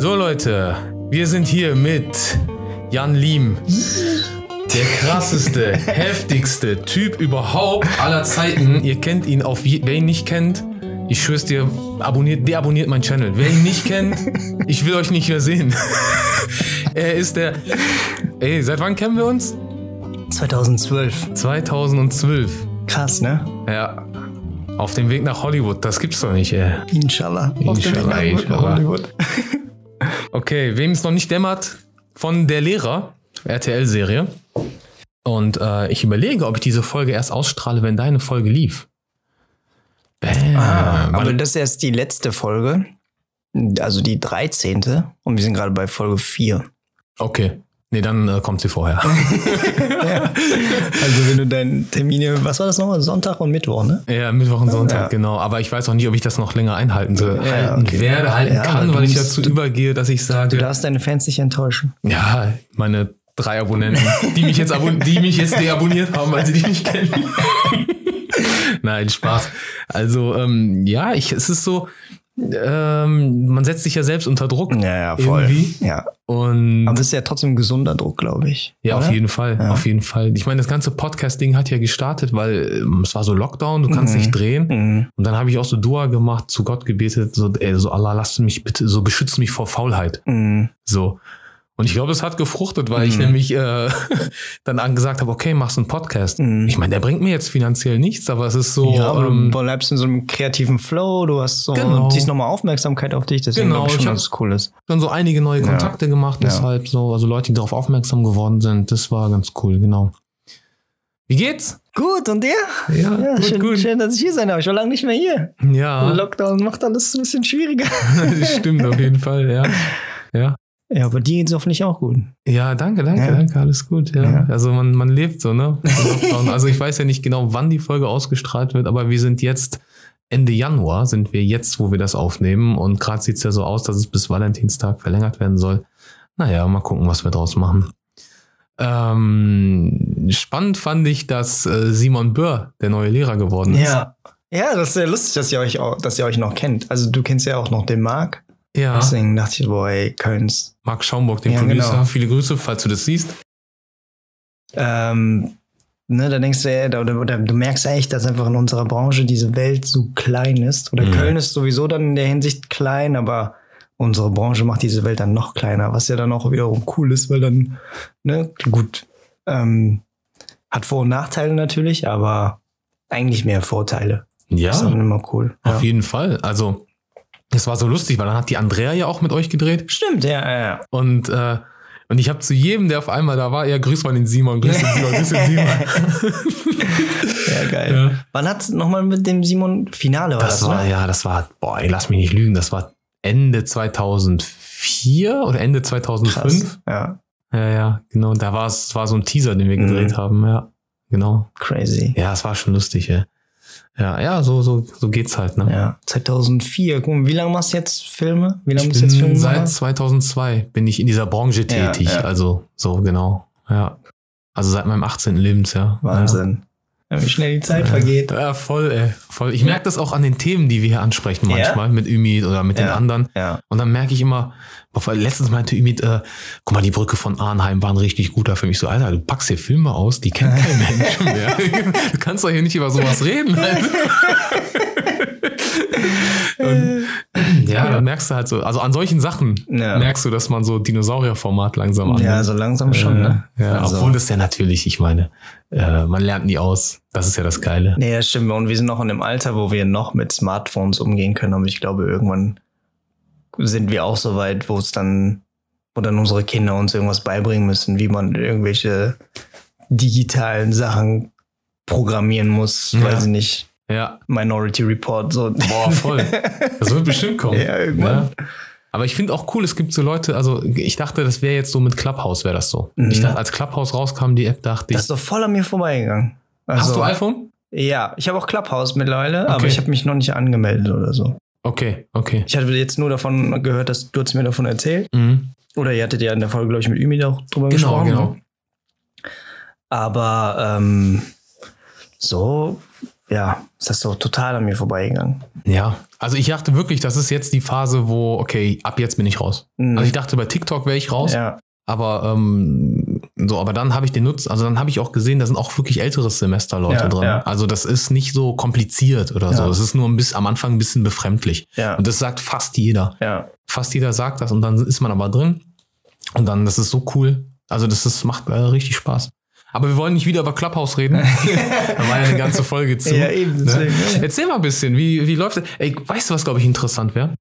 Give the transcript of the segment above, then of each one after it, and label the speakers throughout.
Speaker 1: So Leute, wir sind hier mit Jan Liem. Der krasseste, heftigste Typ überhaupt aller Zeiten. Ihr kennt ihn auf je wer ihn nicht kennt. Ich schwör's dir, abonniert, deabonniert meinen Channel. Wer ihn nicht kennt, ich will euch nicht mehr sehen. er ist der. Ey, seit wann kennen wir uns?
Speaker 2: 2012.
Speaker 1: 2012.
Speaker 2: Krass, ne?
Speaker 1: Ja. Auf dem Weg nach Hollywood, das gibt's doch nicht, ey.
Speaker 2: Inshallah. Auf dem Weg
Speaker 1: Inshallah,
Speaker 2: nach
Speaker 1: inshallah.
Speaker 2: Hollywood.
Speaker 1: Okay, wem es noch nicht dämmert, von der Lehrer, RTL-Serie. Und äh, ich überlege, ob ich diese Folge erst ausstrahle, wenn deine Folge lief. Bam.
Speaker 2: Ah, aber das ist erst die letzte Folge. Also die 13. Und wir sind gerade bei Folge 4.
Speaker 1: okay. Nee, dann äh, kommt sie vorher.
Speaker 2: Also wenn du deinen Termine, was war das nochmal? Sonntag und Mittwoch, ne?
Speaker 1: ja, Mittwoch und Sonntag,
Speaker 2: Ja.
Speaker 1: genau. Aber ich weiß auch nicht, ob ich das noch länger einhalten soll.
Speaker 2: Ja,
Speaker 1: halten
Speaker 2: okay.
Speaker 1: werde, halten
Speaker 2: Ja,
Speaker 1: kann,
Speaker 2: du
Speaker 1: weil ich dazu übergehe, dass ich
Speaker 2: Du
Speaker 1: sage,
Speaker 2: darfst deine Fans nicht enttäuschen.
Speaker 1: ja, meine drei Abonnenten, die mich jetzt, abon die mich jetzt deabonniert haben, weil sie dich nicht kennen. Nein, Spaß. Also, ähm, ja, ich, es ist so, ähm, man setzt sich ja selbst unter Druck.
Speaker 2: Ja, ja, voll.
Speaker 1: Irgendwie.
Speaker 2: Ja.
Speaker 1: Und
Speaker 2: Aber es ist ja trotzdem ein gesunder Druck, glaube ich.
Speaker 1: ja, auf
Speaker 2: oder?
Speaker 1: jeden Fall,
Speaker 2: Ja.
Speaker 1: auf jeden Fall. Ich meine, das ganze Podcast-Ding hat ja gestartet, weil ähm, es war so Lockdown, du kannst
Speaker 2: Mhm.
Speaker 1: nicht drehen.
Speaker 2: Mhm.
Speaker 1: Und dann habe ich auch so Dua gemacht, zu Gott gebetet, so, ey, so Allah, lass mich bitte, so beschütze mich vor Faulheit.
Speaker 2: Mhm.
Speaker 1: So. Und ich glaube, es hat gefruchtet, weil ich
Speaker 2: Mhm.
Speaker 1: nämlich äh, dann angesagt habe, okay, machst einen Podcast.
Speaker 2: Mhm.
Speaker 1: Ich meine, der bringt mir jetzt finanziell nichts, aber es ist so.
Speaker 2: ja, aber
Speaker 1: ähm,
Speaker 2: du bleibst in so einem kreativen Flow, du hast so,
Speaker 1: Genau.
Speaker 2: ziehst nochmal Aufmerksamkeit auf dich, deswegen
Speaker 1: Genau,
Speaker 2: ich
Speaker 1: ich
Speaker 2: schon,
Speaker 1: hab-
Speaker 2: dass es cool ist.
Speaker 1: dann so einige neue
Speaker 2: Ja.
Speaker 1: Kontakte gemacht,
Speaker 2: Ja.
Speaker 1: deshalb so, also Leute, die darauf aufmerksam geworden sind. Das war ganz cool, genau. Wie geht's?
Speaker 2: Gut, und dir?
Speaker 1: Ja,
Speaker 2: Ja,
Speaker 1: gut,
Speaker 2: schön,
Speaker 1: gut.
Speaker 2: schön, dass ich hier sein darf. Ich war lange nicht mehr hier.
Speaker 1: Ja,
Speaker 2: Lockdown macht alles ein bisschen schwieriger.
Speaker 1: stimmt auf jeden Fall, ja. Ja.
Speaker 2: Ja, aber dir geht's hoffentlich auch gut.
Speaker 1: Ja, danke, danke,
Speaker 2: Ja.
Speaker 1: danke, alles gut. Ja.
Speaker 2: Ja.
Speaker 1: Also man, man lebt so, ne? Also ich weiß ja nicht genau, wann die Folge ausgestrahlt wird, aber wir sind jetzt Ende Januar, sind wir jetzt, wo wir das aufnehmen. Und gerade sieht's ja so aus, dass es bis Valentinstag verlängert werden soll. Naja, mal gucken, was wir draus machen. Ähm, spannend fand ich, dass äh, Simon Böhr der neue Lehrer geworden ist.
Speaker 2: Ja. Ja, das ist sehr lustig, dass ihr euch auch, dass ihr euch noch kennt. Also du kennst ja auch noch den Marc.
Speaker 1: Ja,
Speaker 2: Deswegen dachte ich, boah, ey, Kölns.
Speaker 1: Marc Schaumburg, den
Speaker 2: Ja,
Speaker 1: Producer.
Speaker 2: genau.
Speaker 1: Viele Grüße, falls du das siehst.
Speaker 2: Ähm, ne, da denkst du ja, da- oder, oder du merkst ja echt, dass einfach in unserer Branche diese Welt so klein ist. Oder
Speaker 1: Mhm.
Speaker 2: Köln ist sowieso dann in der Hinsicht klein, aber unsere Branche macht diese Welt dann noch kleiner, was ja dann auch wiederum cool ist, weil dann, ne, gut, ähm, hat Vor- und Nachteile natürlich, aber eigentlich mehr Vorteile.
Speaker 1: Ja.
Speaker 2: Ist dann immer cool.
Speaker 1: Auf
Speaker 2: Ja.
Speaker 1: jeden Fall. Also, es war so lustig, weil dann hat die Andrea ja auch mit euch gedreht.
Speaker 2: Stimmt, ja, ja, ja.
Speaker 1: Und, äh, und ich habe zu jedem, der auf einmal da war, ja, grüß mal den Simon, grüß den Simon, grüß den Simon.
Speaker 2: Ja, geil.
Speaker 1: Ja.
Speaker 2: Wann hat nochmal mit dem Simon Finale war
Speaker 1: Das
Speaker 2: das,
Speaker 1: war,
Speaker 2: ne?
Speaker 1: ja, das war, boah, ey, lass mich nicht lügen, das war Ende 2004 oder Ende 2005.
Speaker 2: Krass. Ja,
Speaker 1: Ja, ja, genau. Da war es, war so ein Teaser, den wir
Speaker 2: Mhm.
Speaker 1: gedreht haben, ja. Genau.
Speaker 2: crazy.
Speaker 1: Ja, es war schon lustig, ja. Ja, ja, so, so, so geht's halt, ne?
Speaker 2: Ja, 2004. Guck mal, wie lange machst du jetzt Filme? Wie lange bist du jetzt Filme
Speaker 1: seit
Speaker 2: machen?
Speaker 1: 2002 bin ich in dieser Branche
Speaker 2: Ja,
Speaker 1: tätig,
Speaker 2: ja.
Speaker 1: also so genau, ja. Also seit meinem 18. Lebensjahr.
Speaker 2: Wahnsinn. Ja, wie schnell die Zeit vergeht.
Speaker 1: Ja, voll, ey, voll. Ich merke das auch an den Themen, die wir hier ansprechen
Speaker 2: Ja?
Speaker 1: manchmal mit Ümit oder mit den
Speaker 2: Ja.
Speaker 1: anderen.
Speaker 2: Ja.
Speaker 1: Und dann merke ich immer, letztens meinte Ümit, äh, guck mal, die Brücke von Arnheim waren richtig gut da für mich. So, Alter, du packst hier Filme aus, die kennt kein Mensch mehr. Du kannst doch hier nicht über sowas reden. Alter. Und, ja, dann merkst du halt so, also an solchen Sachen
Speaker 2: Ja.
Speaker 1: merkst du, dass man so Dinosaurierformat langsam annimmt.
Speaker 2: Ja, so langsam schon, ne?
Speaker 1: Ja,
Speaker 2: Also-
Speaker 1: obwohl das ja natürlich, ich meine, äh, man lernt nie aus. Das ist ja das Geile.
Speaker 2: Nee, das stimmt. Und wir sind noch in einem Alter, wo wir noch mit Smartphones umgehen können. Aber ich glaube, irgendwann sind wir auch so weit, wo es dann, wo dann unsere Kinder uns irgendwas beibringen müssen, wie man irgendwelche digitalen Sachen programmieren muss,
Speaker 1: Ja.
Speaker 2: weiß ich nicht.
Speaker 1: Ja,
Speaker 2: Minority Report, so.
Speaker 1: boah, voll. Das wird bestimmt kommen.
Speaker 2: Ja, irgendwann.
Speaker 1: Aber ich finde auch cool, es gibt so Leute, also ich dachte, das wäre jetzt so mit Clubhouse, wäre das so.
Speaker 2: Mhm.
Speaker 1: Ich dachte, als Clubhouse rauskam, die App, dachte
Speaker 2: Das
Speaker 1: ich,
Speaker 2: ist doch voll an mir vorbeigegangen.
Speaker 1: hast
Speaker 2: Also,
Speaker 1: du iPhone?
Speaker 2: Ja, ich habe auch Clubhouse mittlerweile, aber
Speaker 1: Okay.
Speaker 2: ich habe mich noch nicht angemeldet oder so.
Speaker 1: Okay, okay.
Speaker 2: Ich hatte jetzt nur davon gehört, dass du hast mir davon erzählt.
Speaker 1: Mhm.
Speaker 2: Oder ihr hattet ja in der Folge, glaube ich, mit Ümit auch drüber
Speaker 1: Genau,
Speaker 2: gesprochen.
Speaker 1: genau.
Speaker 2: ne? Aber ähm, so ja, ist das so total an mir vorbeigegangen.
Speaker 1: Ja, also ich dachte wirklich, das ist jetzt die Phase, wo, okay, ab jetzt bin ich raus.
Speaker 2: Mhm.
Speaker 1: Also ich dachte, bei TikTok wäre ich raus,
Speaker 2: Ja,
Speaker 1: aber ähm, so, aber dann habe ich den Nutz, also dann habe ich auch gesehen, da sind auch wirklich älteres Semester Leute
Speaker 2: Ja,
Speaker 1: drin.
Speaker 2: ja.
Speaker 1: Also das ist nicht so kompliziert oder so.
Speaker 2: Ja.
Speaker 1: Es ist nur ein bisschen am Anfang ein bisschen befremdlich.
Speaker 2: ja,
Speaker 1: Und das sagt fast jeder.
Speaker 2: ja.
Speaker 1: Fast jeder sagt das und dann ist man aber drin. Und dann, das ist so cool. Also das ist, macht äh, richtig Spaß. Aber wir wollen nicht wieder über Clubhouse reden. da war ja eine ganze Folge zu.
Speaker 2: Ja, eben,
Speaker 1: Ne?
Speaker 2: deswegen, ja.
Speaker 1: Erzähl mal ein bisschen, wie, wie läuft das? Ey, weißt du, was, glaube ich, interessant wäre?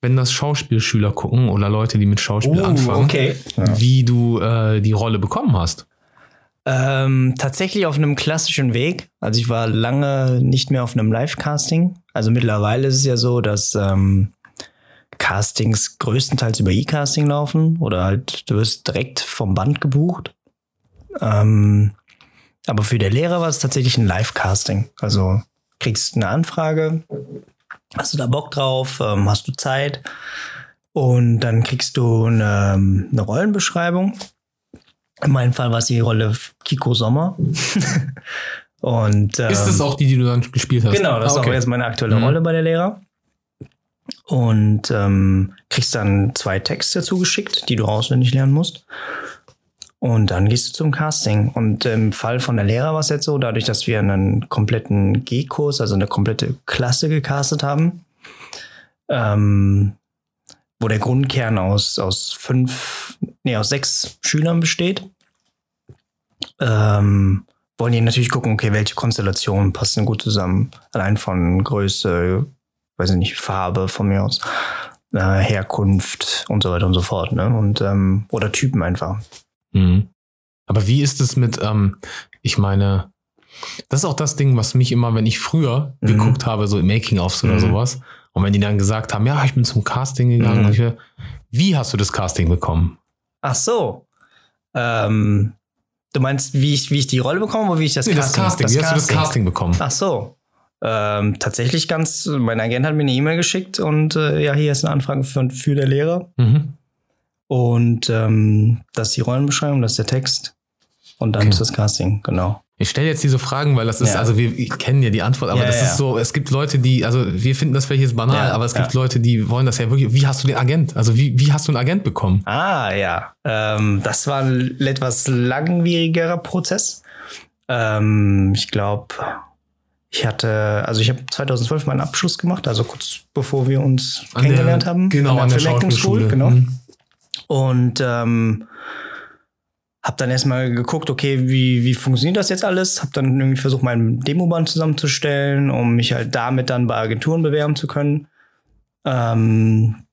Speaker 1: Wenn das Schauspielschüler gucken oder Leute, die mit Schauspiel anfangen,
Speaker 2: Oh, okay. Ja.
Speaker 1: wie du äh, die Rolle bekommen hast.
Speaker 2: Ähm, tatsächlich auf einem klassischen Weg. Also ich war lange nicht mehr auf einem Live-Casting. Also mittlerweile ist es ja so, dass ähm, Castings größtenteils über E-Casting laufen oder halt du wirst direkt vom Band gebucht. Ähm, aber für der Lehrer war es tatsächlich ein Live-Casting. Also kriegst eine Anfrage, hast du da Bock drauf, ähm, hast du Zeit und dann kriegst du eine, eine Rollenbeschreibung. In meinem Fall war es die Rolle Kiko Sommer. und ähm,
Speaker 1: Ist das auch die, die du dann gespielt hast?
Speaker 2: Genau, das
Speaker 1: Ah,
Speaker 2: ist
Speaker 1: okay.
Speaker 2: auch jetzt meine aktuelle
Speaker 1: Mhm.
Speaker 2: Rolle bei der Lehrer. Und ähm, kriegst dann zwei Texte zugeschickt, die du auswendig lernen musst. Und dann gehst du zum Casting. Und im Fall von der Lehrer war es jetzt so, dadurch, dass wir einen kompletten G-Kurs, also eine komplette Klasse gecastet haben, ähm, wo der Grundkern aus, aus fünf, nee, aus sechs Schülern besteht, ähm, wollen die natürlich gucken, okay, welche Konstellationen passen gut zusammen. Allein von Größe, weiß ich nicht, Farbe von mir aus, äh, Herkunft und so weiter und so fort, ne? Und ähm, oder Typen einfach.
Speaker 1: Mhm. Aber wie ist es mit, ähm, ich meine, das ist auch das Ding, was mich immer, wenn ich früher
Speaker 2: Mhm.
Speaker 1: geguckt habe, so Making-ofs oder
Speaker 2: Mhm.
Speaker 1: sowas, und wenn die dann gesagt haben, ja, ich bin zum Casting gegangen,
Speaker 2: Mhm.
Speaker 1: ich, wie hast du das Casting bekommen?
Speaker 2: Ach so. Ähm, du meinst, wie ich, wie ich die Rolle bekomme oder wie ich das
Speaker 1: Nee,
Speaker 2: Casting?
Speaker 1: das Casting, wie hast du das Casting bekommen?
Speaker 2: Ach so. Ähm, tatsächlich ganz, mein Agent hat mir eine E-Mail geschickt und äh, ja, hier ist eine Anfrage für, für der Lehrer.
Speaker 1: Mhm.
Speaker 2: Und ähm, das ist die Rollenbeschreibung, das ist der Text. Und dann
Speaker 1: Okay.
Speaker 2: ist das Casting, genau.
Speaker 1: Ich stelle jetzt diese Fragen, weil das ist,
Speaker 2: Ja.
Speaker 1: also wir kennen ja die Antwort, aber
Speaker 2: Ja,
Speaker 1: das
Speaker 2: ja.
Speaker 1: ist so, es gibt Leute, die, also wir finden das vielleicht jetzt banal, aber es gibt. Leute, die wollen das ja wirklich, wie hast du den Agent? Also wie, wie hast du einen Agent bekommen?
Speaker 2: Ah, ja. Ähm, das war ein etwas langwierigerer Prozess. Ähm, ich glaube, ich hatte, also ich habe 2012 meinen Abschluss gemacht, also kurz bevor wir uns
Speaker 1: An
Speaker 2: kennengelernt
Speaker 1: der,
Speaker 2: haben.
Speaker 1: Genau, an der
Speaker 2: Film Acting
Speaker 1: Schauspielschule.
Speaker 2: Genau.
Speaker 1: Mhm.
Speaker 2: Und ähm, habe dann erstmal geguckt, okay, wie, wie funktioniert das jetzt alles? Habe dann irgendwie versucht, meinen Demoband zusammenzustellen, um mich halt damit dann bei Agenturen bewerben zu können. Ähm,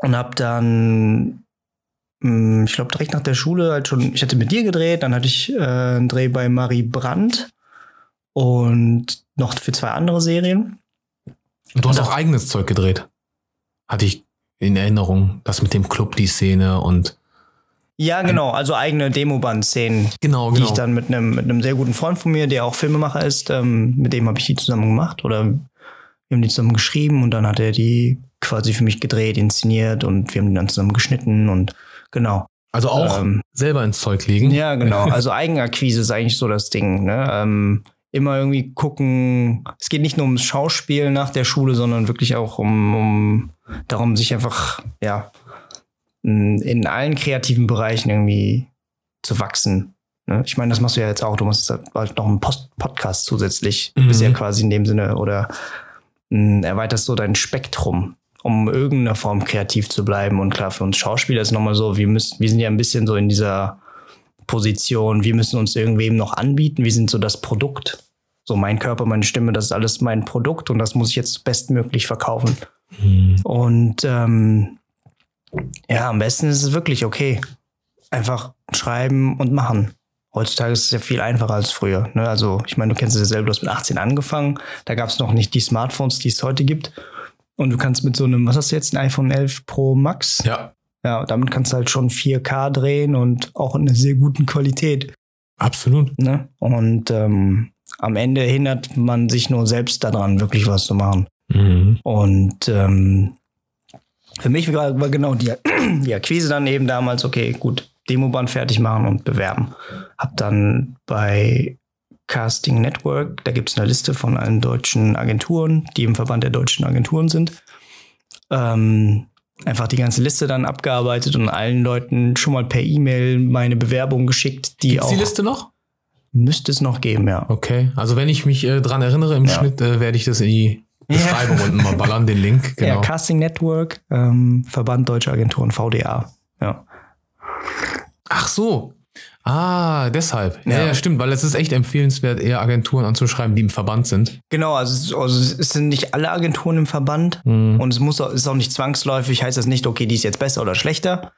Speaker 2: und habe dann, mh, ich glaube, direkt nach der Schule halt schon, ich hatte mit dir gedreht, dann hatte ich äh, einen Dreh bei Marie Brandt und noch für zwei andere Serien.
Speaker 1: Und du hast
Speaker 2: Und
Speaker 1: auch eigenes Zeug gedreht. Hatte ich in Erinnerung, das mit dem Club, die Szene und
Speaker 2: Ja, genau, also eigene Demoband-Szenen,
Speaker 1: genau,
Speaker 2: die
Speaker 1: genau.
Speaker 2: ich dann mit einem mit einem sehr guten Freund von mir, der auch Filmemacher ist, ähm, mit dem habe ich die zusammen gemacht oder wir haben die zusammen geschrieben und dann hat er die quasi für mich gedreht, inszeniert und wir haben die dann zusammen geschnitten und genau.
Speaker 1: also auch
Speaker 2: Ähm,
Speaker 1: selber ins Zeug legen.
Speaker 2: Ja, genau. Also Eigenakquise ist eigentlich so das Ding. Ne? Ähm, immer irgendwie gucken. Es geht nicht nur ums Schauspiel nach der Schule, sondern wirklich auch um, um darum, sich einfach ja in allen kreativen Bereichen irgendwie zu wachsen. Ne? Ich meine, das machst du ja jetzt auch. Du machst jetzt halt noch einen Post Podcast zusätzlich.
Speaker 1: Mhm.
Speaker 2: ja quasi in dem Sinne oder erweiterst so dein Spektrum, um irgendeiner Form kreativ zu bleiben. Und klar, für uns Schauspieler ist nochmal so, wir müssen, wir sind ja ein bisschen so in dieser Position, wir müssen uns irgendwem noch anbieten, wir sind so das Produkt. So mein Körper, meine Stimme, das ist alles mein Produkt und das muss ich jetzt bestmöglich verkaufen.
Speaker 1: Mhm.
Speaker 2: Und ähm, ja, am besten ist es wirklich okay. Einfach schreiben und machen. Heutzutage ist es ja viel einfacher als früher. Ne? Also, ich meine, du kennst es ja selber, du hast mit 18 angefangen. Da gab es noch nicht die Smartphones, die es heute gibt. Und du kannst mit so einem, was hast du jetzt, ein iPhone 11 Pro Max?
Speaker 1: Ja,
Speaker 2: Ja, damit kannst du halt schon 4K drehen und auch in einer sehr guten Qualität.
Speaker 1: absolut.
Speaker 2: Ne? Und ähm, am Ende hindert man sich nur selbst daran, wirklich was zu machen.
Speaker 1: Mhm.
Speaker 2: Und ähm, für mich war, war genau die, die Akquise dann eben damals, okay, gut, Demoband fertig machen und bewerben. Hab dann bei Casting Network. Da gibt es eine Liste von allen deutschen Agenturen, die im Verband der deutschen Agenturen sind. Ähm, einfach die ganze Liste dann abgearbeitet und allen Leuten schon mal per E-Mail meine Bewerbung geschickt, die
Speaker 1: Gibt's
Speaker 2: auch
Speaker 1: die Liste noch?
Speaker 2: müsste es noch geben, ja.
Speaker 1: Okay. Also wenn ich mich äh, dran erinnere, im
Speaker 2: Ja.
Speaker 1: Schnitt äh, werde ich das in die Beschreibung unten mal ballern, den Link.
Speaker 2: Ja,
Speaker 1: Genau.
Speaker 2: Casting Network, ähm, Verband Deutscher Agenturen, VDA. Ja.
Speaker 1: Ach so. Ah, deshalb. Ja.
Speaker 2: Ja.
Speaker 1: ja, stimmt, weil es ist echt empfehlenswert, eher Agenturen anzuschreiben, die im Verband sind.
Speaker 2: Genau, also, es- also es sind nicht alle Agenturen im Verband
Speaker 1: Mhm.
Speaker 2: und es muss auch, ist auch nicht zwangsläufig, heißt das nicht, okay, die ist jetzt besser oder schlechter.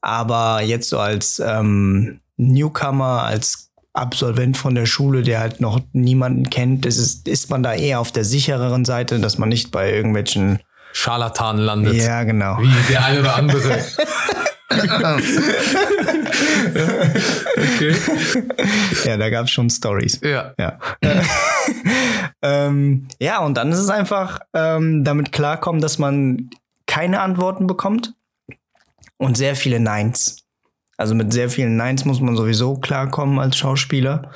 Speaker 2: Aber jetzt so als ähm, Newcomer, als Absolvent von der Schule, der halt noch niemanden kennt, ist, ist man da eher auf der sichereren Seite, dass man nicht bei irgendwelchen.
Speaker 1: Scharlatan landet.
Speaker 2: Ja, genau.
Speaker 1: Wie der eine oder andere. okay.
Speaker 2: Ja, da gab es schon Stories.
Speaker 1: Ja.
Speaker 2: Ja. ähm, ja, und dann ist es einfach ähm, damit klarkommen, dass man keine Antworten bekommt und sehr viele Neins. Also mit sehr vielen Neins muss man sowieso klarkommen als Schauspieler,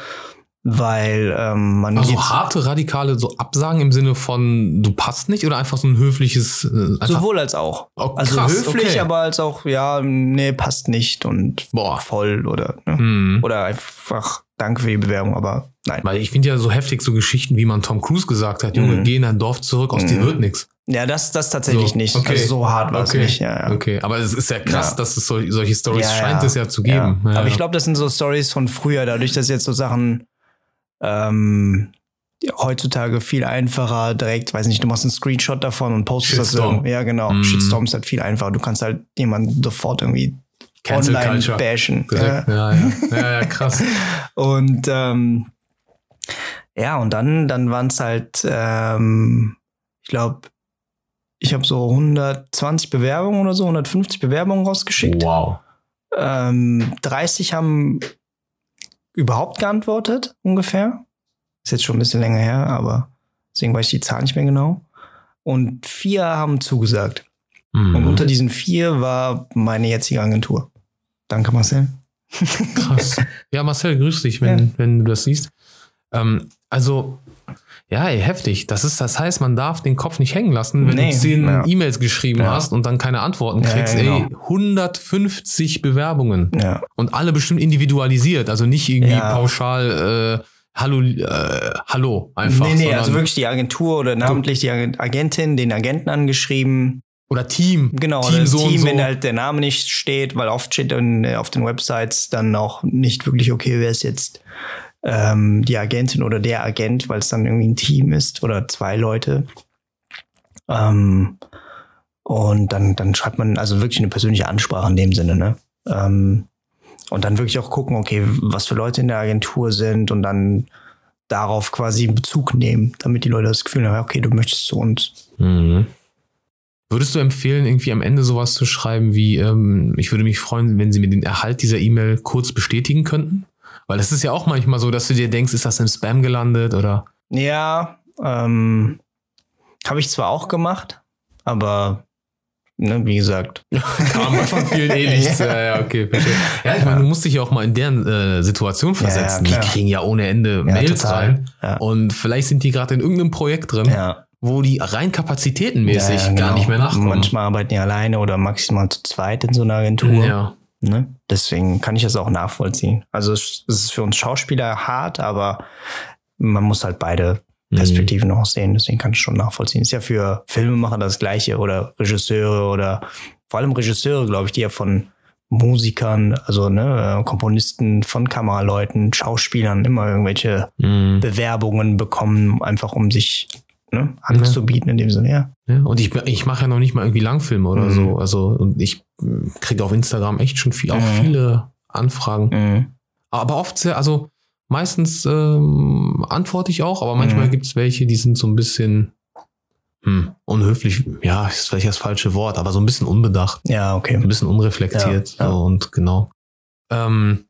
Speaker 2: weil ähm, man
Speaker 1: Also harte, radikale so Absagen im Sinne von, du passt nicht oder einfach so ein höfliches. Äh, einfach,
Speaker 2: sowohl als auch.
Speaker 1: Oh,
Speaker 2: also
Speaker 1: krass,
Speaker 2: höflich,
Speaker 1: okay.
Speaker 2: aber als auch, ja, nee, passt nicht und
Speaker 1: Boah.
Speaker 2: voll oder ne?
Speaker 1: Hm.
Speaker 2: oder einfach danke für die Bewerbung, aber nein.
Speaker 1: Weil ich finde ja so heftig so Geschichten, wie man Tom Cruise gesagt hat, Junge,
Speaker 2: Mhm.
Speaker 1: geh in dein Dorf zurück, aus dir
Speaker 2: Mhm.
Speaker 1: wird nichts.
Speaker 2: Ja, das, das tatsächlich
Speaker 1: So,
Speaker 2: nicht.
Speaker 1: okay.
Speaker 2: Also so hart war es
Speaker 1: Okay.
Speaker 2: nicht. Ja, ja.
Speaker 1: Okay, aber es ist ja krass,
Speaker 2: Ja.
Speaker 1: dass es so, solche Stories scheint es ja zu geben.
Speaker 2: Aber ich glaube, das sind so Stories von früher, dadurch, dass jetzt so Sachen ähm, ja, heutzutage viel einfacher direkt, weiß nicht, du machst einen Screenshot davon und postest das
Speaker 1: Shitstorm.
Speaker 2: irgendwo. Ja, genau.
Speaker 1: Mm.
Speaker 2: Shitstorm ist halt viel einfacher. Du kannst halt jemanden sofort irgendwie
Speaker 1: Cancel
Speaker 2: online
Speaker 1: Culture.
Speaker 2: bashen.
Speaker 1: Direkt. Ja, ja. ja, ja, krass.
Speaker 2: Und ähm, ja, und dann, dann waren es halt, ähm, ich glaube, ich habe so 120 Bewerbungen oder so, 150 Bewerbungen rausgeschickt.
Speaker 1: Wow.
Speaker 2: Ähm, 30 haben überhaupt geantwortet, ungefähr. Ist jetzt schon ein bisschen länger her, aber deswegen weiß ich die Zahl nicht mehr genau. Und vier haben zugesagt. Und
Speaker 1: Mhm.
Speaker 2: unter diesen vier war meine jetzige Agentur. Danke, Marcel.
Speaker 1: Krass. Ja, Marcel, grüß dich, wenn,
Speaker 2: Ja.
Speaker 1: wenn du das siehst. Ähm, also, ja, ey, heftig. Das ist, das heißt, man darf den Kopf nicht hängen lassen, wenn
Speaker 2: Nee,
Speaker 1: du zehn
Speaker 2: ja.
Speaker 1: E-Mails geschrieben
Speaker 2: Ja.
Speaker 1: hast und dann keine Antworten kriegst.
Speaker 2: ja,
Speaker 1: Ey,
Speaker 2: genau.
Speaker 1: 150 Bewerbungen.
Speaker 2: Ja.
Speaker 1: Und alle bestimmt individualisiert, also nicht irgendwie
Speaker 2: Ja.
Speaker 1: pauschal, äh, hallo, äh, hallo, einfach.
Speaker 2: nee, nee, also wirklich die Agentur oder namentlich die Agent- Agentin, den Agenten angeschrieben.
Speaker 1: Oder Team.
Speaker 2: Genau,
Speaker 1: Team
Speaker 2: das
Speaker 1: so und
Speaker 2: Team,
Speaker 1: so.
Speaker 2: wenn halt der Name nicht steht, weil oft steht dann äh, auf den Websites dann auch nicht wirklich, okay, wer ist jetzt ähm, die Agentin oder der Agent, weil es dann irgendwie ein Team ist oder zwei Leute. Ähm, und dann, dann schreibt man also wirklich eine persönliche Ansprache in dem Sinne, ne? Ähm, und dann wirklich auch gucken, okay, was für Leute in der Agentur sind und dann darauf quasi Bezug nehmen, damit die Leute das Gefühl haben, okay, du möchtest zu uns.
Speaker 1: Mhm. Würdest du empfehlen, irgendwie am Ende sowas zu schreiben wie, ähm, ich würde mich freuen, wenn Sie mir den Erhalt dieser E-Mail kurz bestätigen könnten? Weil das ist ja auch manchmal so, dass du dir denkst, ist das im Spam gelandet oder?
Speaker 2: Ja, ähm, habe ich zwar auch gemacht, aber ne, wie gesagt,
Speaker 1: Kam von vielen eh nichts. ja, ja, okay, verstehe. Ja, ich meine, du musst dich ja auch mal in deren äh, Situation versetzen.
Speaker 2: ja,
Speaker 1: die
Speaker 2: klar.
Speaker 1: kriegen ja ohne Ende Mails
Speaker 2: total.
Speaker 1: rein.
Speaker 2: Ja.
Speaker 1: Und vielleicht sind die gerade in irgendeinem Projekt drin,
Speaker 2: ja,
Speaker 1: wo die rein kapazitätenmäßig
Speaker 2: ja, ja,
Speaker 1: gar
Speaker 2: genau.
Speaker 1: nicht mehr nachkommen.
Speaker 2: Manchmal arbeiten die alleine oder maximal zu zweit in so einer Agentur.
Speaker 1: Ja.
Speaker 2: Ne? Deswegen kann ich das auch nachvollziehen. Also es ist für uns Schauspieler hart, aber man muss halt beide
Speaker 1: Mhm.
Speaker 2: Perspektiven auch sehen. Deswegen kann ich schon nachvollziehen. Ist ja für Filmemacher das Gleiche oder Regisseure oder vor allem Regisseure, glaube ich, die ja von Musikern, also ne, äh, Komponisten, von Kameraleuten, Schauspielern immer irgendwelche
Speaker 1: Mhm.
Speaker 2: Bewerbungen bekommen, einfach um sich ne, anzubieten in dem Sinne, ja.
Speaker 1: Ja, und ich, ich mache ja noch nicht mal irgendwie Langfilme oder
Speaker 2: Mhm.
Speaker 1: so. Also, und ich kriege auf Instagram echt schon viel, auch
Speaker 2: Mhm.
Speaker 1: viele Anfragen.
Speaker 2: Mhm.
Speaker 1: Aber oft sehr, also meistens ähm, antworte ich auch, aber manchmal
Speaker 2: Mhm.
Speaker 1: gibt es welche, die sind so ein bisschen hm, unhöflich. Ja, ist vielleicht das falsche Wort, aber so ein bisschen unbedacht,
Speaker 2: Ja, okay.
Speaker 1: ein bisschen unreflektiert.
Speaker 2: Ja, ja.
Speaker 1: So, und genau. Ähm,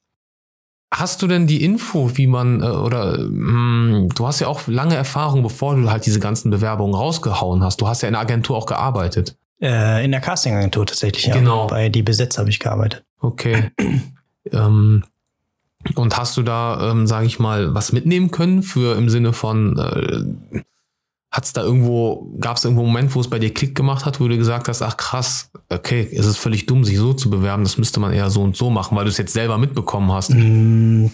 Speaker 1: Hast du denn die Info, wie man, äh, oder mh, du hast ja auch lange Erfahrung, bevor du halt diese ganzen Bewerbungen rausgehauen hast. Du hast ja in der Agentur auch gearbeitet.
Speaker 2: Äh, in der Castingagentur tatsächlich, ja.
Speaker 1: Genau.
Speaker 2: Bei Die Besetz habe ich gearbeitet.
Speaker 1: Okay. ähm, Und hast du da, ähm, sage ich mal, was mitnehmen können für im Sinne von, äh, hat es da irgendwo, gab es irgendwo einen Moment, wo es bei dir Klick gemacht hat, wo du gesagt hast, ach krass, okay, es ist völlig dumm, sich so zu bewerben, das müsste man eher so und so machen, weil du es jetzt selber mitbekommen hast?
Speaker 2: Mm,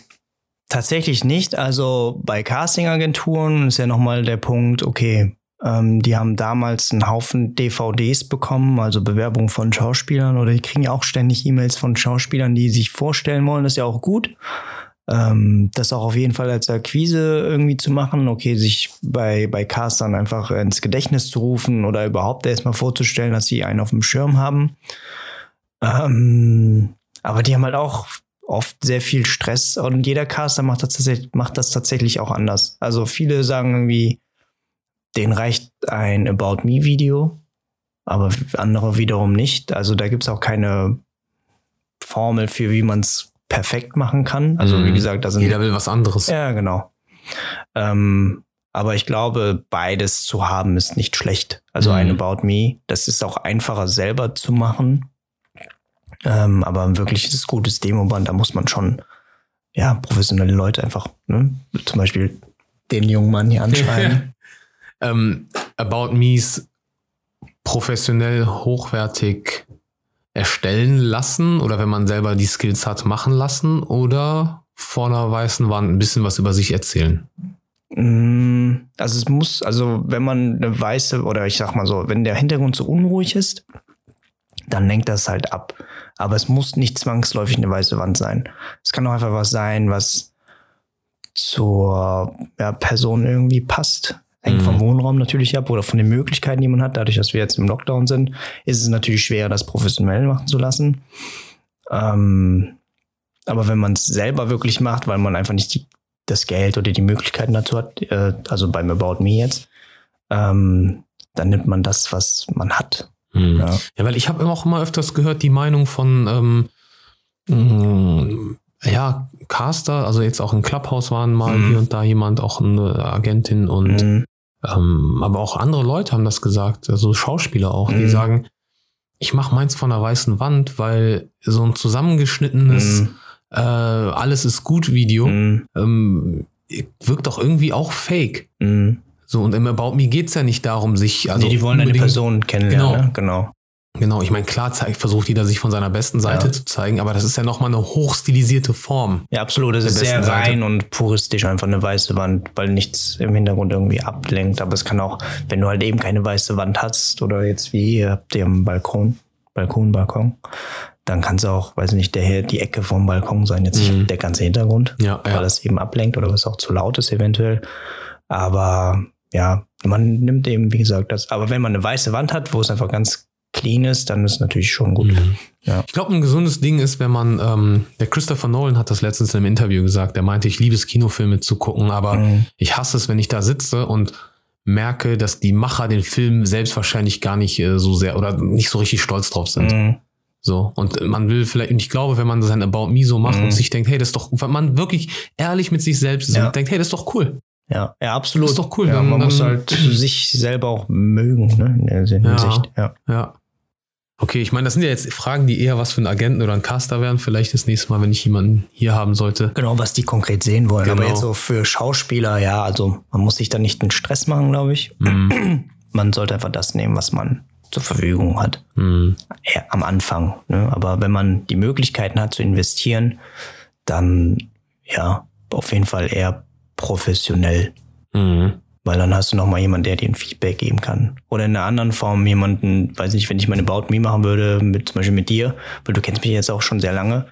Speaker 2: tatsächlich nicht. Also bei Castingagenturen ist ja nochmal der Punkt, okay, ähm, die haben damals einen Haufen DVDs bekommen, also Bewerbungen von Schauspielern oder die kriegen ja auch ständig E-Mails von Schauspielern, die sich vorstellen wollen. Das ist ja auch gut. Ähm, das auch auf jeden Fall als Akquise irgendwie zu machen, okay, sich bei, bei Castern einfach ins Gedächtnis zu rufen oder überhaupt erstmal vorzustellen, dass sie einen auf dem Schirm haben. Ähm, aber die haben halt auch oft sehr viel Stress und jeder Caster macht das, macht das tatsächlich auch anders. Also viele sagen irgendwie, denen reicht ein About Me Video, aber andere wiederum nicht. Also da gibt es auch keine Formel für, wie man es perfekt machen kann. Also mhm. wie gesagt, da sind
Speaker 1: jeder will was anderes.
Speaker 2: Ja, genau. Ähm, aber ich glaube, beides zu haben ist nicht schlecht. Also mhm. ein About Me, das ist auch einfacher selber zu machen. Ähm, aber ein wirkliches gutes Demoband, da muss man schon ja professionelle Leute einfach, ne? zum Beispiel den jungen Mann hier anschreiben.
Speaker 1: ähm, About Me's professionell hochwertig erstellen lassen oder wenn man selber die Skills hat, machen lassen oder vor einer weißen Wand ein bisschen was über sich erzählen?
Speaker 2: Mm, also es muss, also wenn man eine weiße oder ich sag mal so, wenn der Hintergrund so unruhig ist, dann lenkt das halt ab. Aber es muss nicht zwangsläufig eine weiße Wand sein. Es kann auch einfach was sein, was zur ja, Person irgendwie passt. Hängt mhm. vom Wohnraum natürlich ab oder von den Möglichkeiten, die man hat. Dadurch, dass wir jetzt im Lockdown sind, ist es natürlich schwer, das professionell machen zu lassen. Ähm, aber wenn man es selber wirklich macht, weil man einfach nicht die, das Geld oder die Möglichkeiten dazu hat, äh, also beim About Me jetzt, ähm, dann nimmt man das, was man hat.
Speaker 1: Mhm. Ja. ja. weil ich habe auch immer öfters gehört, die Meinung von ähm, ja, Caster, also jetzt auch im Clubhouse waren mal mhm. hier und da jemand, auch eine Agentin und mhm. Ähm, aber auch andere Leute haben das gesagt, also Schauspieler auch, mhm. die sagen, ich mache meins von der weißen Wand, weil so ein zusammengeschnittenes mhm. äh, Alles ist gut Video mhm. ähm, wirkt doch irgendwie auch fake. Mhm. So, und im About Me geht's ja nicht darum, sich. Also
Speaker 2: nee, die wollen eine Person kennenlernen. Genau. Ne? genau.
Speaker 1: Genau, ich meine, klar zeigt, versucht jeder sich von seiner besten Seite ja. zu zeigen, aber das ist ja nochmal eine hochstilisierte Form.
Speaker 2: Ja, absolut. Das ist sehr rein Seite. und puristisch, einfach eine weiße Wand, weil nichts im Hintergrund irgendwie ablenkt. Aber es kann auch, wenn du halt eben keine weiße Wand hast oder jetzt wie hier habt ihr am Balkon, Balkon, Balkon, dann kann es auch, weiß nicht, der, die Ecke vom Balkon sein, jetzt nicht mhm. der ganze Hintergrund, ja, weil ja. das eben ablenkt oder was auch zu laut ist eventuell. Aber ja, man nimmt eben, wie gesagt, das. Aber wenn man eine weiße Wand hat, wo es einfach ganz clean ist, dann ist es natürlich schon gut. Mhm.
Speaker 1: Ja. Ich glaube, ein gesundes Ding ist, wenn man, ähm, der Christopher Nolan hat das letztens in einem Interview gesagt, der meinte, ich liebe es, Kinofilme zu gucken, aber mhm. ich hasse es, wenn ich da sitze und merke, dass die Macher den Film selbst wahrscheinlich gar nicht äh, so sehr oder nicht so richtig stolz drauf sind. Mhm. So, und man will vielleicht, und ich glaube, wenn man sein About Me so macht und mhm. sich denkt, hey, das ist doch, wenn man wirklich ehrlich mit sich selbst ist ja. und denkt, hey, das ist doch cool.
Speaker 2: Ja, ja, absolut.
Speaker 1: Das ist doch cool.
Speaker 2: Ja, man dann, muss halt sich selber auch mögen, ne, in der Hinsicht.
Speaker 1: Ja. ja. Okay, ich meine, das sind ja jetzt Fragen, die eher was für einen Agenten oder einen Caster wären. Vielleicht das nächste Mal, wenn ich jemanden hier haben sollte.
Speaker 2: Genau, was die konkret sehen wollen. Genau. Aber jetzt so für Schauspieler, ja, also man muss sich da nicht den Stress machen, glaube ich. Mm. Man sollte einfach das nehmen, was man zur Verfügung hat. Mm. Ja, am Anfang. Ne? Aber wenn man die Möglichkeiten hat zu investieren, dann ja, auf jeden Fall eher professionell. Mhm. Weil dann hast du noch mal jemanden, der dir ein Feedback geben kann. Oder in einer anderen Form jemanden, weiß nicht, wenn ich meine About Me machen würde, mit, zum Beispiel mit dir, weil du kennst mich jetzt auch schon sehr lange.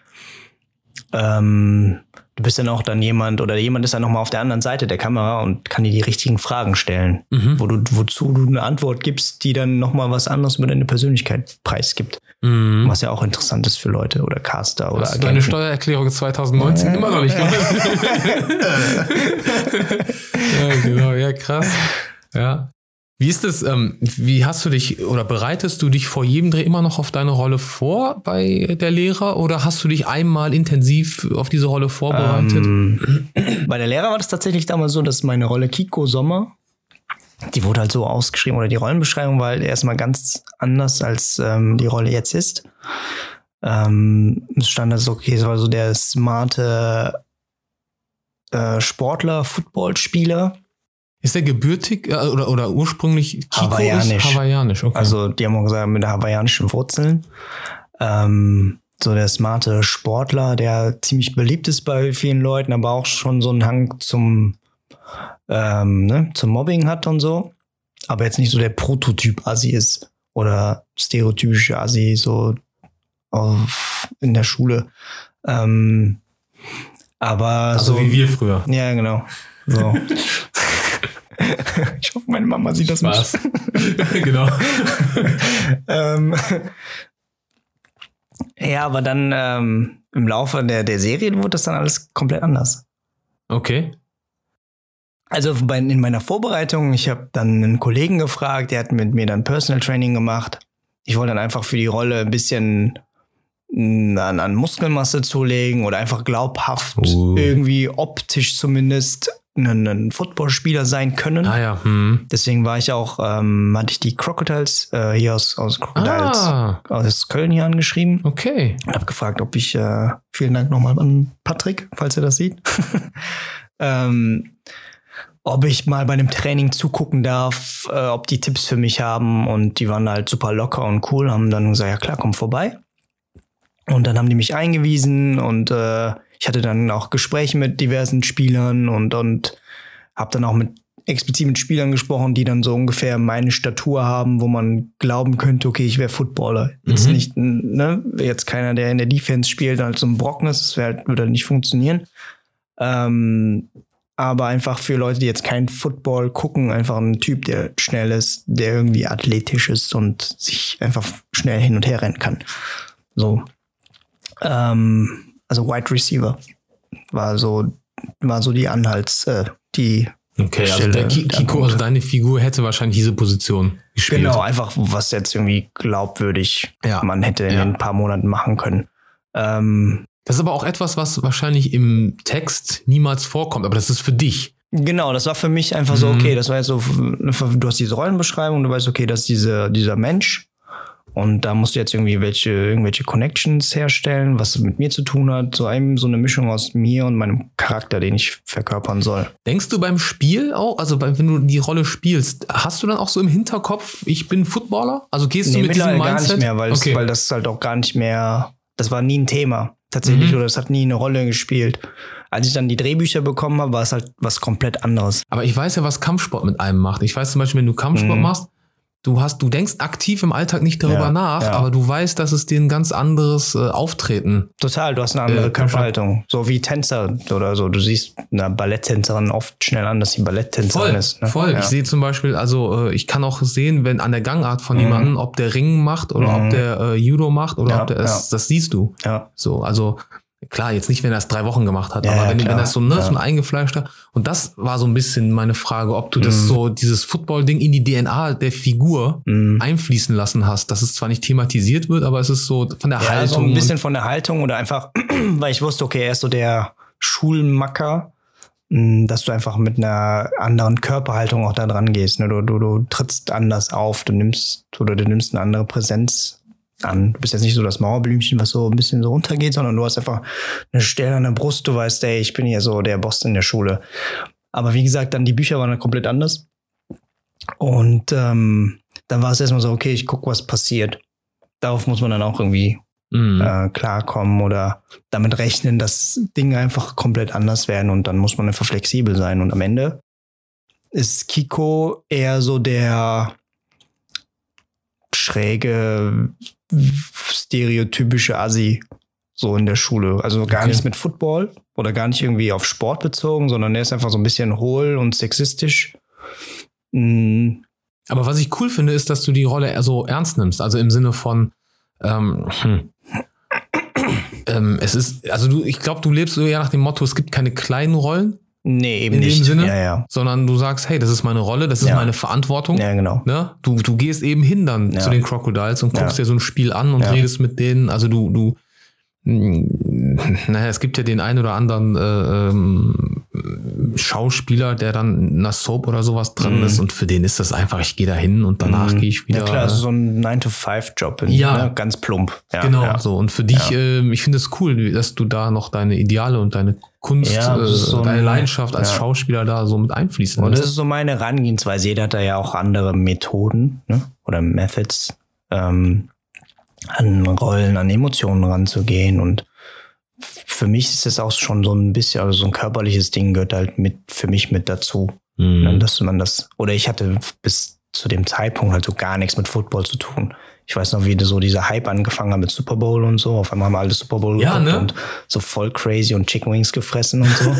Speaker 2: Ähm, du bist dann auch dann jemand oder jemand ist dann nochmal auf der anderen Seite der Kamera und kann dir die richtigen Fragen stellen, mhm. wo du, wozu du eine Antwort gibst, die dann nochmal was anderes über deine Persönlichkeit preisgibt. Mhm. Was ja auch interessant ist für Leute oder Caster oder
Speaker 1: Hast Agenten. deine Steuererklärung 2019 immer noch nicht gemacht? ja, genau, ja, krass. Ja. Wie ist es, ähm, wie hast du dich oder bereitest du dich vor jedem Dreh immer noch auf deine Rolle vor bei der Lehrer oder hast du dich einmal intensiv auf diese Rolle vorbereitet? Ähm,
Speaker 2: bei der Lehrer war das tatsächlich damals so, dass meine Rolle Kiko Sommer, die wurde halt so ausgeschrieben oder die Rollenbeschreibung war halt erstmal ganz anders als ähm, die Rolle jetzt ist. Ähm, es stand also, okay, es war so der smarte äh, Sportler, Footballspieler.
Speaker 1: Ist der gebürtig äh, oder, oder ursprünglich Kiko
Speaker 2: Hawaiianisch.
Speaker 1: Hawaiianisch, okay.
Speaker 2: Also die haben auch gesagt, mit hawaiianischen Wurzeln. Ähm, so der smarte Sportler, der ziemlich beliebt ist bei vielen Leuten, aber auch schon so einen Hang zum, ähm, ne, zum Mobbing hat und so. Aber jetzt nicht so der Prototyp Assi ist oder stereotypische Assi so auf, in der Schule. Ähm, aber
Speaker 1: also
Speaker 2: so
Speaker 1: wie wir früher.
Speaker 2: Ja, genau. So. ich hoffe, meine Mama sieht das
Speaker 1: Spaß.
Speaker 2: nicht.
Speaker 1: genau.
Speaker 2: ähm, ja, aber dann ähm, im Laufe der, der Serien wurde das dann alles komplett anders.
Speaker 1: Okay.
Speaker 2: Also bei, in meiner Vorbereitung, ich habe dann einen Kollegen gefragt, der hat mit mir dann Personal Training gemacht. Ich wollte dann einfach für die Rolle ein bisschen mm, an, an Muskelmasse zulegen oder einfach glaubhaft
Speaker 1: Uh.
Speaker 2: irgendwie optisch zumindest ein, ein Footballspieler sein können.
Speaker 1: Ah ja. Hm.
Speaker 2: Deswegen war ich auch, ähm, hatte ich die Crocodiles äh, hier aus, aus Crocodiles
Speaker 1: Ah,
Speaker 2: aus Köln hier angeschrieben
Speaker 1: okay.
Speaker 2: und habe gefragt, ob ich, äh, vielen Dank nochmal an Patrick, falls er das sieht, ähm, ob ich mal bei einem Training zugucken darf, äh, ob die Tipps für mich haben und die waren halt super locker und cool, haben dann gesagt, ja klar, komm vorbei. Und dann haben die mich eingewiesen und äh, ich hatte dann auch Gespräche mit diversen Spielern und, und habe dann auch mit explizit mit Spielern gesprochen, die dann so ungefähr meine Statur haben, wo man glauben könnte, okay, ich wäre Footballer. Jetzt
Speaker 1: Mhm.
Speaker 2: nicht, ne, jetzt keiner, der in der Defense spielt, halt so ein Brocken ist, das wär, halt- würde halt nicht funktionieren. Ähm, aber einfach für Leute, die jetzt kein Football gucken, einfach ein Typ, der schnell ist, der irgendwie athletisch ist und sich einfach schnell hin und her rennen kann. So. Ähm, also Wide Receiver war so, war so die Anhalts, äh, die
Speaker 1: Okay, also Ki
Speaker 2: der
Speaker 1: Kiko, also deine Figur hätte wahrscheinlich diese Position gespielt.
Speaker 2: Genau, einfach was jetzt irgendwie glaubwürdig
Speaker 1: Ja.
Speaker 2: man hätte in
Speaker 1: Ja.
Speaker 2: ein paar Monaten machen können. Ähm,
Speaker 1: Das ist aber auch etwas, was wahrscheinlich im Text niemals vorkommt, aber das ist für dich.
Speaker 2: genau, das war für mich einfach so,
Speaker 1: Mhm.
Speaker 2: okay, das war jetzt so, du hast diese Rollenbeschreibung, du weißt, okay, das ist diese, dieser Mensch. Und da musst du jetzt irgendwie welche, irgendwelche Connections herstellen, was mit mir zu tun hat. So einem, so eine Mischung aus mir und meinem Charakter, den ich verkörpern soll.
Speaker 1: Denkst du beim Spiel auch, also wenn du die Rolle spielst, hast du dann auch so im Hinterkopf, ich bin Footballer? Also gehst du mit diesem Mindset?
Speaker 2: gar nicht mehr, weil,
Speaker 1: okay.
Speaker 2: es, weil das halt auch gar nicht mehr, das war nie ein Thema. Tatsächlich,
Speaker 1: Mhm.
Speaker 2: oder es hat nie eine Rolle gespielt. Als ich dann die Drehbücher bekommen habe, war es halt was komplett anderes.
Speaker 1: aber ich weiß ja, was Kampfsport mit einem macht. Ich weiß zum Beispiel, wenn du Kampfsport
Speaker 2: Mhm.
Speaker 1: machst, du hast, du denkst aktiv im Alltag nicht darüber
Speaker 2: Ja,
Speaker 1: nach,
Speaker 2: ja.
Speaker 1: aber du weißt, dass es dir ein ganz anderes äh, Auftreten.
Speaker 2: Total, du hast eine andere
Speaker 1: Äh,
Speaker 2: Körperhaltung. So wie Tänzer oder so. Du siehst einer Balletttänzerin oft schnell an, dass sie Balletttänzerin
Speaker 1: Voll,
Speaker 2: ist. Ne?
Speaker 1: voll.
Speaker 2: Ja.
Speaker 1: Ich sehe zum Beispiel, also äh, ich kann auch sehen, wenn an der Gangart von
Speaker 2: Mhm.
Speaker 1: jemandem, ob der Ring macht oder
Speaker 2: Mhm.
Speaker 1: ob der äh, Judo macht oder ob der, das, das siehst du.
Speaker 2: ja.
Speaker 1: So, also klar, jetzt nicht, wenn er es drei Wochen gemacht hat,
Speaker 2: Ja,
Speaker 1: aber
Speaker 2: ja,
Speaker 1: wenn, wenn
Speaker 2: klar.
Speaker 1: das so, ne,
Speaker 2: Ja.
Speaker 1: so ein eingefleischter. Und das war so ein bisschen meine Frage, ob du das
Speaker 2: Mhm.
Speaker 1: so, dieses Football-Ding in die DNA der Figur
Speaker 2: Mhm.
Speaker 1: einfließen lassen hast, dass es zwar nicht thematisiert wird, aber es ist so von der
Speaker 2: Ja,
Speaker 1: Haltung.
Speaker 2: so ein bisschen von der Haltung oder einfach, weil ich wusste, okay, er ist so der Schulmacker, mh, dass du einfach mit einer anderen Körperhaltung auch da dran gehst. Ne? Du, du, du trittst anders auf, du nimmst oder du nimmst eine andere Präsenz an. Du bist jetzt nicht so das Mauerblümchen, was so ein bisschen so runtergeht, sondern du hast einfach eine Stelle an der Brust, du weißt, ey, ich bin hier so der Boss in der Schule. Aber wie gesagt, dann die Bücher waren dann komplett anders. Und ähm, dann war es erstmal so, okay, ich guck, was passiert. Darauf muss man dann auch irgendwie
Speaker 1: Mhm.
Speaker 2: äh, klarkommen oder damit rechnen, dass Dinge einfach komplett anders werden und dann muss man einfach flexibel sein. Und am Ende ist Kiko eher so der schräge, stereotypische Assi so in der Schule. Also gar
Speaker 1: Okay.
Speaker 2: nichts mit Football oder gar nicht irgendwie auf Sport bezogen, sondern er ist einfach so ein bisschen hohl und sexistisch. Mm,
Speaker 1: Aber was ich cool finde, ist, dass du die Rolle so ernst nimmst. Also im Sinne von, ähm, hm. ähm, es ist, also du, ich glaube, du lebst so eher nach dem Motto, es gibt keine kleinen Rollen,
Speaker 2: Nee, eben
Speaker 1: In dem
Speaker 2: nicht.
Speaker 1: Sinne?
Speaker 2: Ja, ja.
Speaker 1: sondern du sagst, hey, das ist meine Rolle, das ist
Speaker 2: Ja.
Speaker 1: meine Verantwortung.
Speaker 2: Ja, genau.
Speaker 1: Ne? Du, du gehst eben hin dann zu den Crocodiles und guckst
Speaker 2: Ja.
Speaker 1: dir so ein Spiel an und redest mit denen. Also du, du, naja, es gibt ja den einen oder anderen äh, ähm, Schauspieler, der dann in einer Soap oder sowas drin ist und für den ist das einfach, ich gehe da hin und danach gehe ich wieder.
Speaker 2: Ja klar, also so ein 9-to-5-Job.
Speaker 1: Ja.
Speaker 2: Ne? Ganz plump. Ja,
Speaker 1: Genau,
Speaker 2: Ja.
Speaker 1: so. Und für dich, ähm, ich finde es cool, dass du da noch deine Ideale und deine Kunst,
Speaker 2: Ja,
Speaker 1: äh,
Speaker 2: das so ein-
Speaker 1: deine Leidenschaft als
Speaker 2: ja.
Speaker 1: Schauspieler da so mit einfließen
Speaker 2: Und das ist so meine Herangehensweise. Jeder hat da ja auch andere Methoden ne? oder Methods, ähm, an Rollen, an Emotionen ranzugehen. Und für mich ist es auch schon so ein bisschen, also so ein körperliches Ding gehört halt mit für mich mit dazu.
Speaker 1: Mhm.
Speaker 2: Ne? Dass man das, oder ich hatte bis zu dem Zeitpunkt halt so gar nichts mit Football zu tun. Ich weiß noch, wie so dieser Hype angefangen hat mit Super Bowl und so. Auf einmal haben wir alle Super Bowl
Speaker 1: Ja, ne?
Speaker 2: und so voll crazy und Chicken Wings gefressen und so. und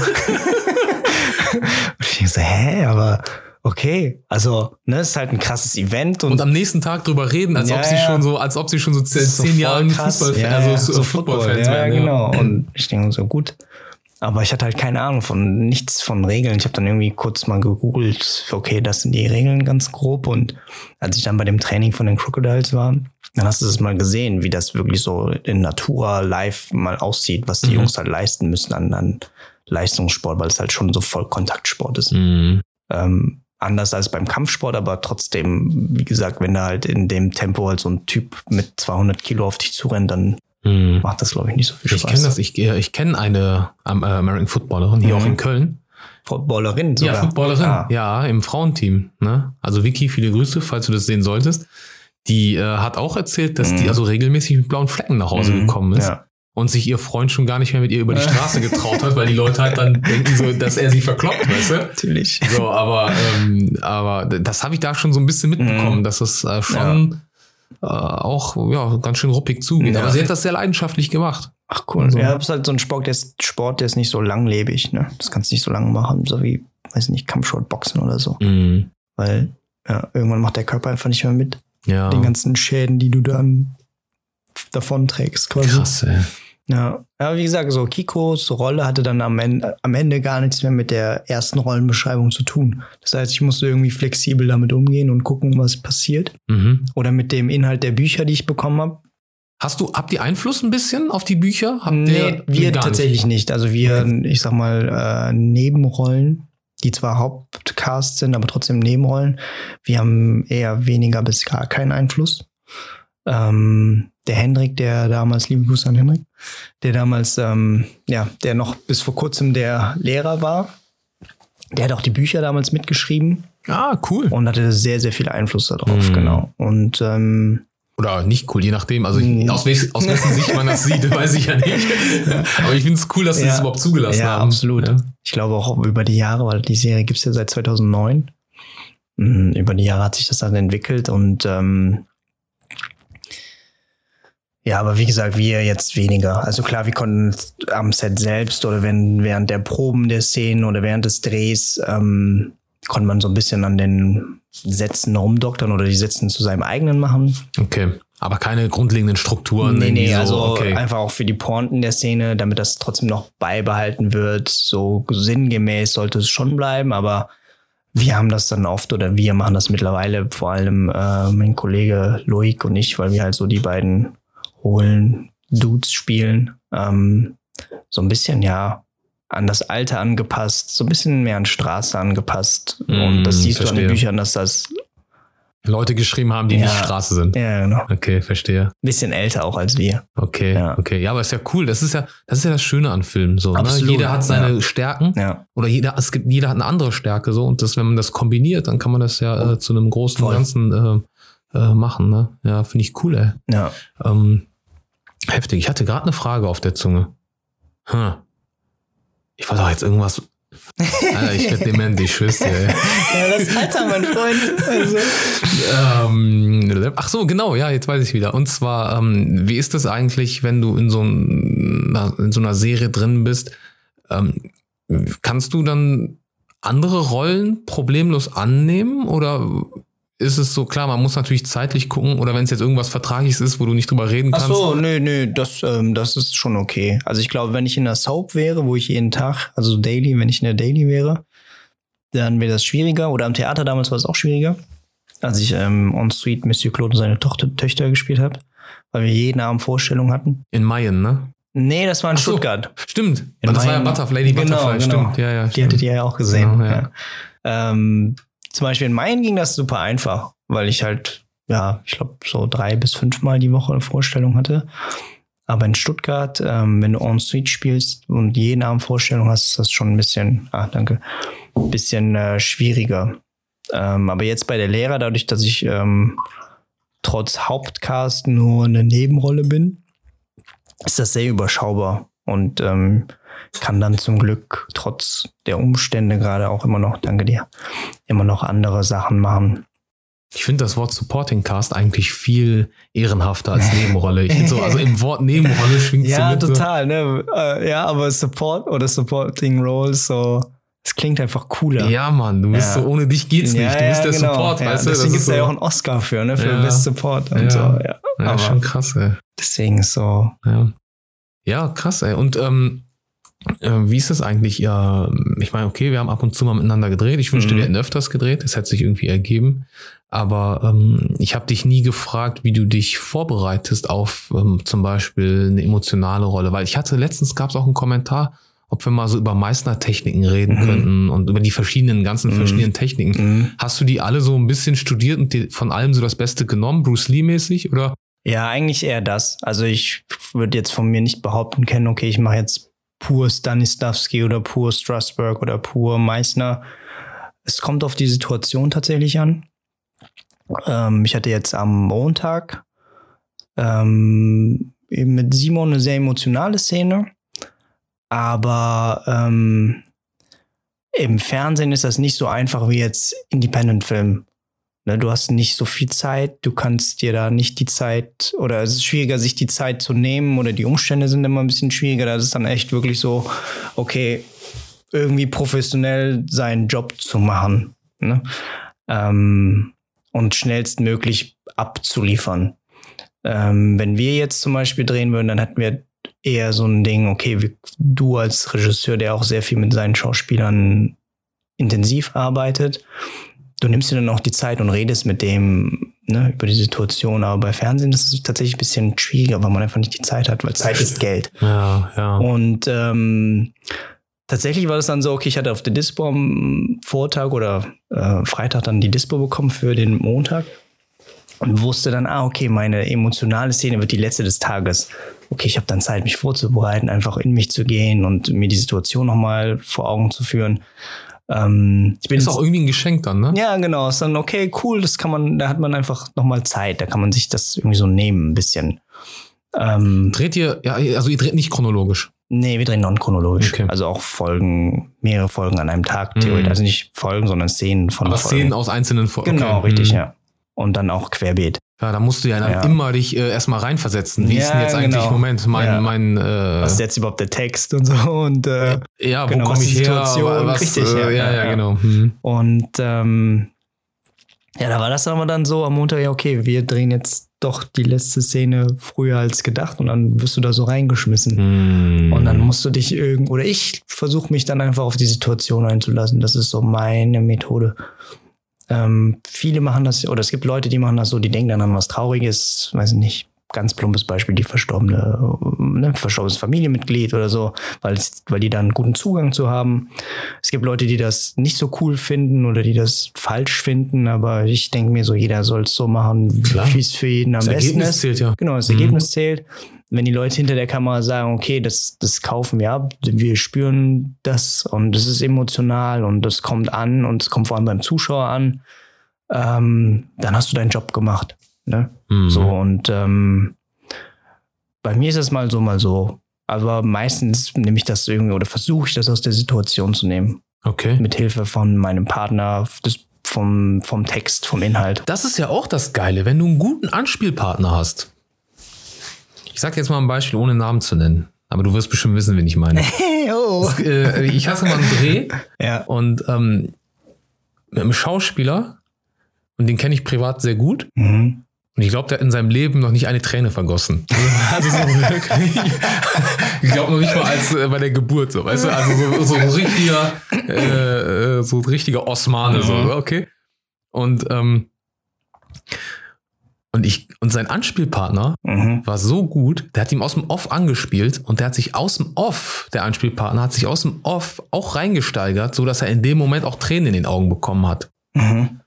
Speaker 2: ich denk so, hä, aber okay. Also, ne, ist halt ein krasses Event und,
Speaker 1: Und am nächsten Tag drüber reden, als
Speaker 2: Ja,
Speaker 1: ob sie
Speaker 2: ja.
Speaker 1: schon so, als ob sie schon so zehn,
Speaker 2: so
Speaker 1: Jahre
Speaker 2: krass.
Speaker 1: Fußball,
Speaker 2: Ja,
Speaker 1: also so,
Speaker 2: so
Speaker 1: Football-Fans
Speaker 2: ja,
Speaker 1: werden.
Speaker 2: genau. Und ich denke so, gut. Aber ich hatte halt keine Ahnung von nichts von Regeln. Ich habe dann irgendwie kurz mal gegoogelt, okay, das sind die Regeln ganz grob. Und als ich dann bei dem Training von den Crocodiles war, dann hast du das mal gesehen, wie das wirklich so in Natura live mal aussieht, was die
Speaker 1: Mhm.
Speaker 2: Jungs halt leisten müssen an, an Leistungssport, weil es halt schon so voll Kontaktsport ist.
Speaker 1: Mhm.
Speaker 2: Ähm, anders als beim Kampfsport, aber trotzdem, wie gesagt, wenn da halt in dem Tempo halt so ein Typ mit 200 Kilo auf dich zurennt, dann
Speaker 1: Mhm.
Speaker 2: macht das, glaube ich, nicht so viel
Speaker 1: Ich
Speaker 2: Spaß.
Speaker 1: kenne das, ich, ich kenne eine äh, American Footballerin hier
Speaker 2: Mhm.
Speaker 1: auch in Köln.
Speaker 2: Footballerin sogar.
Speaker 1: Ja, Footballerin.
Speaker 2: Ah.
Speaker 1: Ja, im Frauenteam. Ne? Also Vicky, viele Grüße, falls du das sehen solltest. Die äh, hat auch erzählt, dass die
Speaker 2: Mhm.
Speaker 1: also regelmäßig mit blauen Flecken nach Hause
Speaker 2: Mhm.
Speaker 1: gekommen ist.
Speaker 2: Ja.
Speaker 1: Und sich ihr Freund schon gar nicht mehr mit ihr über die Straße getraut hat, weil die Leute halt dann denken so, dass er sie verkloppt, weißt du?
Speaker 2: Natürlich.
Speaker 1: So, aber, ähm, aber das habe ich da schon so ein bisschen mitbekommen,
Speaker 2: Mhm.
Speaker 1: dass es äh, schon äh, auch ja, ganz schön ruppig zugeht.
Speaker 2: Ja.
Speaker 1: Aber sie hat das sehr leidenschaftlich gemacht.
Speaker 2: Ach cool.
Speaker 1: Also-
Speaker 2: Ja, das ist halt so ein Sport, der ist, Sport, der ist nicht so langlebig. Ne? Das kannst du nicht so lange machen, so wie, weiß nicht, Kampfsport, Boxen oder so.
Speaker 1: Mhm.
Speaker 2: Weil ja, irgendwann macht der Körper einfach nicht mehr mit.
Speaker 1: Ja.
Speaker 2: Den ganzen Schäden, die du dann davon trägst, quasi.
Speaker 1: Krass, ey.
Speaker 2: Ja. ja, wie gesagt, so Kikos Rolle hatte dann am Ende, am Ende gar nichts mehr mit der ersten Rollenbeschreibung zu tun. Das heißt, ich musste irgendwie flexibel damit umgehen und gucken, was passiert.
Speaker 1: Mhm.
Speaker 2: Oder mit dem Inhalt der Bücher, die ich bekommen habe.
Speaker 1: Hast du, habt ihr Einfluss ein bisschen auf die Bücher? Habt
Speaker 2: Nee, wir tatsächlich nicht. Also wir, ich sag mal, äh, Nebenrollen, die zwar Hauptcast sind, aber trotzdem Nebenrollen. Wir haben eher weniger bis gar keinen Einfluss. Ähm, der Hendrik, der damals, liebe Grüße an Hendrik, der damals, ähm, ja, der noch bis vor kurzem der Lehrer war, der hat auch die Bücher damals mitgeschrieben?
Speaker 1: Ah, cool.
Speaker 2: und hatte sehr, sehr viel Einfluss darauf,
Speaker 1: Mhm.
Speaker 2: genau. Und ähm,
Speaker 1: Oder nicht cool, je nachdem. Also ich,
Speaker 2: Mhm.
Speaker 1: aus, welch, aus wessen Sicht man das sieht, weiß ich ja nicht. Aber ich finde es cool, dass sie
Speaker 2: Ja.
Speaker 1: das überhaupt zugelassen
Speaker 2: Ja,
Speaker 1: haben.
Speaker 2: absolut.
Speaker 1: Ja.
Speaker 2: Ich glaube auch über die Jahre, weil die Serie gibt's ja seit 2009. Mm, Über die Jahre hat sich das dann entwickelt und ähm, ja, aber wie gesagt, wir jetzt weniger. Also klar, wir konnten am Set selbst oder wenn während der Proben der Szenen oder während des Drehs ähm, konnte man so ein bisschen an den Sätzen rumdoktern oder die Sätzen zu seinem eigenen machen.
Speaker 1: Okay. Aber keine grundlegenden Strukturen.
Speaker 2: Nee, nee,
Speaker 1: so,
Speaker 2: also
Speaker 1: okay.
Speaker 2: einfach auch für die Pointen der Szene, damit das trotzdem noch beibehalten wird. So sinngemäß sollte es schon bleiben, aber wir haben das dann oft oder wir machen das mittlerweile, vor allem äh, mein Kollege Loic und ich, weil wir halt so die beiden hohlen Dudes spielen. Ähm, so ein bisschen, ja, an das Alter angepasst, so ein bisschen mehr an Straße angepasst.
Speaker 1: Mm,
Speaker 2: und das siehst du an den
Speaker 1: verstehe.
Speaker 2: Büchern, dass das,
Speaker 1: Leute geschrieben haben, die
Speaker 2: Ja.
Speaker 1: nicht Straße sind.
Speaker 2: ja, genau,
Speaker 1: Okay, verstehe.
Speaker 2: bisschen älter auch als wir.
Speaker 1: Okay,
Speaker 2: Ja.
Speaker 1: okay. Ja, aber ist ja cool. Das ist ja, das ist ja das Schöne an Filmen. So, ne?
Speaker 2: Absolut,
Speaker 1: Jeder hat seine
Speaker 2: ja.
Speaker 1: Stärken.
Speaker 2: Ja.
Speaker 1: Oder jeder, es gibt, jeder hat eine andere Stärke so und das, wenn man das kombiniert, dann kann man das ja äh, zu einem großen
Speaker 2: Voll.
Speaker 1: Ganzen äh, äh, machen. Ne? Ja, finde ich cool, ey.
Speaker 2: Ja.
Speaker 1: Ähm, heftig. Ich hatte gerade eine Frage auf der Zunge. Hm. Ich wollte doch jetzt irgendwas. Alter, ich werde dement, ich schwör's dir.
Speaker 2: Ja, das Alter, mein Freund. Also.
Speaker 1: Ähm, ach so, genau, ja, jetzt weiß ich wieder. Und zwar, ähm, wie ist das eigentlich, wenn du in so, einer, in so einer Serie drin bist? Ähm, kannst du dann andere Rollen problemlos annehmen oder ist es so klar, man muss natürlich zeitlich gucken oder wenn es jetzt irgendwas Vertragliches ist, wo du nicht drüber reden
Speaker 2: Ach
Speaker 1: kannst?
Speaker 2: so, nö, nö, das, ähm, das ist schon okay. Also ich glaube, wenn ich in der Soap wäre, wo ich jeden Tag, also Daily, wenn ich in der Daily wäre, dann wäre das schwieriger. Oder am Theater damals war es auch schwieriger, als ich ähm, on Street Monsieur Claude und seine Tochter, Töchter gespielt habe, weil wir jeden Abend Vorstellungen hatten.
Speaker 1: In Mayen, ne?
Speaker 2: Nee, das war in
Speaker 1: Ach so,
Speaker 2: Stuttgart.
Speaker 1: Stimmt.
Speaker 2: In
Speaker 1: das war ja Butterfly, Lady
Speaker 2: Genau,
Speaker 1: Butterfly,
Speaker 2: genau.
Speaker 1: stimmt. Ja, ja,
Speaker 2: Die
Speaker 1: stimmt.
Speaker 2: hattet ihr ja auch gesehen.
Speaker 1: Genau, ja.
Speaker 2: ja. Ähm, zum Beispiel in Main ging das super einfach, weil ich halt, ja, ich glaube, so drei bis fünfmal die Woche eine Vorstellung hatte. Aber in Stuttgart, ähm, wenn du en suite spielst und jeden Abend Vorstellung hast, ist das schon ein bisschen, ah, danke, ein bisschen äh, schwieriger. Ähm, aber jetzt bei der Lehrer, dadurch, dass ich ähm, trotz Hauptcast nur eine Nebenrolle bin, ist das sehr überschaubar und ähm, kann dann zum Glück trotz der Umstände gerade auch immer noch, danke dir, immer noch andere Sachen machen.
Speaker 1: Ich finde das Wort Supporting Cast eigentlich viel ehrenhafter als Nebenrolle. Ich finde so, also im Wort Nebenrolle schwingt so
Speaker 2: Ja,
Speaker 1: mit. so-
Speaker 2: total, ne? Äh, ja, aber Support oder Supporting Roles, so, es klingt einfach cooler.
Speaker 1: Ja, Mann, du bist
Speaker 2: Ja.
Speaker 1: so, ohne dich geht's nicht. Du bist der Support,
Speaker 2: ja,
Speaker 1: weißt du?
Speaker 2: Deswegen
Speaker 1: Das
Speaker 2: gibt
Speaker 1: ist
Speaker 2: es ja
Speaker 1: so,
Speaker 2: auch einen Oscar für, ne? Für
Speaker 1: Ja.
Speaker 2: Best Support und
Speaker 1: Ja.
Speaker 2: so, ja.
Speaker 1: ja,
Speaker 2: aber
Speaker 1: schon krass, ey.
Speaker 2: deswegen so.
Speaker 1: Ja, ja krass, ey. Und ähm, äh, wie ist das eigentlich? Ja, ich meine, okay, wir haben ab und zu mal miteinander gedreht. Ich wünschte,
Speaker 2: Mhm.
Speaker 1: wir hätten öfters gedreht. Das hätte sich irgendwie ergeben. Aber ähm, ich habe dich nie gefragt, wie du dich vorbereitest auf ähm, zum Beispiel eine emotionale Rolle. Weil ich hatte letztens gab es auch einen Kommentar, ob wir mal so über Meißner-Techniken reden
Speaker 2: Mhm.
Speaker 1: könnten und über die verschiedenen, ganzen
Speaker 2: Mhm.
Speaker 1: verschiedenen Techniken.
Speaker 2: Mhm.
Speaker 1: Hast du die alle so ein bisschen studiert und dir von allem so das Beste genommen, Bruce Lee-mäßig? Oder?
Speaker 2: Ja, eigentlich eher das. Also ich würde jetzt von mir nicht behaupten können, okay, ich mache jetzt pur Stanislavski oder pur Strasberg oder pur Meißner. Es kommt auf die Situation tatsächlich an. Ähm, ich hatte jetzt am Montag ähm, mit Simon eine sehr emotionale Szene. Aber ähm, im Fernsehen ist das nicht so einfach wie jetzt Independent-Film. Ne, du hast nicht so viel Zeit, du kannst dir da nicht die Zeit oder es ist schwieriger, sich die Zeit zu nehmen oder die Umstände sind immer ein bisschen schwieriger. Da ist dann echt wirklich so, okay, irgendwie professionell seinen Job zu machen ne? ähm, und schnellstmöglich abzuliefern. Ähm, wenn wir jetzt zum Beispiel drehen würden, dann hätten wir eher so ein Ding, okay, wie, du als Regisseur, der auch sehr viel mit seinen Schauspielern intensiv arbeitet, du nimmst dir dann auch die Zeit und redest mit dem ne, über die Situation. Aber bei Fernsehen ist es tatsächlich ein bisschen schwieriger, weil man einfach nicht die Zeit hat, weil Zeit ist Geld.
Speaker 1: Ja, ja.
Speaker 2: Und ähm, tatsächlich war das dann so, okay, ich hatte auf der Dispo am Vortag oder äh, Freitag dann die Dispo bekommen für den Montag und wusste dann, ah, okay, meine emotionale Szene wird die letzte des Tages. Okay, ich habe dann Zeit, mich vorzubereiten, einfach in mich zu gehen und mir die Situation nochmal vor Augen zu führen. Ähm, ich bin
Speaker 1: Ist auch irgendwie ein Geschenk dann, ne?
Speaker 2: ja, genau. Ist dann okay, cool. Das kann man, da hat man einfach nochmal Zeit. Da kann man sich das irgendwie so nehmen, ein bisschen. Ähm,
Speaker 1: Dreht ihr, ja, also ihr dreht nicht chronologisch.
Speaker 2: nee, wir drehen non-chronologisch.
Speaker 1: Okay.
Speaker 2: Also auch Folgen, mehrere Folgen an einem Tag, theoretisch.
Speaker 1: Mhm.
Speaker 2: Also nicht Folgen, sondern Szenen von
Speaker 1: Aber
Speaker 2: Folgen.
Speaker 1: Szenen aus einzelnen Folgen.
Speaker 2: Genau,
Speaker 1: Okay.
Speaker 2: richtig,
Speaker 1: Mhm.
Speaker 2: ja. Und dann auch querbeet.
Speaker 1: Ja, da musst du ja dann
Speaker 2: Ja.
Speaker 1: immer dich äh, erstmal reinversetzen. Wie ist denn
Speaker 2: Ja,
Speaker 1: jetzt eigentlich,
Speaker 2: genau.
Speaker 1: Moment, mein,
Speaker 2: Ja.
Speaker 1: mein, äh,
Speaker 2: Was ist jetzt überhaupt der Text und so? Und, äh,
Speaker 1: ja, wo
Speaker 2: genau, was
Speaker 1: komme
Speaker 2: die
Speaker 1: ich her?
Speaker 2: Situation,
Speaker 1: Was,
Speaker 2: richtig,
Speaker 1: äh,
Speaker 2: ja,
Speaker 1: ja, ja,
Speaker 2: ja, ja.
Speaker 1: genau. Mhm.
Speaker 2: und ähm, ja, da war das aber dann so am Montag, ja, okay, wir drehen jetzt doch die letzte Szene früher als gedacht und dann wirst du da so reingeschmissen.
Speaker 1: Mhm.
Speaker 2: Und dann musst du dich irgend oder ich versuche mich dann einfach auf die Situation einzulassen. Das ist so meine Methode. Ähm, viele machen das, oder es gibt Leute, die machen das so, die denken dann an was Trauriges, weiß ich nicht, ganz plumpes Beispiel, die verstorbene, ne, verstorbenes Familienmitglied oder so, weil, weil die dann einen guten Zugang zu haben. Es gibt Leute, die das nicht so cool finden oder die das falsch finden, aber ich denke mir so, jeder soll es so machen, wie es für jeden am
Speaker 1: das
Speaker 2: besten
Speaker 1: Ergebnis
Speaker 2: ist.
Speaker 1: zählt ja.
Speaker 2: Genau, das
Speaker 1: Mhm.
Speaker 2: Ergebnis zählt. Wenn die Leute hinter der Kamera sagen, okay, das, das kaufen wir ab, wir spüren das und es ist emotional und das kommt an und es kommt vor allem beim Zuschauer an, ähm, dann hast du deinen Job gemacht. Ne?
Speaker 1: Mhm.
Speaker 2: So und ähm, bei mir ist es mal so, mal so. Aber meistens nehme ich das irgendwie oder versuche ich das aus der Situation zu nehmen.
Speaker 1: Okay.
Speaker 2: Mit Hilfe von meinem Partner, des, vom, vom Text, vom Inhalt.
Speaker 1: Das ist ja auch das Geile, wenn du einen guten Anspielpartner hast. Ich sag jetzt mal ein Beispiel, ohne Namen zu nennen. Aber du wirst bestimmt wissen, wen ich meine.
Speaker 2: Oh.
Speaker 1: äh, ich hatte mal einen Dreh
Speaker 2: Ja.
Speaker 1: und ähm, mit einem Schauspieler, und den kenne ich privat sehr gut.
Speaker 2: Mhm.
Speaker 1: Und ich glaube, der hat in seinem Leben noch nicht eine Träne vergossen. Also so wirklich. Ich glaube noch nicht mal als äh, bei der Geburt, so, weißt du? Also so, so ein richtiger, äh, äh, so ein richtiger Osmane, so,
Speaker 2: Mhm.
Speaker 1: okay. Und ähm, Und ich, und sein Anspielpartner
Speaker 2: Mhm.
Speaker 1: war so gut, der hat ihm aus dem Off angespielt und der hat sich aus dem Off, der Anspielpartner hat sich aus dem Off auch reingesteigert, so dass er in dem Moment auch Tränen in den Augen bekommen hat.
Speaker 2: Mhm.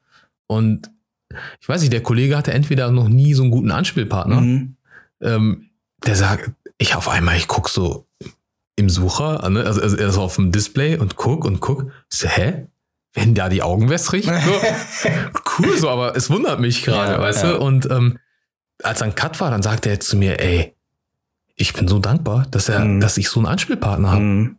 Speaker 1: Und ich weiß nicht, der Kollege hatte entweder noch nie so einen guten Anspielpartner,
Speaker 2: Mhm.
Speaker 1: ähm, der sagt, ich auf einmal, ich guck so im Sucher, ne? also, also er ist auf dem Display und guck und guck. Ich so, hä? Werden da die Augen wässrig? So, cool, so, aber es wundert mich gerade,
Speaker 2: Ja,
Speaker 1: weißt
Speaker 2: ja.
Speaker 1: du? Und ähm, als dann Cut war, dann sagte er zu mir, ey, ich bin so dankbar, dass er,
Speaker 2: Mhm.
Speaker 1: dass ich so einen Anspielpartner habe.
Speaker 2: Mhm.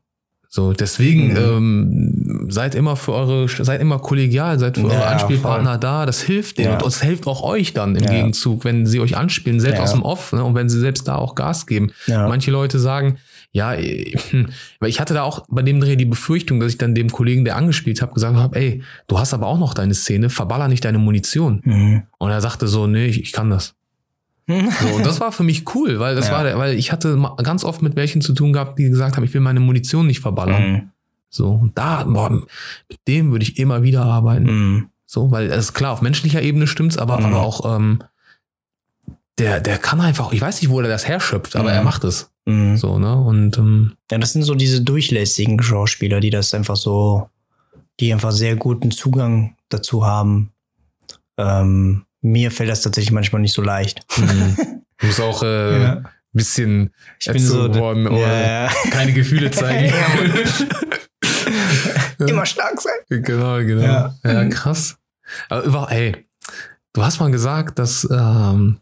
Speaker 1: So, deswegen
Speaker 2: Mhm.
Speaker 1: ähm, seid immer für eure, seid immer kollegial, seid für
Speaker 2: Ja,
Speaker 1: eure Anspielpartner
Speaker 2: voll.
Speaker 1: da. Das hilft denen
Speaker 2: Ja.
Speaker 1: und es hilft auch euch dann im
Speaker 2: Ja.
Speaker 1: Gegenzug, wenn sie euch anspielen, selbst aus dem Off ne, und wenn sie selbst da auch Gas geben. Manche Leute sagen, ja, äh, hm, weil ich hatte da auch bei dem Dreh die Befürchtung, dass ich dann dem Kollegen, der angespielt hat, gesagt habe, ey, du hast aber auch noch deine Szene, verballer nicht deine Munition.
Speaker 2: Mhm.
Speaker 1: Und er sagte so, nee, ich, ich kann das. So, und das war für mich cool, weil das
Speaker 2: Ja.
Speaker 1: war weil ich hatte ganz oft mit welchen zu tun gehabt, die gesagt haben, ich will meine Munition nicht verballern.
Speaker 2: Mhm.
Speaker 1: So, und da, boah, mit dem würde ich immer wieder arbeiten.
Speaker 2: Mhm.
Speaker 1: So, weil es ist klar, auf menschlicher Ebene stimmt's, aber,
Speaker 2: Mhm.
Speaker 1: aber auch, ähm, der, der kann einfach, ich weiß nicht, wo er das herschöpft, aber
Speaker 2: Mhm.
Speaker 1: er macht es.
Speaker 2: Mhm.
Speaker 1: So, ne? Und ähm,
Speaker 2: Ja, das sind so diese durchlässigen Schauspieler, die das einfach so, die einfach sehr guten Zugang dazu haben. Ähm, mir fällt das tatsächlich manchmal nicht so leicht.
Speaker 1: hm, muss auch äh,
Speaker 2: Ja.
Speaker 1: bisschen
Speaker 2: Ich bin so,
Speaker 1: boah, oh,
Speaker 2: ja, ja.
Speaker 1: keine Gefühle zeigen.
Speaker 2: immer stark sein.
Speaker 1: Genau, genau. Ja,
Speaker 2: Ja.
Speaker 1: krass. Aber über, ey, du hast mal gesagt, dass, ähm,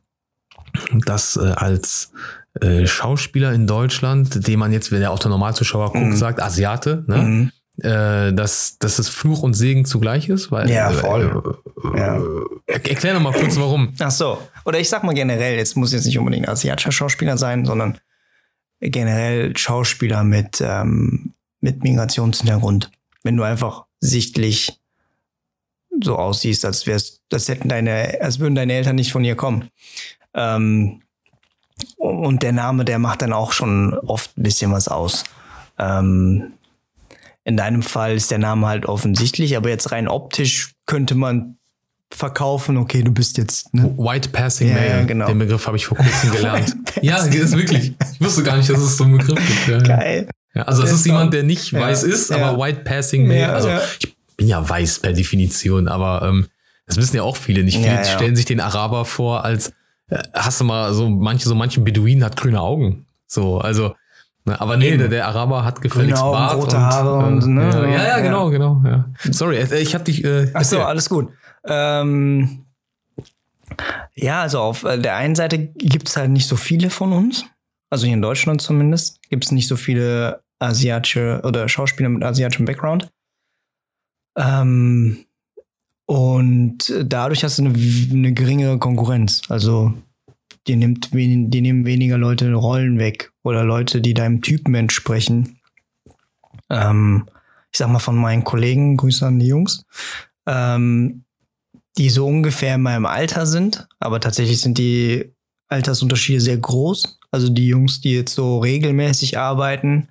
Speaker 1: dass äh, als äh, Schauspieler in Deutschland, den man jetzt, wenn der Autonormalzuschauer guckt,
Speaker 2: Mhm.
Speaker 1: sagt, Asiate, ne?
Speaker 2: Mhm.
Speaker 1: Äh, dass, dass es Fluch und Segen zugleich ist? Weil,
Speaker 2: Ja, voll.
Speaker 1: Äh,
Speaker 2: Ja.
Speaker 1: er- Erklär noch mal kurz, warum.
Speaker 2: Ach so. Oder ich sag mal generell, jetzt muss jetzt nicht unbedingt ein asiatischer Schauspieler sein, sondern generell Schauspieler mit, ähm, mit Migrationshintergrund. Wenn du einfach sichtlich so aussiehst, als wärst, als hätten deine, als würden deine Eltern nicht von hier kommen. Ähm, und der Name, der macht dann auch schon oft ein bisschen was aus. Ähm, in deinem Fall ist der Name halt offensichtlich, aber jetzt rein optisch könnte man verkaufen, okay, du bist jetzt, ne?
Speaker 1: White Passing
Speaker 2: Ja,
Speaker 1: Male.
Speaker 2: ja, genau.
Speaker 1: Den Begriff habe ich vor kurzem gelernt. Ja, das ist wirklich. Ich wusste gar nicht, dass es so einen Begriff gibt. Ja.
Speaker 2: Geil.
Speaker 1: Ja, also
Speaker 2: Der
Speaker 1: ist jemand, der nicht weiß ist, aber White Passing.
Speaker 2: Ja,
Speaker 1: also ich bin ja weiß per Definition, aber ähm, das wissen ja auch viele nicht. Viele stellen sich den Araber vor als hast du mal so manche so manchen Beduinen hat grüne Augen. So, also ne, aber nee, der, der Araber hat gefälligst
Speaker 2: Grüne Augen,
Speaker 1: Bart
Speaker 2: rote
Speaker 1: und,
Speaker 2: Haare und,
Speaker 1: äh,
Speaker 2: ne,
Speaker 1: ja, ja, ja,
Speaker 2: ja.
Speaker 1: genau, genau, ja. Sorry, äh, ich habe dich äh,
Speaker 2: Ach so,
Speaker 1: erzähl.
Speaker 2: alles gut. Ähm, ja, also auf äh, der einen Seite gibt es halt nicht so viele von uns. Also hier in Deutschland zumindest gibt es nicht so viele asiatische oder Schauspieler mit asiatischem Background. Ähm, und dadurch hast du eine, eine geringere Konkurrenz. Also die, nimmt die nehmen weniger Leute Rollen weg oder Leute, die deinem Typen entsprechen. Ähm, ich sag mal von meinen Kollegen, Grüße an die Jungs, ähm, die so ungefähr in meinem Alter sind, aber tatsächlich sind die Altersunterschiede sehr groß. Also die Jungs, die jetzt so regelmäßig arbeiten,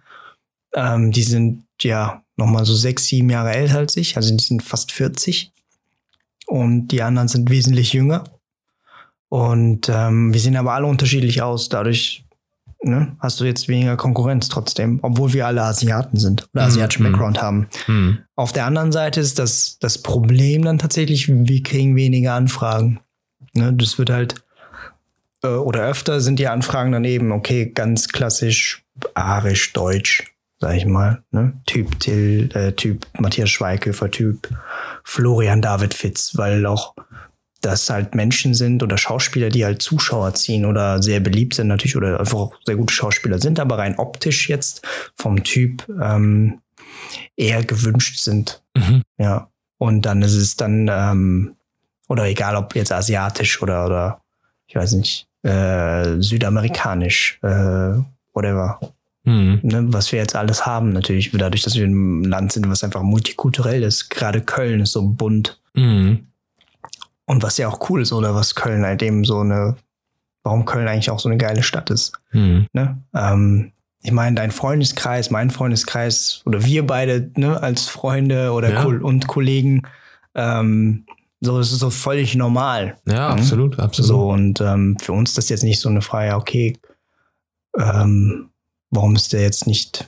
Speaker 2: ähm, die sind ja nochmal so sechs, sieben Jahre älter als ich, also die sind fast 40. Und die anderen sind wesentlich jünger. Und ähm, wir sehen aber alle unterschiedlich aus. Dadurch ne, hast du jetzt weniger Konkurrenz trotzdem, obwohl wir alle Asiaten sind oder
Speaker 1: Mhm,
Speaker 2: asiatischen
Speaker 1: mhm.
Speaker 2: Background haben.
Speaker 1: Hm.
Speaker 2: Auf der anderen Seite ist das, das Problem dann tatsächlich, wir kriegen weniger Anfragen. Ne, das wird halt, äh, oder öfter sind die Anfragen dann eben, okay, ganz klassisch arisch, deutsch, sag ich mal. Ne? Typ Till, äh, Typ Matthias Schweighöfer, Typ Florian David Fitz, weil auch das halt Menschen sind oder Schauspieler, die halt Zuschauer ziehen oder sehr beliebt sind natürlich oder einfach auch sehr gute Schauspieler sind, aber rein optisch jetzt vom Typ ähm, eher gewünscht sind.
Speaker 1: Mhm.
Speaker 2: Ja. Und dann ist es dann, ähm, oder egal ob jetzt asiatisch oder, oder ich weiß nicht, äh, südamerikanisch, äh, whatever.
Speaker 1: Hm.
Speaker 2: Ne, was wir jetzt alles haben, natürlich, dadurch, dass wir ein Land sind, was einfach multikulturell ist. Gerade Köln ist so bunt.
Speaker 1: Hm.
Speaker 2: Und was ja auch cool ist, oder was Köln halt eben so eine, warum Köln eigentlich auch so eine geile Stadt ist.
Speaker 1: Hm.
Speaker 2: Ne? Ähm, ich meine, dein Freundeskreis, mein Freundeskreis oder wir beide ne, als Freunde oder
Speaker 1: Ja.
Speaker 2: Und Kollegen, ähm, So, das ist so völlig normal.
Speaker 1: Ja,
Speaker 2: Mhm.
Speaker 1: absolut, absolut.
Speaker 2: So, und ähm, für uns das jetzt nicht so eine Frage, okay, ähm, warum ist der jetzt nicht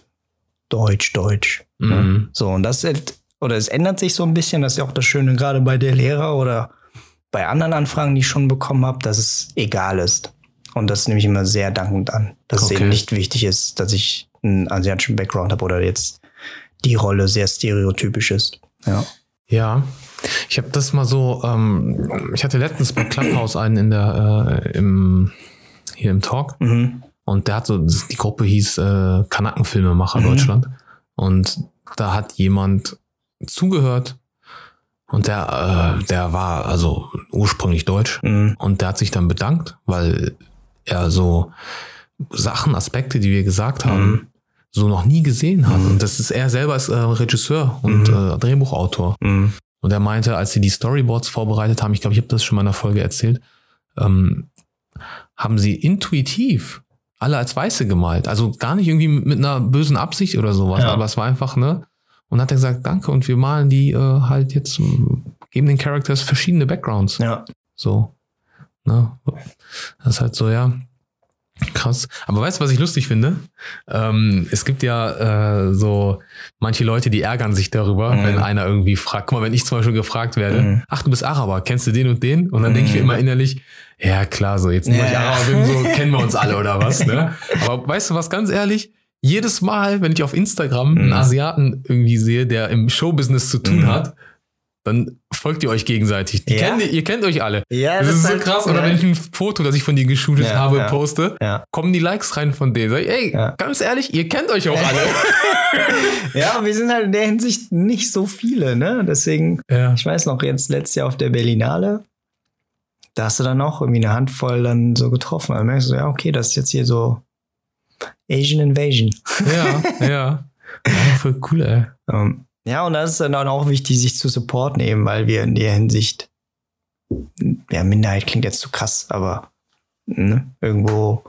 Speaker 2: Deutsch, Deutsch?
Speaker 1: Mhm.
Speaker 2: So, und das, ist- oder es ändert sich so ein bisschen, das ist ja auch das Schöne, gerade bei der Lehrer oder bei anderen Anfragen, die ich schon bekommen habe, dass es egal ist. Und das nehme ich immer sehr dankend an, dass
Speaker 1: Okay.
Speaker 2: es eben nicht wichtig ist, dass ich einen asiatischen Background habe oder jetzt die Rolle sehr stereotypisch ist. Ja.
Speaker 1: Ja, ich habe das mal so, ähm, ich hatte letztens bei Clubhouse einen in der, äh, im, hier im Talk
Speaker 2: Mhm.
Speaker 1: Und der hat so, die Gruppe hieß äh, Kanackenfilmemacher
Speaker 2: Mhm.
Speaker 1: Deutschland und da hat jemand zugehört und der, äh, der war also ursprünglich deutsch
Speaker 2: Mhm.
Speaker 1: und der hat sich dann bedankt, weil er so Sachen, Aspekte, die wir gesagt haben,
Speaker 2: Mhm.
Speaker 1: so noch nie gesehen hat. Und das ist er selber als äh, Regisseur und
Speaker 2: Mhm.
Speaker 1: äh, Drehbuchautor.
Speaker 2: Mhm.
Speaker 1: Und er meinte, als sie die Storyboards vorbereitet haben, ich glaube, ich habe das schon mal in einer Folge erzählt, ähm, haben sie intuitiv alle als Weiße gemalt. Also gar nicht irgendwie mit einer bösen Absicht oder sowas,
Speaker 2: Ja.
Speaker 1: aber es war einfach, ne? Und hat er gesagt, danke, und wir malen die äh, halt jetzt, geben den Characters verschiedene Backgrounds.
Speaker 2: Ja.
Speaker 1: So. Ne? Das ist halt so, ja. Krass. Aber weißt du, was ich lustig finde? Ähm, es gibt ja äh, so manche Leute, die ärgern sich darüber,
Speaker 2: Mhm.
Speaker 1: wenn einer irgendwie fragt. Guck mal, wenn ich zum Beispiel gefragt werde,
Speaker 2: Mhm.
Speaker 1: ach, du bist Araber, kennst du den und den? Und dann denke ich mir
Speaker 2: Mhm.
Speaker 1: immer innerlich, ja klar, so jetzt, nur weil ich
Speaker 2: Ja.
Speaker 1: Araber bin, so kennen wir uns alle oder was, ne? Aber weißt du was, ganz ehrlich, jedes Mal, wenn ich auf Instagram einen
Speaker 2: Mhm.
Speaker 1: Asiaten irgendwie sehe, der im Showbusiness zu tun
Speaker 2: Mhm.
Speaker 1: hat, dann folgt ihr euch gegenseitig. Die
Speaker 2: Ja.
Speaker 1: kennt, ihr kennt euch alle.
Speaker 2: Ja,
Speaker 1: Das, ist so
Speaker 2: halt-
Speaker 1: krass. Oder wenn ich ein Foto, das ich von dir geshootet
Speaker 2: Ja,
Speaker 1: habe,
Speaker 2: ja.
Speaker 1: poste, kommen die Likes rein von denen. Sag ich, ey, ganz ehrlich, ihr kennt euch auch alle.
Speaker 2: ja, wir sind halt in der Hinsicht nicht so viele, ne? Deswegen,
Speaker 1: ja.
Speaker 2: ich weiß noch, jetzt letztes Jahr auf der Berlinale, da hast du dann auch irgendwie eine Handvoll dann so getroffen. Dann merkst du, ja, okay, das ist jetzt hier so Asian Invasion.
Speaker 1: Ja, ja. voll cool, ey.
Speaker 2: Ähm, ja, und das ist dann auch wichtig, sich zu supporten, eben, weil wir in der Hinsicht, ja, Minderheit klingt jetzt zu krass, aber ne, irgendwo,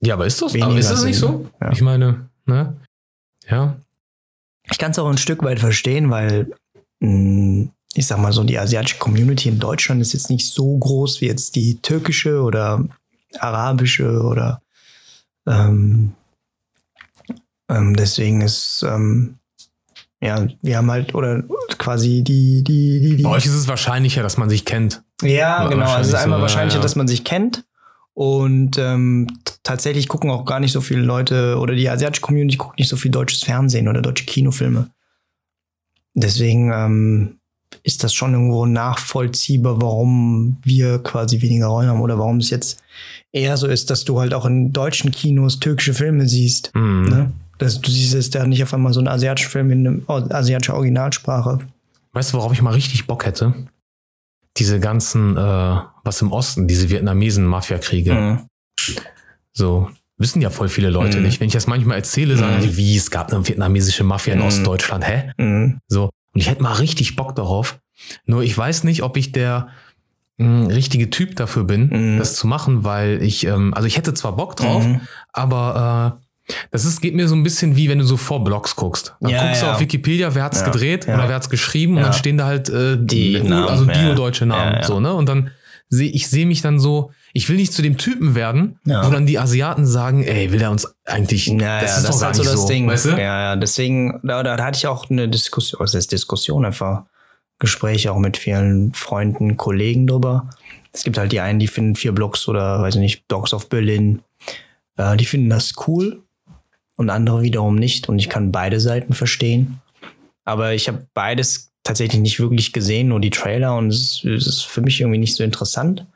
Speaker 1: Ja, aber ist das, aber ist das nicht so?
Speaker 2: ja.
Speaker 1: Ich meine, ne? Ja.
Speaker 2: ich kann es auch ein Stück weit verstehen, weil mh, ich sag mal so, die asiatische Community in Deutschland ist jetzt nicht so groß wie jetzt die türkische oder arabische oder ähm, ähm, deswegen ist ähm, ja, wir haben halt oder quasi die die die, die
Speaker 1: Bei euch ist es wahrscheinlicher, dass man sich kennt.
Speaker 2: Ja,
Speaker 1: Wa-
Speaker 2: genau. Es ist einmal
Speaker 1: so,
Speaker 2: wahrscheinlicher,
Speaker 1: ja,
Speaker 2: dass man sich kennt. Und ähm, tatsächlich gucken auch gar nicht so viele Leute oder die asiatische Community guckt nicht so viel deutsches Fernsehen oder deutsche Kinofilme. Deswegen ähm, ist das schon irgendwo nachvollziehbar, warum wir quasi weniger Rollen haben oder warum es jetzt eher so ist, dass du halt auch in deutschen Kinos türkische Filme siehst.
Speaker 1: Hm.
Speaker 2: Ne? Das, du siehst es da nicht auf einmal so einen asiatischen Film in einem, oh, asiatischer Originalsprache.
Speaker 1: Weißt du, worauf ich mal richtig Bock hätte? Diese ganzen, äh, was im Osten, diese Vietnamesen-Mafia-Kriege.
Speaker 2: Mhm.
Speaker 1: So, wissen ja voll viele Leute
Speaker 2: Mhm.
Speaker 1: nicht. Wenn ich das manchmal erzähle, sagen
Speaker 2: Mhm.
Speaker 1: die, wie, es gab eine vietnamesische Mafia in
Speaker 2: Mhm.
Speaker 1: Ostdeutschland. Hä?
Speaker 2: Mhm.
Speaker 1: So. Und ich hätte mal richtig Bock darauf. Nur ich weiß nicht, ob ich der mh, richtige Typ dafür bin,
Speaker 2: Mhm.
Speaker 1: das zu machen, weil ich, ähm, also ich hätte zwar Bock drauf,
Speaker 2: Mhm.
Speaker 1: aber äh, das ist, geht mir so ein bisschen wie wenn du so vor Blogs guckst. Dann
Speaker 2: Ja,
Speaker 1: guckst du
Speaker 2: ja.
Speaker 1: auf Wikipedia, wer hat's
Speaker 2: Ja,
Speaker 1: gedreht
Speaker 2: ja.
Speaker 1: oder wer hat's geschrieben und
Speaker 2: Ja.
Speaker 1: dann stehen da halt äh,
Speaker 2: Die
Speaker 1: U-
Speaker 2: Namen,
Speaker 1: also
Speaker 2: ja.
Speaker 1: bio-deutsche Namen.
Speaker 2: Ja, ja.
Speaker 1: So, ne? Und dann sehe ich sehe mich dann so, ich will nicht zu dem Typen werden,
Speaker 2: Ja.
Speaker 1: wo dann die Asiaten sagen, ey, will der uns eigentlich,
Speaker 2: Ja, ja,
Speaker 1: das ist doch gar
Speaker 2: halt so das Ding.
Speaker 1: weißt du?
Speaker 2: Ja, ja, deswegen, da, da hatte ich auch eine Diskussion, was heißt Diskussion, einfach Gespräche auch mit vielen Freunden, Kollegen drüber. Es gibt halt die einen, die finden vier Blocks oder, weiß ich nicht, Blocks of Berlin, äh, die finden das cool und andere wiederum nicht und ich kann beide Seiten verstehen. Aber ich habe beides tatsächlich nicht wirklich gesehen, nur die Trailer und es, es ist für mich irgendwie nicht so interessant,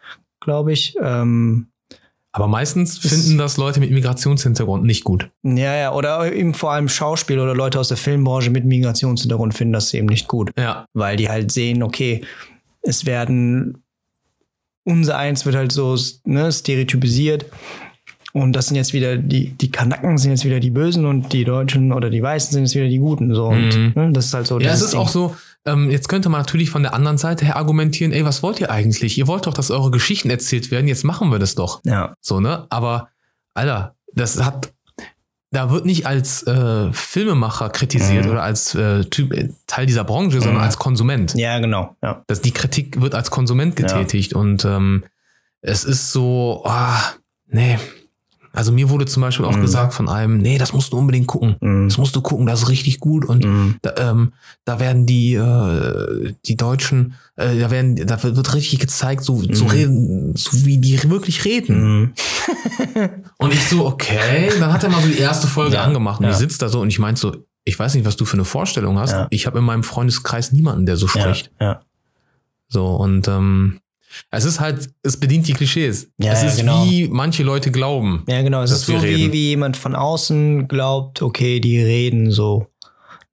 Speaker 2: glaube ich. Ähm,
Speaker 1: Aber meistens finden das Leute mit Migrationshintergrund nicht gut.
Speaker 2: Ja, ja, oder eben vor allem Schauspieler oder Leute aus der Filmbranche mit Migrationshintergrund finden das eben nicht gut,
Speaker 1: Ja.
Speaker 2: weil die halt sehen, okay, es werden unser eins wird halt so ne, stereotypisiert und das sind jetzt wieder die die Kanaken sind jetzt wieder die Bösen und die Deutschen oder die Weißen sind jetzt wieder die Guten so und
Speaker 1: Mhm.
Speaker 2: ne, das ist halt so.
Speaker 1: Ja, es ist
Speaker 2: Ding.
Speaker 1: auch so, ähm, jetzt könnte man natürlich von der anderen Seite her argumentieren, ey, was wollt ihr eigentlich? Ihr wollt doch, dass eure Geschichten erzählt werden, jetzt machen wir das doch.
Speaker 2: Ja,
Speaker 1: So, ne? Aber, Alter, das hat da wird nicht als äh, Filmemacher kritisiert
Speaker 2: Mhm.
Speaker 1: oder als äh, typ, äh, Teil dieser Branche, sondern
Speaker 2: Mhm.
Speaker 1: als Konsument.
Speaker 2: Ja, genau. Ja.
Speaker 1: dass die Kritik wird als Konsument
Speaker 2: Ja.
Speaker 1: getätigt und ähm, es ist so, ah, nee. Also mir wurde zum Beispiel auch
Speaker 2: Mhm.
Speaker 1: gesagt von einem, nee, das musst du unbedingt gucken.
Speaker 2: Mhm.
Speaker 1: Das musst du gucken, das ist richtig gut und
Speaker 2: Mhm.
Speaker 1: da, ähm, da werden die äh, die Deutschen, äh, da werden, da wird richtig gezeigt, so, so
Speaker 2: Mhm.
Speaker 1: reden, so wie die wirklich reden.
Speaker 2: Mhm.
Speaker 1: Und ich so, okay, dann hat er mal so die erste Folge
Speaker 2: Ja,
Speaker 1: angemacht und
Speaker 2: ja.
Speaker 1: ich sitze da so und ich meinte so, ich weiß nicht, was du für eine Vorstellung hast.
Speaker 2: Ja.
Speaker 1: Ich habe in meinem Freundeskreis niemanden, der so
Speaker 2: Ja,
Speaker 1: spricht.
Speaker 2: ja.
Speaker 1: So, und ähm, es ist halt, es bedient die Klischees.
Speaker 2: Ja,
Speaker 1: es
Speaker 2: ja,
Speaker 1: ist
Speaker 2: genau.
Speaker 1: wie manche Leute glauben.
Speaker 2: ja, genau. Es ist so, wie, wie jemand von außen glaubt, okay, die reden so.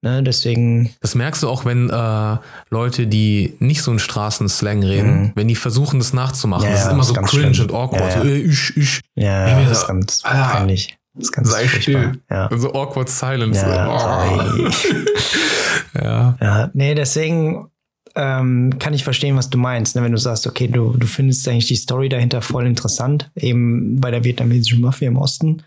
Speaker 2: Ne, deswegen,
Speaker 1: Das merkst du auch, wenn äh, Leute, die nicht so einen Straßenslang reden,
Speaker 2: Mhm.
Speaker 1: wenn die versuchen, das nachzumachen.
Speaker 2: Ja,
Speaker 1: das ist immer
Speaker 2: das
Speaker 1: so
Speaker 2: ist
Speaker 1: cringe
Speaker 2: schlimm.
Speaker 1: und awkward.
Speaker 2: Ja, ja.
Speaker 1: So, äh, ich, ich.
Speaker 2: ja,
Speaker 1: Ja,
Speaker 2: das ist ganz
Speaker 1: ah,
Speaker 2: peinlich. Das ist ganz
Speaker 1: Sei still.
Speaker 2: Ja.
Speaker 1: So awkward silence.
Speaker 2: Ja,
Speaker 1: Oh. ja.
Speaker 2: Ja, nee, deswegen ähm, kann ich verstehen, was du meinst. Ne? Wenn du sagst, okay, du, du findest eigentlich die Story dahinter voll interessant, eben bei der vietnamesischen Mafia im Osten.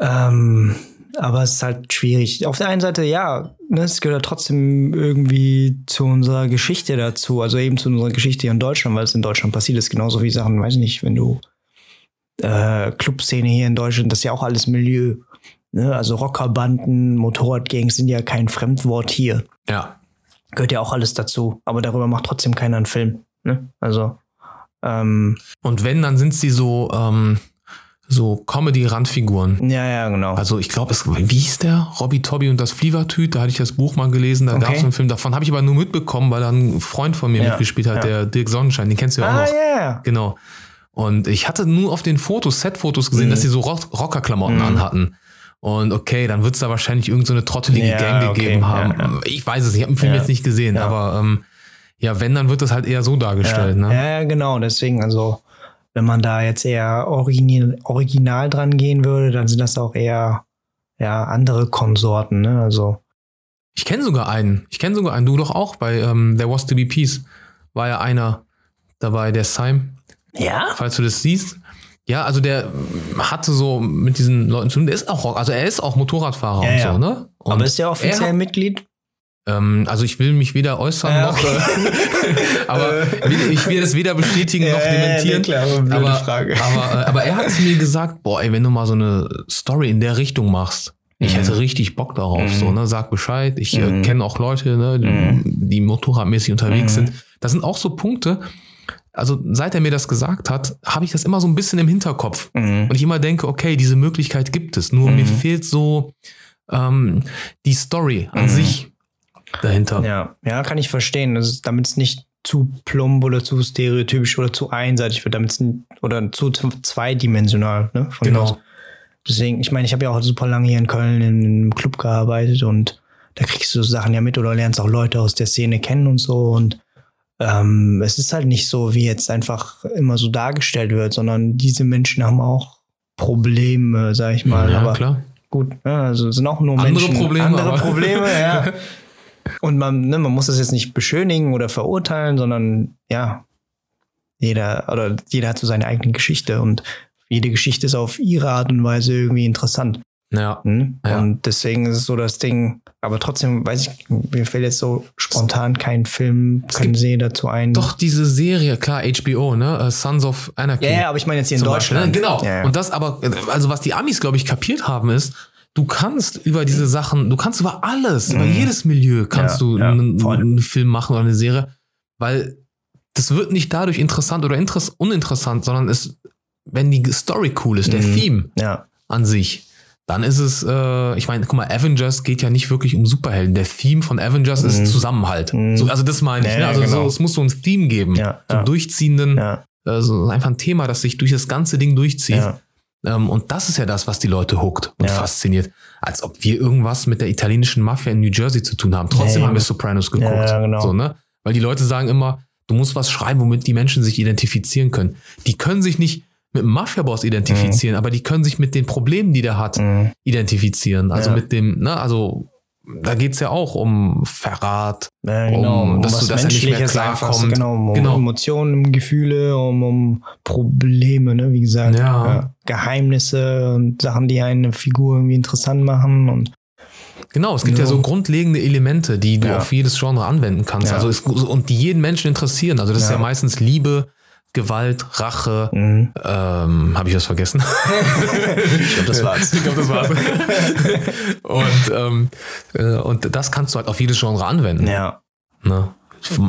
Speaker 2: Ähm, aber es ist halt schwierig. Auf der einen Seite, ja, ne, es gehört trotzdem irgendwie zu unserer Geschichte dazu, also eben zu unserer Geschichte hier in Deutschland, weil es in Deutschland passiert ist, genauso wie Sachen, weiß ich nicht, wenn du äh, Clubszene hier in Deutschland, das ist ja auch alles Milieu. Ne? Also Rockerbanden, Motorradgangs sind ja kein Fremdwort hier
Speaker 1: ja.
Speaker 2: Gehört ja auch alles dazu. Aber darüber macht trotzdem keiner einen Film. Ne? Also, ähm,
Speaker 1: Und wenn, dann sind sie so, ähm, so Comedy-Randfiguren.
Speaker 2: ja, ja, genau.
Speaker 1: Also ich glaube, wie hieß der? Robbie Tobby und das Flievertüt, da hatte ich das Buch mal gelesen, da
Speaker 2: Okay.
Speaker 1: gab es einen Film, davon habe ich aber nur mitbekommen, weil da ein Freund von mir
Speaker 2: Ja,
Speaker 1: mitgespielt hat,
Speaker 2: ja.
Speaker 1: der Dirk Sonnenschein, den kennst du ja auch
Speaker 2: ah,
Speaker 1: noch.
Speaker 2: ja, ja.
Speaker 1: Genau. Und ich hatte nur auf den Fotos, Set-Fotos gesehen,
Speaker 2: Mhm.
Speaker 1: dass sie so Rock Rockerklamotten
Speaker 2: Mhm.
Speaker 1: anhatten. Und okay, dann wird es da wahrscheinlich irgendeine so trottelige
Speaker 2: Ja,
Speaker 1: Gang
Speaker 2: okay,
Speaker 1: gegeben
Speaker 2: ja,
Speaker 1: haben.
Speaker 2: ja.
Speaker 1: Ich weiß es, nicht, ich habe den Film
Speaker 2: Ja.
Speaker 1: jetzt nicht gesehen,
Speaker 2: Ja.
Speaker 1: aber ähm, ja, wenn, dann wird das halt eher so dargestellt.
Speaker 2: ja,
Speaker 1: Ne?
Speaker 2: ja, ja, genau. Deswegen, also, wenn man da jetzt eher original, original dran gehen würde, dann sind das auch eher ja, andere Konsorten. Ne? Also,
Speaker 1: Ich kenne sogar einen. Ich kenne sogar einen. Du doch auch bei ähm, There Was to Be Peace. War ja einer dabei, der Sime,
Speaker 2: ja?
Speaker 1: falls du das siehst. Ja, also der hatte so mit diesen Leuten zu tun. Der ist auch, Rock- also er ist auch Motorradfahrer
Speaker 2: Ja,
Speaker 1: und
Speaker 2: ja.
Speaker 1: so, ne? Und
Speaker 2: Aber ist der offiziell
Speaker 1: er-
Speaker 2: Mitglied?
Speaker 1: Ähm, also ich will mich weder äußern
Speaker 2: Ja,
Speaker 1: noch,
Speaker 2: okay.
Speaker 1: äh, aber ich will das weder bestätigen noch dementieren.
Speaker 2: nee, klar, aber
Speaker 1: aber,
Speaker 2: Frage.
Speaker 1: Aber, äh, aber er hat zu mir gesagt, boah, ey, wenn du mal so eine Story in der Richtung machst, ich
Speaker 2: Mhm.
Speaker 1: hätte richtig Bock darauf,
Speaker 2: Mhm.
Speaker 1: so, ne, sag Bescheid. Ich äh,
Speaker 2: Mhm.
Speaker 1: kenne auch Leute, ne, die,
Speaker 2: Mhm.
Speaker 1: die motorradmäßig unterwegs
Speaker 2: Mhm.
Speaker 1: sind. Das sind auch so Punkte. Also seit er mir das gesagt hat, habe ich das immer so ein bisschen im Hinterkopf.
Speaker 2: Mhm.
Speaker 1: Und ich immer denke, okay, diese Möglichkeit gibt es. Nur
Speaker 2: Mhm.
Speaker 1: mir fehlt so ähm, die Story an
Speaker 2: Mhm.
Speaker 1: sich dahinter.
Speaker 2: Ja, ja, kann ich verstehen. Damit es nicht zu plump oder zu stereotypisch oder zu einseitig wird, damit es oder zu zweidimensional, ne? Aus.
Speaker 1: Genau.
Speaker 2: Deswegen, ich meine, ich habe ja auch super lange hier in Köln in einem Club gearbeitet und da kriegst du Sachen ja mit oder lernst auch Leute aus der Szene kennen und so. Und ähm, es ist halt nicht so, wie jetzt einfach immer so dargestellt wird, sondern diese Menschen haben auch Probleme, sag ich mal.
Speaker 1: ja,
Speaker 2: Aber
Speaker 1: klar.
Speaker 2: gut, ja, also es sind auch nur
Speaker 1: Andere
Speaker 2: Menschen.
Speaker 1: Probleme,
Speaker 2: Andere Probleme, ja. Und man, ne, man muss das jetzt nicht beschönigen oder verurteilen, sondern ja, jeder oder jeder hat so seine eigene Geschichte und jede Geschichte ist auf ihre Art und Weise irgendwie interessant.
Speaker 1: Ja.
Speaker 2: Ne?
Speaker 1: Ja.
Speaker 2: Und deswegen ist es so das Ding, aber trotzdem weiß ich, mir fällt jetzt so spontan kein Film,
Speaker 1: Es
Speaker 2: kein
Speaker 1: gibt
Speaker 2: See dazu ein.
Speaker 1: Doch diese Serie, klar, HBO, ne? äh, Sons of Anarchy.
Speaker 2: Ja, ja, aber ich meine jetzt hier in
Speaker 1: zum Beispiel,
Speaker 2: Deutschland.
Speaker 1: ne? Genau.
Speaker 2: Ja.
Speaker 1: Und das aber, also was die Amis, glaube ich, kapiert haben, ist, du kannst über diese Sachen, du kannst über alles, über
Speaker 2: Mhm.
Speaker 1: jedes Milieu kannst
Speaker 2: Ja,
Speaker 1: du
Speaker 2: ja,
Speaker 1: einen, Film machen oder eine Serie, weil das wird nicht dadurch interessant oder interess uninteressant, sondern es, wenn die Story cool ist, der
Speaker 2: Mhm.
Speaker 1: Theme
Speaker 2: ja,
Speaker 1: an sich, dann ist es, äh, ich meine, guck mal, Avengers geht ja nicht wirklich um Superhelden. Der Theme von Avengers
Speaker 2: Mhm.
Speaker 1: ist Zusammenhalt.
Speaker 2: Mhm.
Speaker 1: So, also das meine ich.
Speaker 2: Ja,
Speaker 1: ne? Also
Speaker 2: genau.
Speaker 1: so, es muss so ein Theme geben.
Speaker 2: Ja,
Speaker 1: so einen
Speaker 2: ja.
Speaker 1: durchziehenden,
Speaker 2: ja,
Speaker 1: äh, so einfach ein Thema, das sich durch das ganze Ding durchzieht.
Speaker 2: ja.
Speaker 1: Ähm, und das ist ja das, was die Leute hookt und fasziniert. Als ob wir irgendwas mit der italienischen Mafia in New Jersey zu tun haben. Trotzdem
Speaker 2: Nee.
Speaker 1: haben wir Sopranos geguckt.
Speaker 2: Genau.
Speaker 1: so, ne? Weil die Leute sagen immer, du musst was schreiben, womit die Menschen sich identifizieren können. Die können sich nicht mit dem Mafia-Boss identifizieren, aber die können sich mit den Problemen, die der hat,
Speaker 2: Mhm.
Speaker 1: identifizieren. Also
Speaker 2: Ja.
Speaker 1: mit dem, ne, also da geht's ja auch um Verrat,
Speaker 2: Ja, genau,
Speaker 1: um, dass
Speaker 2: was
Speaker 1: du- dass er nicht mehr klarkommt.
Speaker 2: Genau, um
Speaker 1: Genau.
Speaker 2: Emotionen, um Gefühle, um, um Probleme, ne, wie gesagt.
Speaker 1: Ja.
Speaker 2: Geheimnisse und Sachen, die eine Figur irgendwie interessant machen und
Speaker 1: Genau, es gibt ja so grundlegende Elemente, die du
Speaker 2: Ja.
Speaker 1: auf jedes Genre anwenden kannst. Also es, und die jeden Menschen interessieren. Also das ist
Speaker 2: ja
Speaker 1: meistens Liebe, Gewalt, Rache.
Speaker 2: Mhm.
Speaker 1: Ähm, Habe ich was vergessen?
Speaker 2: ich glaube, das war's.
Speaker 1: ich glaube, das war's. und, ähm, äh, und das kannst du halt auf jedes Genre anwenden.
Speaker 2: ja.
Speaker 1: Ne?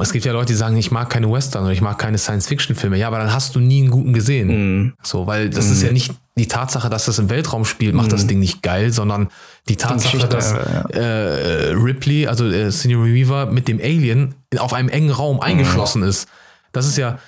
Speaker 1: Es gibt ja Leute, die sagen, ich mag keine Western oder ich mag keine Science-Fiction-Filme. Ja, aber dann hast du nie einen guten gesehen.
Speaker 2: Mhm.
Speaker 1: So, weil das ist ja nicht die Tatsache, dass das im Weltraum spielt, macht das Ding nicht geil, sondern die Tatsache,
Speaker 2: Geschichte,
Speaker 1: dass
Speaker 2: ja.
Speaker 1: äh, Ripley, also äh, Sigourney Weaver, mit dem Alien auf einem engen Raum eingeschlossen ist. Das ist ja,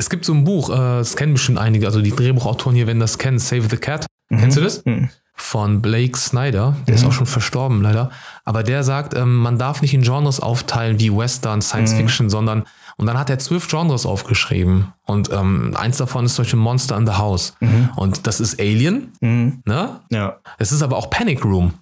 Speaker 1: es gibt so ein Buch, äh, das kennen bestimmt einige, also die Drehbuchautoren hier werden das kennen, Save the Cat. Kennst du das?
Speaker 2: Mhm.
Speaker 1: Von Blake Snyder, der ist auch schon verstorben leider. Aber der sagt, ähm, man darf nicht in Genres aufteilen wie Western, Science Fiction, sondern und dann hat er zwölf Genres aufgeschrieben. Und ähm, eins davon ist zum Beispiel Monster in the House. Und das ist Alien,
Speaker 2: Mhm.
Speaker 1: ne?
Speaker 2: Ja.
Speaker 1: Es ist aber auch Panic Room.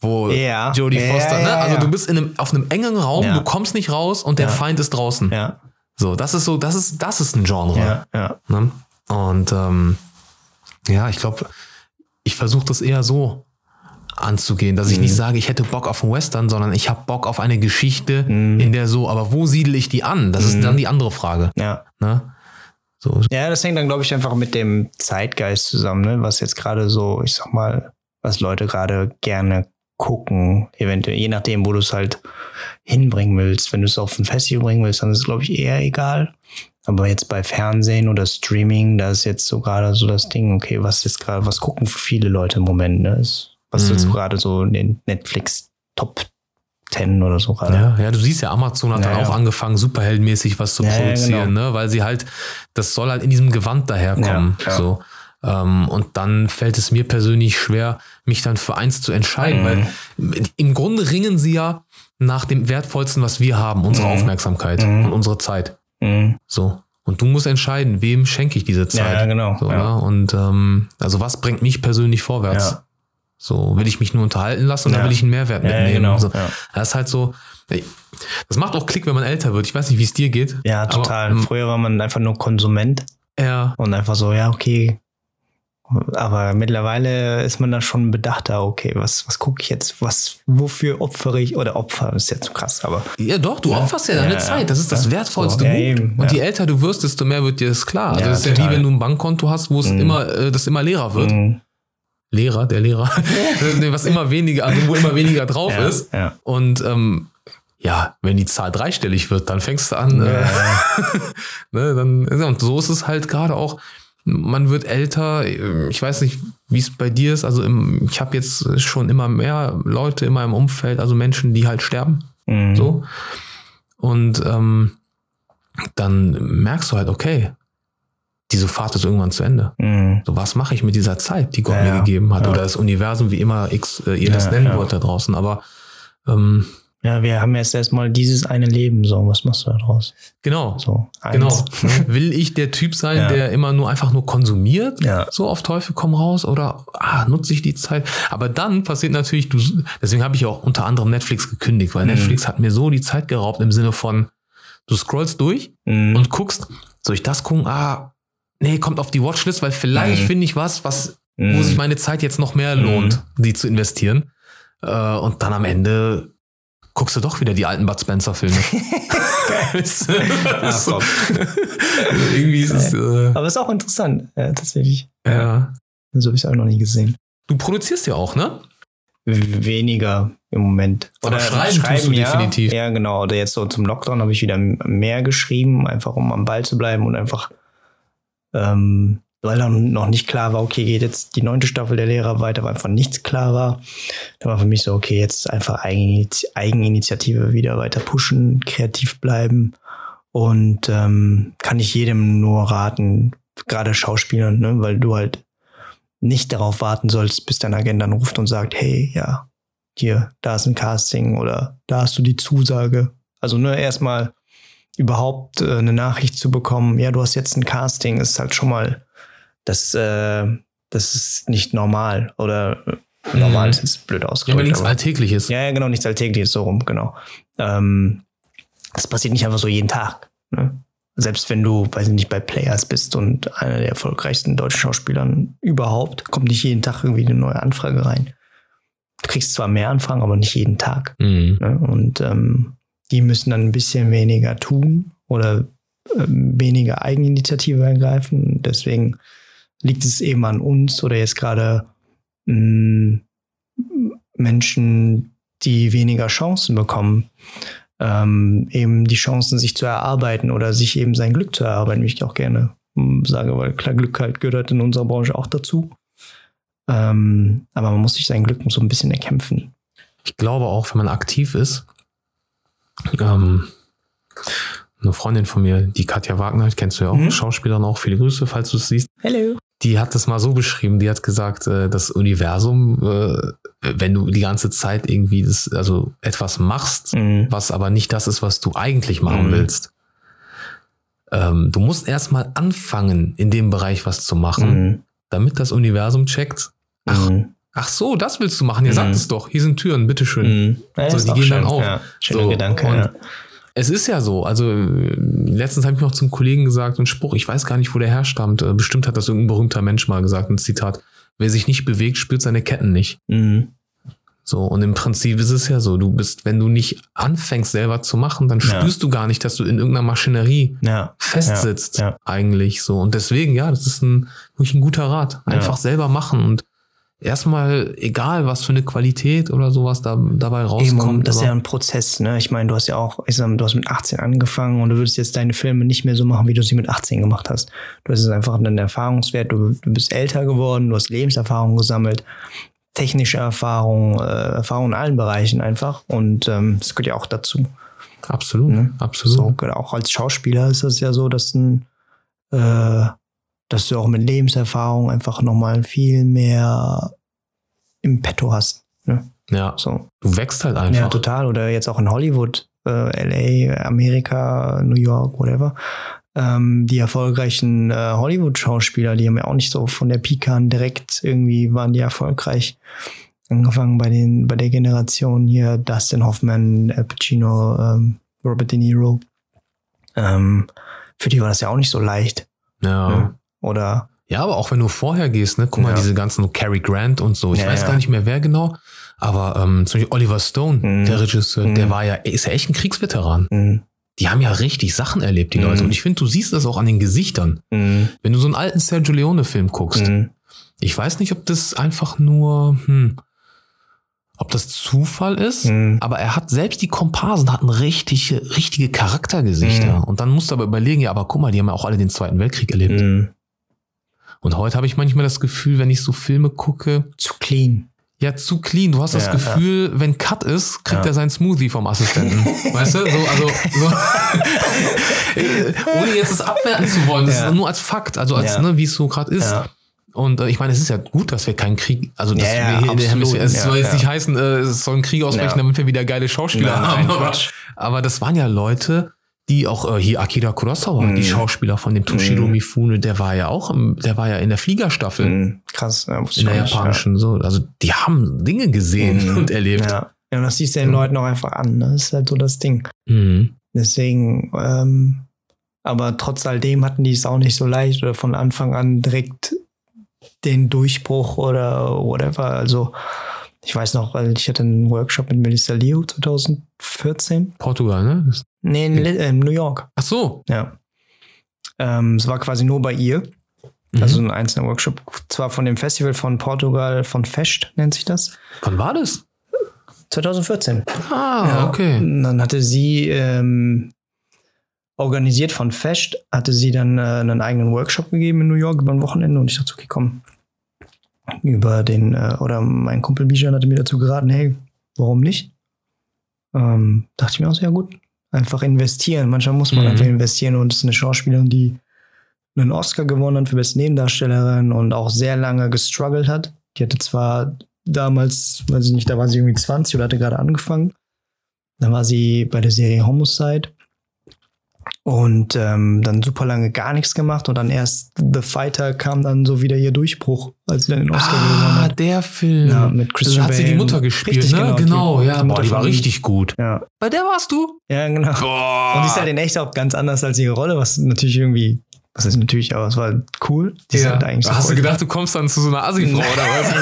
Speaker 1: Wo
Speaker 2: Ja.
Speaker 1: Jodie Foster,
Speaker 2: ja,
Speaker 1: ne? Also
Speaker 2: ja.
Speaker 1: du bist in einem, auf einem engen Raum, du kommst nicht raus und der Feind ist draußen.
Speaker 2: Ja.
Speaker 1: So, das ist so, das ist, das ist ein Genre.
Speaker 2: Ja. Ja.
Speaker 1: Ne? Und ähm, ja, ich glaube, ich versuche das eher so anzugehen, dass
Speaker 2: Mhm.
Speaker 1: ich nicht sage, ich hätte Bock auf einen Western, sondern ich habe Bock auf eine Geschichte,
Speaker 2: Mhm.
Speaker 1: in der so, aber wo siedle ich die an? Das ist dann die andere Frage.
Speaker 2: ja.
Speaker 1: Ne? So,
Speaker 2: Ja, das hängt dann, glaube ich, einfach mit dem Zeitgeist zusammen, ne? was jetzt gerade so, ich sag mal, was Leute gerade gerne gucken, eventuell, je nachdem, wo du es halt hinbringen willst. Wenn du es auf ein Festival bringen willst, dann ist es, glaube ich, eher egal. Aber jetzt bei Fernsehen oder Streaming, da ist jetzt so gerade so das Ding, okay, was jetzt gerade, was gucken viele Leute im Moment, ne? Was ist
Speaker 1: Mhm.
Speaker 2: jetzt gerade so in den Netflix Top 10 oder so gerade.
Speaker 1: Ja, ja, du siehst ja, Amazon hat
Speaker 2: Ja,
Speaker 1: dann
Speaker 2: ja.
Speaker 1: auch angefangen, superheldenmäßig was zu
Speaker 2: Ja,
Speaker 1: produzieren,
Speaker 2: genau.
Speaker 1: ne? weil sie halt, das soll halt in diesem Gewand daherkommen. So. Ähm, und dann fällt es mir persönlich schwer, mich dann für eins zu entscheiden,
Speaker 2: Mhm.
Speaker 1: weil im Grunde ringen sie ja nach dem Wertvollsten, was wir haben, unsere
Speaker 2: Mhm.
Speaker 1: Aufmerksamkeit
Speaker 2: Mhm.
Speaker 1: und unsere Zeit.
Speaker 2: Mhm.
Speaker 1: So. Und du musst entscheiden, wem schenke ich diese Zeit.
Speaker 2: Ja, genau.
Speaker 1: So,
Speaker 2: ja.
Speaker 1: ne? Und ähm, also was bringt mich persönlich vorwärts?
Speaker 2: Ja.
Speaker 1: So, will ich mich nur unterhalten lassen oder
Speaker 2: Ja.
Speaker 1: will ich einen Mehrwert
Speaker 2: Ja,
Speaker 1: mitnehmen?
Speaker 2: genau.
Speaker 1: So.
Speaker 2: Ja.
Speaker 1: Das ist halt so. Das macht auch Klick, wenn man älter wird. Ich weiß nicht, wie es dir geht.
Speaker 2: Ja, total.
Speaker 1: Aber, ähm,
Speaker 2: Früher war man einfach nur Konsument
Speaker 1: ja,
Speaker 2: und einfach so, ja, okay. Aber mittlerweile ist man dann schon bedachter, okay, was, was gucke ich jetzt? Was, wofür opfere ich? Oder Opfer ist jetzt zu krass, aber
Speaker 1: ja, doch, du opferst ja deine
Speaker 2: Ja,
Speaker 1: Zeit. Das ist das
Speaker 2: ja.
Speaker 1: wertvollste
Speaker 2: So, ja,
Speaker 1: Gut.
Speaker 2: eben,
Speaker 1: Und
Speaker 2: ja.
Speaker 1: je älter du wirst, desto mehr wird dir das klar. Also
Speaker 2: Ja,
Speaker 1: das ist ja
Speaker 2: total.
Speaker 1: wie wenn du ein Bankkonto hast, wo es
Speaker 2: Mhm.
Speaker 1: immer, äh, das immer leerer wird.
Speaker 2: Mhm.
Speaker 1: Lehrer, der Lehrer. Was immer weniger, also wo immer weniger drauf
Speaker 2: ja,
Speaker 1: ist.
Speaker 2: ja.
Speaker 1: Und ähm, ja, wenn die Zahl dreistellig wird, dann fängst du an, äh, ne, dann, ja, und so ist es halt gerade auch. Man wird älter. Ich weiß nicht, wie es bei dir ist. Also im, ich habe jetzt schon immer mehr Leute in meinem Umfeld, also Menschen, die halt sterben.
Speaker 2: Mhm.
Speaker 1: So. Und ähm, dann merkst du halt, okay, diese Fahrt ist irgendwann zu Ende.
Speaker 2: Mhm.
Speaker 1: So, was mache ich mit dieser Zeit, die Gott
Speaker 2: Ja,
Speaker 1: mir gegeben hat?
Speaker 2: Ja.
Speaker 1: Oder das Universum, wie immer X, äh, ihr das
Speaker 2: Ja,
Speaker 1: nennen
Speaker 2: ja.
Speaker 1: wollt da draußen. Aber ähm,
Speaker 2: Ja, wir haben jetzt erstmal dieses eine Leben, so, was machst du da draus?
Speaker 1: genau.
Speaker 2: So, eins.
Speaker 1: Genau. Will ich der Typ sein,
Speaker 2: Ja.
Speaker 1: der immer nur einfach nur konsumiert?
Speaker 2: Ja.
Speaker 1: So auf Teufel komm raus? Oder ah, nutze ich die Zeit? Aber dann passiert natürlich, du, deswegen habe ich auch unter anderem Netflix gekündigt, weil
Speaker 2: Mhm.
Speaker 1: Netflix hat mir so die Zeit geraubt im Sinne von, du scrollst durch
Speaker 2: Mhm.
Speaker 1: und guckst, soll ich das gucken? Ah, nee, kommt auf die Watchlist, weil vielleicht
Speaker 2: Mhm.
Speaker 1: finde ich was, was, wo
Speaker 2: Mhm.
Speaker 1: sich meine Zeit jetzt noch mehr lohnt, die zu investieren. Äh, und dann am Ende guckst du doch wieder die alten Bud Spencer Filme.
Speaker 2: Ach,
Speaker 1: so.
Speaker 2: komm.
Speaker 1: Irgendwie ist es, äh,
Speaker 2: Aber ist auch interessant, ja, tatsächlich.
Speaker 1: ja.
Speaker 2: So habe ich es auch noch nie gesehen.
Speaker 1: Du produzierst ja auch, ne?
Speaker 2: Weniger im Moment.
Speaker 1: Aber schreiben tust du
Speaker 2: ja.
Speaker 1: definitiv.
Speaker 2: Ja, genau. Oder jetzt so zum Lockdown habe ich wieder mehr geschrieben, einfach um am Ball zu bleiben und einfach, ähm, weil dann noch nicht klar war, okay, geht jetzt die neunte Staffel der Lehrer weiter, weil einfach nichts klar war. Da war für mich so, okay, jetzt einfach Eigeninitiative wieder weiter pushen, kreativ bleiben und ähm, kann ich jedem nur raten, gerade Schauspielern, ne, weil du halt nicht darauf warten sollst, bis dein Agent dann ruft und sagt, hey, ja, hier, da ist ein Casting oder da hast du die Zusage. Also nur erstmal überhaupt äh, eine Nachricht zu bekommen, ja, du hast jetzt ein Casting, ist halt schon mal, das, äh, das ist nicht normal. Oder Normal ist blöd
Speaker 1: Ja,
Speaker 2: ausgedrückt.
Speaker 1: aber nichts
Speaker 2: aber-
Speaker 1: Alltägliches.
Speaker 2: ja, ja, genau, nichts Alltägliches, so rum, genau. Ähm, das passiert nicht einfach so jeden Tag. Ne? Selbst wenn du, weiß ich nicht, bei Players bist und einer der erfolgreichsten deutschen Schauspielern überhaupt, kommt nicht jeden Tag irgendwie eine neue Anfrage rein. Du kriegst zwar mehr Anfragen, aber nicht jeden Tag.
Speaker 1: Mhm.
Speaker 2: Ne? Und ähm, die müssen dann ein bisschen weniger tun oder ähm, weniger Eigeninitiative ergreifen. Deswegen liegt es eben an uns oder jetzt gerade mh, Menschen, die weniger Chancen bekommen, ähm, eben die Chancen sich zu erarbeiten oder sich eben sein Glück zu erarbeiten, wie ich auch gerne mh, sage, weil klar, Glück halt gehört in unserer Branche auch dazu. Ähm, aber man muss sich sein Glück so ein bisschen erkämpfen.
Speaker 1: Ich glaube auch, wenn man aktiv ist, ähm, eine Freundin von mir, die Katja Wagner, kennst du ja auch,
Speaker 2: Mhm.
Speaker 1: Schauspielerin auch, viele Grüße, falls du es siehst.
Speaker 2: Hello.
Speaker 1: Die hat das mal so beschrieben, die hat gesagt, äh, das Universum, äh, wenn du die ganze Zeit irgendwie das, also etwas machst,
Speaker 2: Mhm.
Speaker 1: was aber nicht das ist, was du eigentlich machen
Speaker 2: Mhm.
Speaker 1: willst. Ähm, du musst erstmal anfangen, in dem Bereich was zu machen,
Speaker 2: Mhm.
Speaker 1: damit das Universum checkt. Ach,
Speaker 2: Mhm.
Speaker 1: ach so, das willst du machen. Ihr
Speaker 2: Mhm.
Speaker 1: sagt es doch. Hier sind Türen, bitteschön.
Speaker 2: Mhm. Ja,
Speaker 1: So, die gehen dann
Speaker 2: schön.
Speaker 1: auf.
Speaker 2: Ja, schöner
Speaker 1: So,
Speaker 2: Gedanke.
Speaker 1: und
Speaker 2: ja.
Speaker 1: Es ist ja so. Also äh, letztens habe ich noch zum Kollegen gesagt, einen Spruch, ich weiß gar nicht, wo der herstammt. Äh, Bestimmt hat das irgendein berühmter Mensch mal gesagt, ein Zitat. Wer sich nicht bewegt, spürt seine Ketten nicht.
Speaker 2: Mhm.
Speaker 1: So, und im Prinzip ist es ja so, du bist, wenn du nicht anfängst selber zu machen, dann
Speaker 2: Ja.
Speaker 1: spürst du gar nicht, dass du in irgendeiner Maschinerie
Speaker 2: ja.
Speaker 1: festsitzt,
Speaker 2: Ja, ja.
Speaker 1: eigentlich so. Und deswegen, ja, das ist ein, wirklich ein guter Rat. Einfach
Speaker 2: Ja.
Speaker 1: selber machen und erstmal, egal was für eine Qualität oder sowas da, dabei
Speaker 2: Eben,
Speaker 1: rauskommt.
Speaker 2: das ist ja ein Prozess, ne? Ich meine, du hast ja auch, ich sag, mal, du hast mit 18 angefangen und du würdest jetzt deine Filme nicht mehr so machen, wie du sie mit 18 gemacht hast. Du hast jetzt einfach einen Erfahrungswert, du, du bist älter geworden, du hast Lebenserfahrung gesammelt, technische Erfahrung, äh, Erfahrung in allen Bereichen einfach. Und ähm, das gehört ja auch dazu.
Speaker 1: absolut,
Speaker 2: Ne?
Speaker 1: absolut.
Speaker 2: So, gerade auch als Schauspieler ist es ja so, dass, ein, äh, dass du auch mit Lebenserfahrung einfach nochmal viel mehr im Petto hast. Ne?
Speaker 1: Ja,
Speaker 2: So.
Speaker 1: du wächst halt einfach.
Speaker 2: Ja, total. Oder jetzt auch in Hollywood, äh, LA, Amerika, New York, whatever. Ähm, die erfolgreichen äh, Hollywood-Schauspieler, die haben ja auch nicht so von der Pike an direkt irgendwie waren die erfolgreich. Angefangen bei den, bei der Generation hier, Dustin Hoffman, Al Pacino, ähm, Robert De Niro. Ähm, für die war das ja auch nicht so leicht.
Speaker 1: ja.
Speaker 2: Ne? Oder
Speaker 1: Ja, aber auch wenn du vorher gehst, ne, guck mal,
Speaker 2: Ja.
Speaker 1: diese ganzen Cary Grant und so, ich
Speaker 2: Ja,
Speaker 1: weiß gar nicht mehr wer genau, aber ähm, zum Beispiel Oliver Stone,
Speaker 2: Mhm.
Speaker 1: der Regisseur, der
Speaker 2: Mhm.
Speaker 1: war ja, ist ja echt ein Kriegsveteran.
Speaker 2: mh,
Speaker 1: Die haben ja richtig Sachen erlebt, die
Speaker 2: Mhm.
Speaker 1: Leute. Und ich finde, du siehst das auch an den Gesichtern.
Speaker 2: mh,
Speaker 1: Wenn du so einen alten Sergio Leone-Film guckst,
Speaker 2: mh,
Speaker 1: ich weiß nicht, ob das einfach nur, hm, ob das Zufall ist,
Speaker 2: mh.
Speaker 1: aber er hat selbst die Komparsen hatten richtige, richtige Charaktergesichter.
Speaker 2: Mhm.
Speaker 1: Und dann musst du aber überlegen, ja, aber guck mal, die haben ja auch alle den Zweiten Weltkrieg erlebt.
Speaker 2: mh.
Speaker 1: Und heute habe ich manchmal das Gefühl, wenn ich so Filme gucke,
Speaker 2: Zu clean.
Speaker 1: ja, zu clean. Du hast das
Speaker 2: Ja,
Speaker 1: Gefühl, wenn Cut ist, kriegt
Speaker 2: Ja.
Speaker 1: er seinen Smoothie vom Assistenten. weißt du? So, also, so. ohne jetzt es abwerten zu wollen. Das
Speaker 2: Ja.
Speaker 1: ist nur als Fakt, also als,
Speaker 2: Ja.
Speaker 1: ne, wie es so gerade ist.
Speaker 2: Ja.
Speaker 1: Und äh, ich meine, es ist ja gut, dass wir keinen Krieg, also dass
Speaker 2: Ja, ja,
Speaker 1: wir hier in der
Speaker 2: absolut.
Speaker 1: Hemisphäre, es soll
Speaker 2: Ja,
Speaker 1: jetzt
Speaker 2: ja.
Speaker 1: nicht heißen, äh, es soll ein Krieg ausbrechen,
Speaker 2: Ja.
Speaker 1: damit wir wieder geile Schauspieler
Speaker 2: Nein,
Speaker 1: haben. Aber, aber das waren ja Leute, die auch äh, hier Akira Kurosawa,
Speaker 2: Mhm.
Speaker 1: die Schauspieler von dem Toshiro
Speaker 2: Mhm.
Speaker 1: Mifune, der war ja auch, im, der war ja in der Fliegerstaffel
Speaker 2: Mhm. Krass. Ja,
Speaker 1: in der japanischen, so, also die haben Dinge gesehen
Speaker 2: Mhm.
Speaker 1: und erlebt.
Speaker 2: Ja. ja, und das siehst du den
Speaker 1: Ja.
Speaker 2: Leuten auch einfach an. Ne? Das ist halt so das Ding.
Speaker 1: Mhm.
Speaker 2: Deswegen, ähm, aber trotz alledem hatten die es auch nicht so leicht oder von Anfang an direkt den Durchbruch oder whatever. Also, ich weiß noch, weil ich hatte einen Workshop mit Melissa Leo 2014.
Speaker 1: Portugal, ne? Das-
Speaker 2: Nee, in äh, New York.
Speaker 1: Ach so.
Speaker 2: Ja. Ähm, es war quasi nur bei ihr.
Speaker 1: Mhm.
Speaker 2: Also ein einzelner Workshop. Zwar von dem Festival von Portugal, von Fest nennt sich das.
Speaker 1: Wann war das?
Speaker 2: 2014.
Speaker 1: Ah,
Speaker 2: Ja.
Speaker 1: okay.
Speaker 2: Und dann hatte sie ähm, organisiert von Fest, hatte sie dann äh, einen eigenen Workshop gegeben in New York über ein Wochenende und ich dachte, okay, komm. Über den, äh, oder mein Kumpel Bijan hatte mir dazu geraten, hey, warum nicht? Ähm, dachte ich mir auch sehr gut. Einfach investieren. Manchmal muss man
Speaker 1: Mhm.
Speaker 2: einfach investieren und es ist eine Schauspielerin, die einen Oscar gewonnen hat für beste Nebendarstellerin und auch sehr lange gestruggelt hat. Die hatte zwar damals, weiß ich nicht, da war sie irgendwie 20 oder hatte gerade angefangen. Dann war sie bei der Serie Homicide. Und ähm, dann super lange gar nichts gemacht und dann erst The Fighter kam dann so wieder ihr Durchbruch, als sie dann den Oscar gewonnen
Speaker 1: Ah,
Speaker 2: hat.
Speaker 1: der Film.
Speaker 2: Ja, mit Christian
Speaker 1: Da hat sie die. Mutter gespielt,
Speaker 2: Richtig,
Speaker 1: ne?
Speaker 2: genau,
Speaker 1: Genau,
Speaker 2: die-
Speaker 1: ja.
Speaker 2: die
Speaker 1: Boah, die war richtig gut.
Speaker 2: Ja,
Speaker 1: Bei der warst du?
Speaker 2: ja genau.
Speaker 1: Boah.
Speaker 2: Und die ist halt in echt auch ganz anders als ihre Rolle, was natürlich irgendwie, was ist natürlich, aber es war cool. Die
Speaker 1: ja.
Speaker 2: halt eigentlich so
Speaker 1: Hast du gedacht, du kommst dann zu so einer Assi-Frau oder was?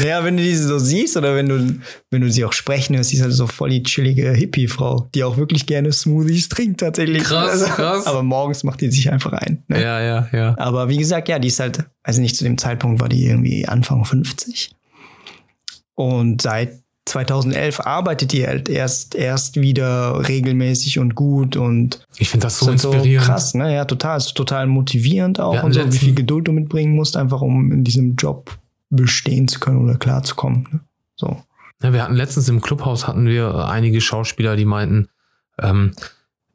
Speaker 2: Naja, wenn du diese so siehst oder wenn du, wenn du sie auch sprechen hörst, sie ist halt so voll die chillige Hippie-Frau, die auch wirklich gerne Smoothies trinkt tatsächlich.
Speaker 1: Krass, krass.
Speaker 2: Aber morgens macht die sich einfach ein. Ne?
Speaker 1: ja, ja, ja.
Speaker 2: Aber wie gesagt, ja, die ist halt, also nicht zu dem Zeitpunkt war die irgendwie Anfang 50. Und seit 2011 arbeitet die halt erst, erst wieder regelmäßig und gut und
Speaker 1: Ich finde das so
Speaker 2: halt
Speaker 1: inspirierend.
Speaker 2: So krass, ne? Ja, total. Ist total motivierend auch
Speaker 1: hatten
Speaker 2: und so, wie viel Geduld du mitbringen musst, einfach um in diesem Job bestehen zu können oder klarzukommen. Ne? So.
Speaker 1: Ja, wir hatten letztens im Clubhaus hatten wir einige Schauspieler, die meinten, ähm,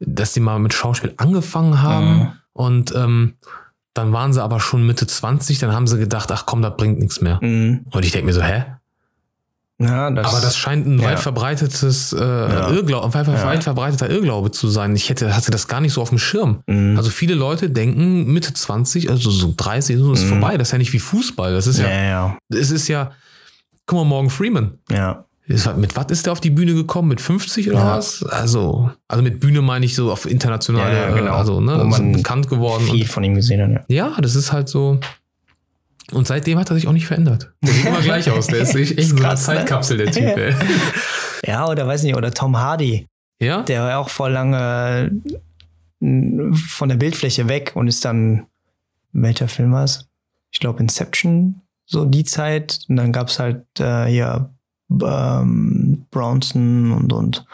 Speaker 1: dass sie mal mit Schauspiel angefangen haben
Speaker 2: Mhm.
Speaker 1: und ähm, dann waren sie aber schon Mitte 20, dann haben sie gedacht, ach komm, das bringt nichts mehr.
Speaker 2: Mhm.
Speaker 1: Und ich denke mir so, hä?
Speaker 2: Ja, das,
Speaker 1: Aber das scheint ein
Speaker 2: ja.
Speaker 1: weit verbreitetes äh, Irrglaube, weit,
Speaker 2: Ja.
Speaker 1: weit verbreiteter Irrglaube zu sein. Ich hätte, hatte das gar nicht so auf dem Schirm.
Speaker 2: Mhm.
Speaker 1: Also viele Leute denken Mitte 20, also so 30, so ist
Speaker 2: Mhm.
Speaker 1: vorbei. Das ist ja nicht wie Fußball. Das ist ja,
Speaker 2: ja, ja,
Speaker 1: es ist ja, guck mal, Morgan Freeman.
Speaker 2: ja.
Speaker 1: Ist, mit was ist der auf die Bühne gekommen? Mit 50 oder
Speaker 2: Ja.
Speaker 1: was? Also, also mit Bühne meine ich so auf internationale,
Speaker 2: Ja, ja, genau.
Speaker 1: also, ne,
Speaker 2: Wo
Speaker 1: also
Speaker 2: man
Speaker 1: bekannt geworden.
Speaker 2: Viel
Speaker 1: Und,
Speaker 2: von ihm gesehen hat. Ja.
Speaker 1: ja, das ist halt so. Und seitdem hat er sich auch nicht verändert. Der sieht immer gleich aus. Der ist echt
Speaker 2: Ist
Speaker 1: so eine
Speaker 2: krass, ne?
Speaker 1: Zeitkapsel, der Typ, ey.
Speaker 2: ja, oder weiß nicht, oder Tom Hardy,
Speaker 1: Ja?
Speaker 2: der war ja auch voll lange äh, von der Bildfläche weg und ist dann, welcher Film war es? Ich glaube Inception, so die Zeit. Und dann gab es halt äh, hier ähm, Bronson und, und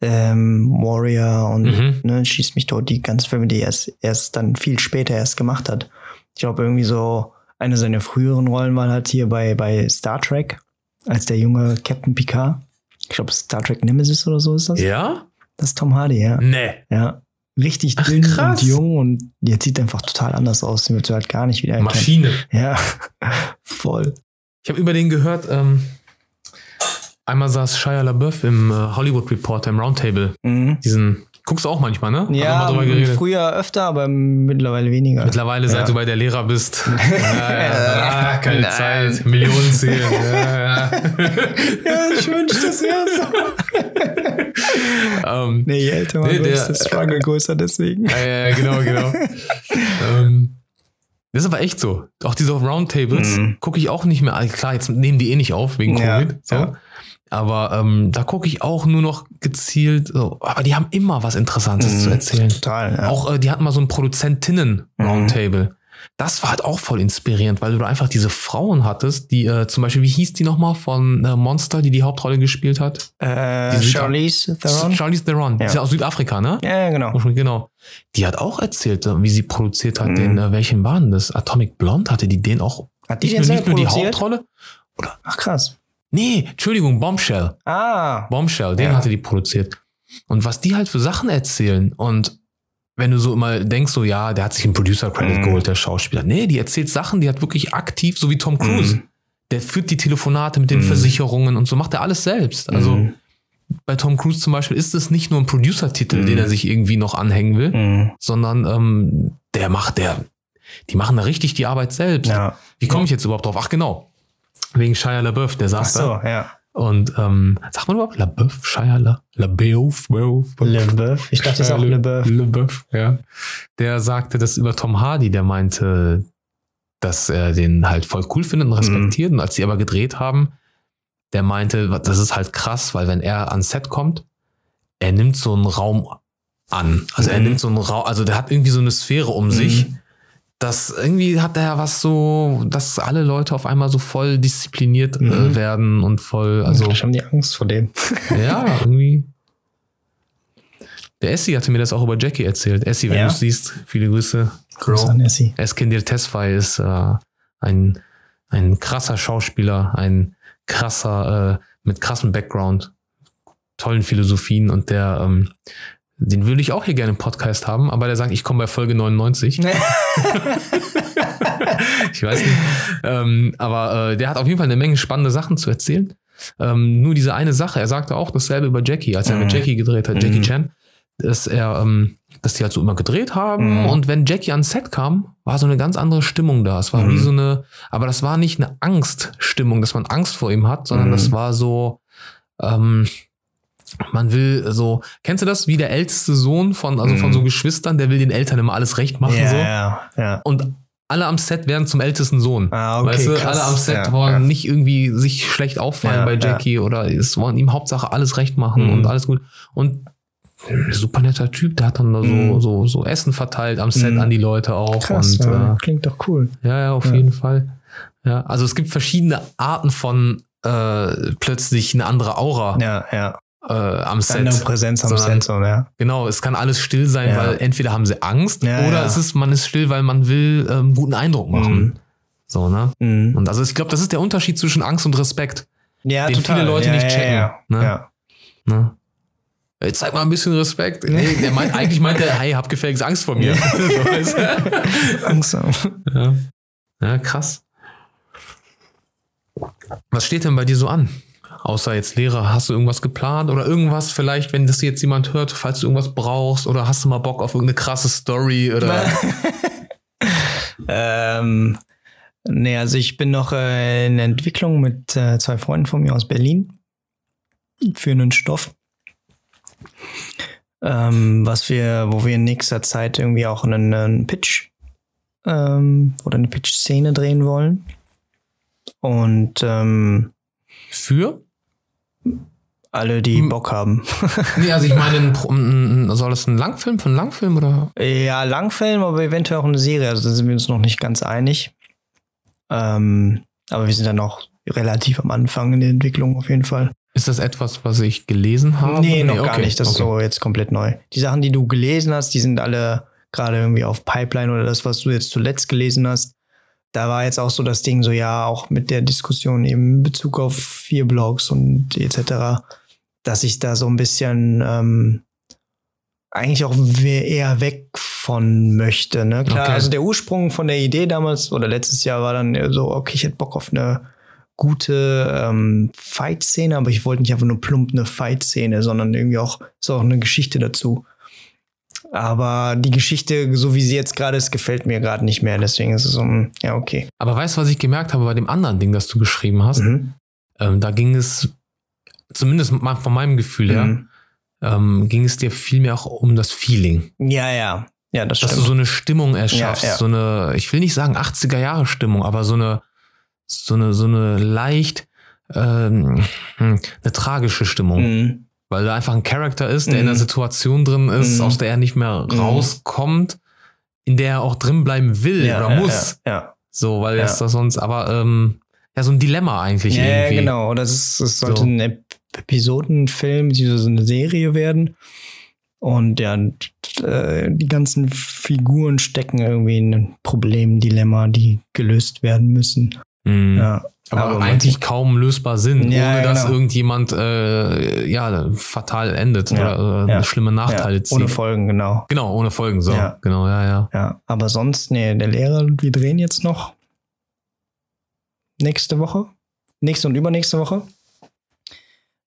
Speaker 2: ähm, Warrior und
Speaker 1: Mhm.
Speaker 2: ne, Schieß mich tot, die ganzen Filme, die er erst, erst dann viel später erst gemacht hat. Ich glaube, irgendwie so eine seiner früheren Rollen war halt hier bei, bei Star Trek, als der junge Captain Picard. Ich glaube, Star Trek Nemesis oder so ist das.
Speaker 1: Ja?
Speaker 2: Das ist Tom Hardy, ja.
Speaker 1: Nee.
Speaker 2: Ja. Richtig
Speaker 1: Ach,
Speaker 2: dünn
Speaker 1: krass.
Speaker 2: und jung und jetzt sieht einfach total anders aus. Den wird halt gar nicht wieder erkennen.
Speaker 1: Maschine.
Speaker 2: Ja, voll.
Speaker 1: Ich habe über den gehört, ähm, einmal saß Shia LaBeouf im äh, Hollywood Reporter im Roundtable.
Speaker 2: Mhm.
Speaker 1: Diesen, guckst du auch manchmal, ne?
Speaker 2: Ja, früher öfter, aber mittlerweile weniger.
Speaker 1: Mittlerweile, seit
Speaker 2: Ja.
Speaker 1: du bei der Lehrer bist. Ja, ja, ah, keine
Speaker 2: Nein.
Speaker 1: Zeit. Millionen zählen. Ja, ja.
Speaker 2: ja, ich wünschte, das wäre so.
Speaker 1: ähm,
Speaker 2: Nee, je älter man
Speaker 1: Nee,
Speaker 2: wird, ist der Struggle größer deswegen.
Speaker 1: ja, ja, genau, genau. ähm, das ist aber echt so. Auch diese Roundtables
Speaker 2: Mhm.
Speaker 1: gucke ich auch nicht mehr. Also Klar, jetzt nehmen die eh nicht auf wegen
Speaker 2: Ja,
Speaker 1: Covid. So. Aber ähm, da gucke ich auch nur noch gezielt. So. Aber die haben immer was Interessantes
Speaker 2: Mhm.
Speaker 1: zu erzählen.
Speaker 2: Total, ja.
Speaker 1: Auch äh, die hatten mal so ein Produzentinnen-Roundtable. Das war halt auch voll inspirierend, weil du da einfach diese Frauen hattest, die äh, zum Beispiel, wie hieß die nochmal von äh, Monster, die die Hauptrolle gespielt hat?
Speaker 2: äh,
Speaker 1: die
Speaker 2: Charlize Theron?
Speaker 1: Charlize Theron. Die
Speaker 2: Ja.
Speaker 1: ist ja aus Südafrika, ne?
Speaker 2: Ja, genau.
Speaker 1: Genau. Die hat auch erzählt, äh, wie sie produziert hat.
Speaker 2: Mhm.
Speaker 1: Den, äh, welchen waren das? Atomic Blonde hatte die den auch.
Speaker 2: Hat die
Speaker 1: nicht
Speaker 2: den
Speaker 1: nur,
Speaker 2: selber
Speaker 1: nicht nur die? Hauptrolle?
Speaker 2: Ach, krass.
Speaker 1: Nee, Entschuldigung, Bombshell.
Speaker 2: Ah.
Speaker 1: Bombshell, den
Speaker 2: Ja.
Speaker 1: hatte die produziert. Und was die halt für Sachen erzählen und wenn du so immer denkst, so ja, der hat sich einen Producer-Credit
Speaker 2: Mhm.
Speaker 1: geholt, der Schauspieler. Nee, die erzählt Sachen, die hat wirklich aktiv, so wie Tom Cruise.
Speaker 2: Mhm.
Speaker 1: Der führt die Telefonate mit den
Speaker 2: Mhm.
Speaker 1: Versicherungen und so macht er alles selbst. Also
Speaker 2: Mhm.
Speaker 1: bei Tom Cruise zum Beispiel ist es nicht nur ein Producer-Titel,
Speaker 2: Mhm.
Speaker 1: den er sich irgendwie noch anhängen will,
Speaker 2: Mhm.
Speaker 1: sondern ähm, der macht, der, die machen da richtig die Arbeit selbst.
Speaker 2: Ja.
Speaker 1: Wie komme ich jetzt überhaupt drauf? Ach genau, wegen Shia LaBeouf, der
Speaker 2: Ach
Speaker 1: saß da.
Speaker 2: so, ja.
Speaker 1: Und ähm, sagt man überhaupt LaBeouf, Shia La, LaBeouf, Beouf, Beouf.
Speaker 2: LeBeouf. Ich dachte, das ist auch LeBeouf.
Speaker 1: LeBeouf, ja. Der sagte das über Tom Hardy, der meinte, dass er den halt voll cool findet und respektiert. Und als sie aber gedreht haben, der meinte, das ist halt krass, weil wenn er ans Set kommt, er nimmt so einen Raum an. Also er
Speaker 2: Mhm.
Speaker 1: nimmt so einen Raum, also der hat irgendwie so eine Sphäre um sich. Das irgendwie hat er was so, dass alle Leute auf einmal so voll diszipliniert äh,
Speaker 2: Mhm.
Speaker 1: werden und voll, also
Speaker 2: Vielleicht haben die Angst vor dem.
Speaker 1: ja, irgendwie. Der Essi hatte mir das auch über Jackie erzählt. Essi, wenn
Speaker 2: Ja?
Speaker 1: du es siehst, viele Grüße.
Speaker 2: Grüß an Essie.
Speaker 1: Eskendir Tesfaye ist äh, ein, ein krasser Schauspieler, ein krasser, äh, mit krassem Background, tollen Philosophien und der, ähm, den würde ich auch hier gerne im Podcast haben, aber der sagt, ich komme bei Folge 99. ich weiß nicht. Ähm, aber äh, der hat auf jeden Fall eine Menge spannende Sachen zu erzählen. Ähm, nur diese eine Sache, er sagte auch dasselbe über Jackie, als er mit
Speaker 2: Mhm.
Speaker 1: Jackie gedreht hat, Jackie
Speaker 2: Mhm.
Speaker 1: Chan. dass er, ähm, dass die halt so immer gedreht haben
Speaker 2: Mhm.
Speaker 1: und wenn Jackie ans Set kam, war so eine ganz andere Stimmung da. Es war wie so eine, aber das war nicht eine Angststimmung, dass man Angst vor ihm hat, sondern
Speaker 2: Mhm.
Speaker 1: das war so, ähm, man will so, kennst du das, wie der älteste Sohn von, also von
Speaker 2: Mhm.
Speaker 1: so Geschwistern, der will den Eltern immer alles recht machen,
Speaker 2: ja,
Speaker 1: so.
Speaker 2: ja, ja.
Speaker 1: Und alle am Set werden zum ältesten Sohn.
Speaker 2: Ah, okay,
Speaker 1: weißt du,
Speaker 2: krass.
Speaker 1: alle am Set
Speaker 2: Ja,
Speaker 1: wollen
Speaker 2: ja.
Speaker 1: nicht irgendwie sich schlecht auffallen
Speaker 2: Ja,
Speaker 1: bei
Speaker 2: ja.
Speaker 1: Jackie oder es wollen ihm Hauptsache alles recht machen
Speaker 2: Mhm.
Speaker 1: und alles gut. Und super netter Typ, der hat dann da so,
Speaker 2: Mhm.
Speaker 1: so, so Essen verteilt am Set
Speaker 2: Mhm.
Speaker 1: an die Leute auch.
Speaker 2: Krass,
Speaker 1: und äh,
Speaker 2: klingt doch cool.
Speaker 1: ja, ja, auf jeden Fall. Ja, also es gibt verschiedene Arten von äh, plötzlich eine andere Aura
Speaker 2: Ja, ja.
Speaker 1: Äh, am Set.
Speaker 2: Präsenz am Set, ja.
Speaker 1: Genau, es kann alles still sein,
Speaker 2: Ja.
Speaker 1: weil entweder haben sie Angst
Speaker 2: Ja,
Speaker 1: oder es ist, man ist still, weil man will ähm, guten Eindruck machen.
Speaker 2: Mhm.
Speaker 1: So, ne?
Speaker 2: Mhm.
Speaker 1: Und also ich glaube, das ist der Unterschied zwischen Angst und Respekt.
Speaker 2: Ja,
Speaker 1: den viele Leute nicht checken, ne? Ne? Ey, zeig mal ein bisschen Respekt. Nee, der meint, eigentlich meint er, hey, hab gefälligst Angst vor mir.
Speaker 2: Langsam.
Speaker 1: ja. ja, krass. Was steht denn bei dir so an? Außer jetzt Lehrer, hast du irgendwas geplant oder irgendwas vielleicht, wenn das jetzt jemand hört, falls du irgendwas brauchst oder hast du mal Bock auf irgendeine krasse Story oder
Speaker 2: ähm, nee, also ich bin noch äh, in Entwicklung mit äh, zwei Freunden von mir aus Berlin für einen Stoff. Ähm, was wir, wo wir in nächster Zeit irgendwie auch einen, einen Pitch ähm, oder eine Pitch-Szene drehen wollen. Und ähm,
Speaker 1: für?
Speaker 2: Alle, die. Bock haben.
Speaker 1: Nee, also ich meine, soll das ein Langfilm von Langfilm oder?
Speaker 2: Ja, Langfilm, aber eventuell auch eine Serie. Also da sind wir uns noch nicht ganz einig. Ähm, aber wir sind dann auch relativ am Anfang in der Entwicklung auf jeden Fall.
Speaker 1: Ist das etwas, was ich gelesen habe?
Speaker 2: nee, noch gar
Speaker 1: okay,
Speaker 2: nicht. Das ist
Speaker 1: okay.
Speaker 2: so jetzt komplett neu. Die Sachen, die du gelesen hast, die sind alle gerade irgendwie auf Pipeline oder das, was du jetzt zuletzt gelesen hast. Da war jetzt auch so das Ding, so ja, auch mit der Diskussion eben in Bezug auf vier Blogs und etc., dass ich da so ein bisschen ähm, eigentlich auch eher weg von möchte. Ne? Klar,
Speaker 1: Okay.
Speaker 2: also der Ursprung von der Idee damals oder letztes Jahr war dann so, okay, ich hätte Bock auf eine gute ähm, Fight-Szene, aber ich wollte nicht einfach nur plump eine Fight-Szene, sondern irgendwie auch, ist auch eine Geschichte dazu. Aber die Geschichte, so wie sie jetzt gerade ist, gefällt mir gerade nicht mehr. Deswegen ist es so, ein, ja, okay.
Speaker 1: Aber weißt du, was ich gemerkt habe bei dem anderen Ding, das du geschrieben hast?
Speaker 2: Mhm.
Speaker 1: Ähm, da ging es, zumindest von meinem Gefühl her,
Speaker 2: Mhm.
Speaker 1: ähm, ging es dir vielmehr auch um das Feeling.
Speaker 2: Ja, ja. Ja, das
Speaker 1: Dass
Speaker 2: stimmt.
Speaker 1: du so eine Stimmung erschaffst,
Speaker 2: Ja, ja.
Speaker 1: so eine, ich will nicht sagen 80er Jahre Stimmung, aber so eine, so eine, so eine leicht, ähm, hm, eine tragische Stimmung.
Speaker 2: Mhm.
Speaker 1: Weil da einfach ein Charakter ist, der in
Speaker 2: Mhm.
Speaker 1: einer Situation drin ist,
Speaker 2: Mhm.
Speaker 1: aus der er nicht mehr
Speaker 2: Mhm.
Speaker 1: rauskommt, in der er auch drin bleiben will
Speaker 2: ja,
Speaker 1: oder
Speaker 2: ja,
Speaker 1: muss.
Speaker 2: Ja,
Speaker 1: So, weil
Speaker 2: Ja.
Speaker 1: es da sonst, aber ähm, ja, so ein Dilemma eigentlich
Speaker 2: ja, ja,
Speaker 1: irgendwie.
Speaker 2: genau. Das, ist, das sollte
Speaker 1: So.
Speaker 2: ein Ep Episodenfilm, beziehungsweise eine Serie werden. Und ja, äh, die ganzen Figuren stecken irgendwie in einem Problem, Dilemma, die gelöst werden müssen.
Speaker 1: Mhm.
Speaker 2: Ja.
Speaker 1: Aber,
Speaker 2: Aber
Speaker 1: eigentlich kaum lösbar sind,
Speaker 2: Ja,
Speaker 1: ohne
Speaker 2: ja,
Speaker 1: dass
Speaker 2: genau.
Speaker 1: irgendjemand äh, ja, fatal endet
Speaker 2: Ja,
Speaker 1: oder äh, schlimme Nachteile zieht.
Speaker 2: ohne Folgen, genau.
Speaker 1: genau, ohne Folgen, so. Genau, ja, ja.
Speaker 2: Ja, aber sonst, nee, der Lehrer, wir drehen jetzt noch nächste Woche. Nächste und übernächste Woche.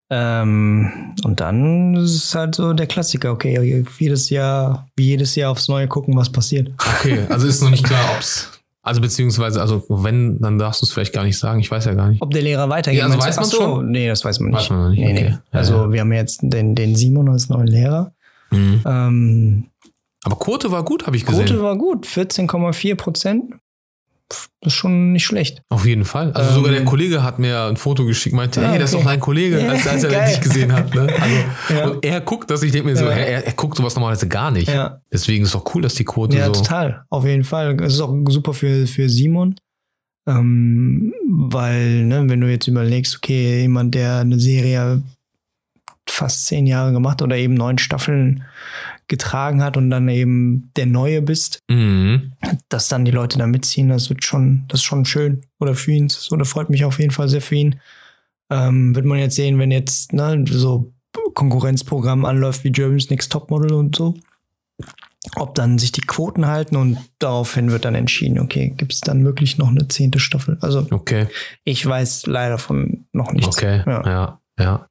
Speaker 2: Ähm, und dann ist es halt so der Klassiker, okay, jedes Jahr, wie jedes Jahr aufs Neue gucken, was passiert.
Speaker 1: Okay, also ist noch nicht klar, ob's. Also beziehungsweise, also wenn, dann darfst du es vielleicht gar nicht sagen. Ich weiß ja gar nicht.
Speaker 2: Ob der Lehrer weitergeht.
Speaker 1: Ja, also weiß
Speaker 2: so,
Speaker 1: schon?
Speaker 2: Nee, das weiß man nicht.
Speaker 1: Weiß man nicht,
Speaker 2: Nee,
Speaker 1: okay.
Speaker 2: nee.
Speaker 1: Ja,
Speaker 2: Also
Speaker 1: ja.
Speaker 2: wir haben jetzt den, den Simon als neuen Lehrer.
Speaker 1: Mhm.
Speaker 2: Ähm,
Speaker 1: Aber Quote war gut, habe ich gesehen.
Speaker 2: Quote war gut, 14,4 Prozent. Das ist schon nicht schlecht.
Speaker 1: Auf jeden Fall. Also
Speaker 2: Ähm,
Speaker 1: sogar der Kollege hat mir ein Foto geschickt, meinte,
Speaker 2: Ah,
Speaker 1: hey, das ist
Speaker 2: okay.
Speaker 1: doch dein Kollege,
Speaker 2: Ja,
Speaker 1: als, als er dich gesehen hat. Ne? Also,
Speaker 2: Ja.
Speaker 1: Und er guckt das, ich denke mir so,
Speaker 2: Ja.
Speaker 1: er, er, guckt sowas normalerweise gar nicht.
Speaker 2: Ja,
Speaker 1: Deswegen ist doch cool, dass die Quote
Speaker 2: ja
Speaker 1: so.
Speaker 2: total. Auf jeden Fall. Es ist auch super für, für Simon. Ähm, weil, ne, wenn du jetzt überlegst, okay, jemand, der eine Serie fast zehn Jahre gemacht oder eben neun Staffeln getragen hat und dann eben der Neue bist,
Speaker 1: Mhm.
Speaker 2: dass dann die Leute da mitziehen, das wird schon, das ist schon schön. Oder für ihn, oder freut mich auf jeden Fall sehr für ihn. Ähm, wird man jetzt sehen, wenn jetzt ne, so Konkurrenzprogramm anläuft wie Germany's Next Topmodel und so, ob dann sich die Quoten halten und daraufhin wird dann entschieden, okay, gibt es dann wirklich noch eine zehnte Staffel? Also
Speaker 1: Okay,
Speaker 2: ich weiß leider von noch nichts.
Speaker 1: okay,
Speaker 2: Ja.
Speaker 1: ja, ja.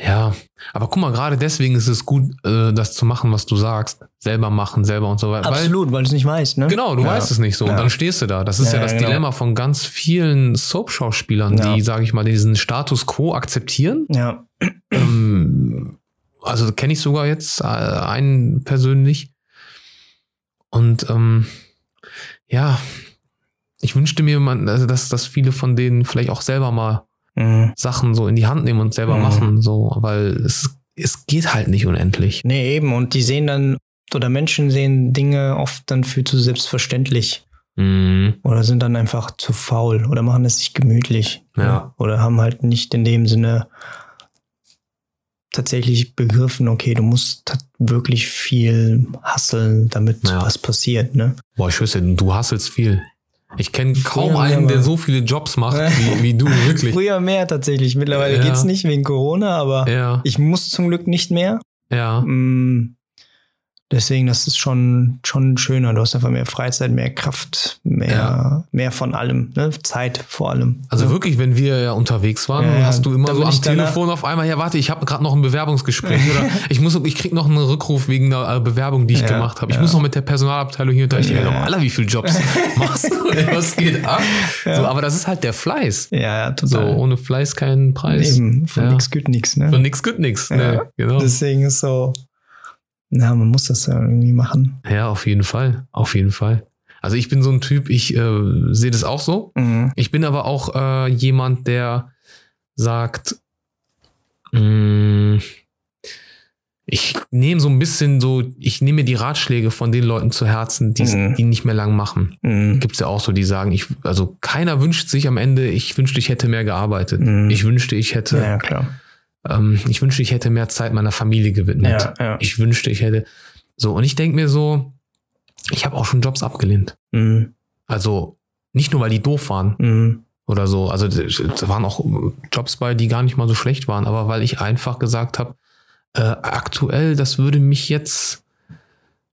Speaker 1: Ja, aber guck mal, gerade deswegen ist es gut, äh, das zu machen, was du sagst. Selber machen, selber und so weiter.
Speaker 2: Absolut, weil, du es nicht weißt, ne?
Speaker 1: Genau, du
Speaker 2: Ja.
Speaker 1: weißt es nicht so. Und
Speaker 2: Ja.
Speaker 1: dann stehst du da. Das ist ja,
Speaker 2: Ja,
Speaker 1: das
Speaker 2: genau.
Speaker 1: Dilemma von ganz vielen Soap-Schauspielern, die, sage ich mal, diesen Status quo akzeptieren.
Speaker 2: Ja.
Speaker 1: ähm, also kenne ich sogar jetzt äh, einen persönlich. Und ähm, ja, ich wünschte mir, man, also dass, dass viele von denen vielleicht auch selber mal
Speaker 2: Mhm.
Speaker 1: Sachen so in die Hand nehmen und selber
Speaker 2: Mhm.
Speaker 1: machen, so, weil es, es geht halt nicht unendlich.
Speaker 2: Nee, eben. Und die sehen dann, oder Menschen sehen Dinge oft dann für zu selbstverständlich.
Speaker 1: Mhm.
Speaker 2: Oder sind dann einfach zu faul oder machen es sich gemütlich.
Speaker 1: Ja.
Speaker 2: Oder haben halt nicht in dem Sinne tatsächlich begriffen, okay, du musst wirklich viel hasseln, damit
Speaker 1: Ja.
Speaker 2: was passiert, ne?
Speaker 1: Boah, ich wüsste, du hasselst viel. Ich kenne kaum einen,
Speaker 2: mehr,
Speaker 1: der so viele Jobs macht wie, wie du, wirklich.
Speaker 2: Früher mehr tatsächlich. Mittlerweile
Speaker 1: Ja.
Speaker 2: geht's nicht wegen Corona, aber
Speaker 1: Ja,
Speaker 2: ich muss zum Glück nicht mehr.
Speaker 1: ja.
Speaker 2: Mm, Deswegen, das ist schon, schon schöner. Du hast einfach mehr Freizeit, mehr Kraft, mehr,
Speaker 1: Ja.
Speaker 2: mehr von allem, ne? Zeit vor allem.
Speaker 1: Also
Speaker 2: ja.
Speaker 1: wirklich, wenn wir ja unterwegs waren,
Speaker 2: Ja,
Speaker 1: hast du immer so am Telefon auf einmal, ja warte, ich habe gerade noch ein Bewerbungsgespräch oder ich muss, ich krieg noch einen Rückruf wegen einer äh, Bewerbung, die ich gemacht habe. Ich muss noch mit der Personalabteilung hier denke,
Speaker 2: Ja.
Speaker 1: Alter, wie viele Jobs machst du? Ey, Was geht ab? So, aber das ist halt der Fleiß.
Speaker 2: Ja, ja,
Speaker 1: So,
Speaker 2: total.
Speaker 1: ohne Fleiß kein Preis.
Speaker 2: Eben, von nix gut nix, ne?
Speaker 1: Von nix gut nix. Ne? Genau.
Speaker 2: Deswegen ist so, na, man muss das ja irgendwie machen.
Speaker 1: Ja, auf jeden Fall. Auf jeden Fall. Also ich bin so ein Typ, ich äh, sehe das auch so.
Speaker 2: Mhm.
Speaker 1: Ich bin aber auch äh, jemand, der sagt, mh, ich nehme so ein bisschen so, ich nehme mir die Ratschläge von den Leuten zu Herzen, die
Speaker 2: Mhm.
Speaker 1: die nicht mehr lang machen.
Speaker 2: Mhm.
Speaker 1: Gibt es ja auch so, die sagen, ich, also keiner wünscht sich am Ende, ich wünschte, ich hätte mehr gearbeitet.
Speaker 2: Mhm.
Speaker 1: Ich wünschte, ich hätte,
Speaker 2: Ja, ja, klar.
Speaker 1: Ähm, ich wünschte, ich hätte mehr Zeit meiner Familie gewidmet.
Speaker 2: Ja, ja.
Speaker 1: Ich wünschte, ich hätte. So, und ich denke mir so, ich habe auch schon Jobs abgelehnt.
Speaker 2: Mhm.
Speaker 1: Also nicht nur, weil die doof waren
Speaker 2: Mhm.
Speaker 1: oder so. Also da waren auch Jobs bei, die gar nicht mal so schlecht waren, aber weil ich einfach gesagt habe, äh, aktuell, das würde mich jetzt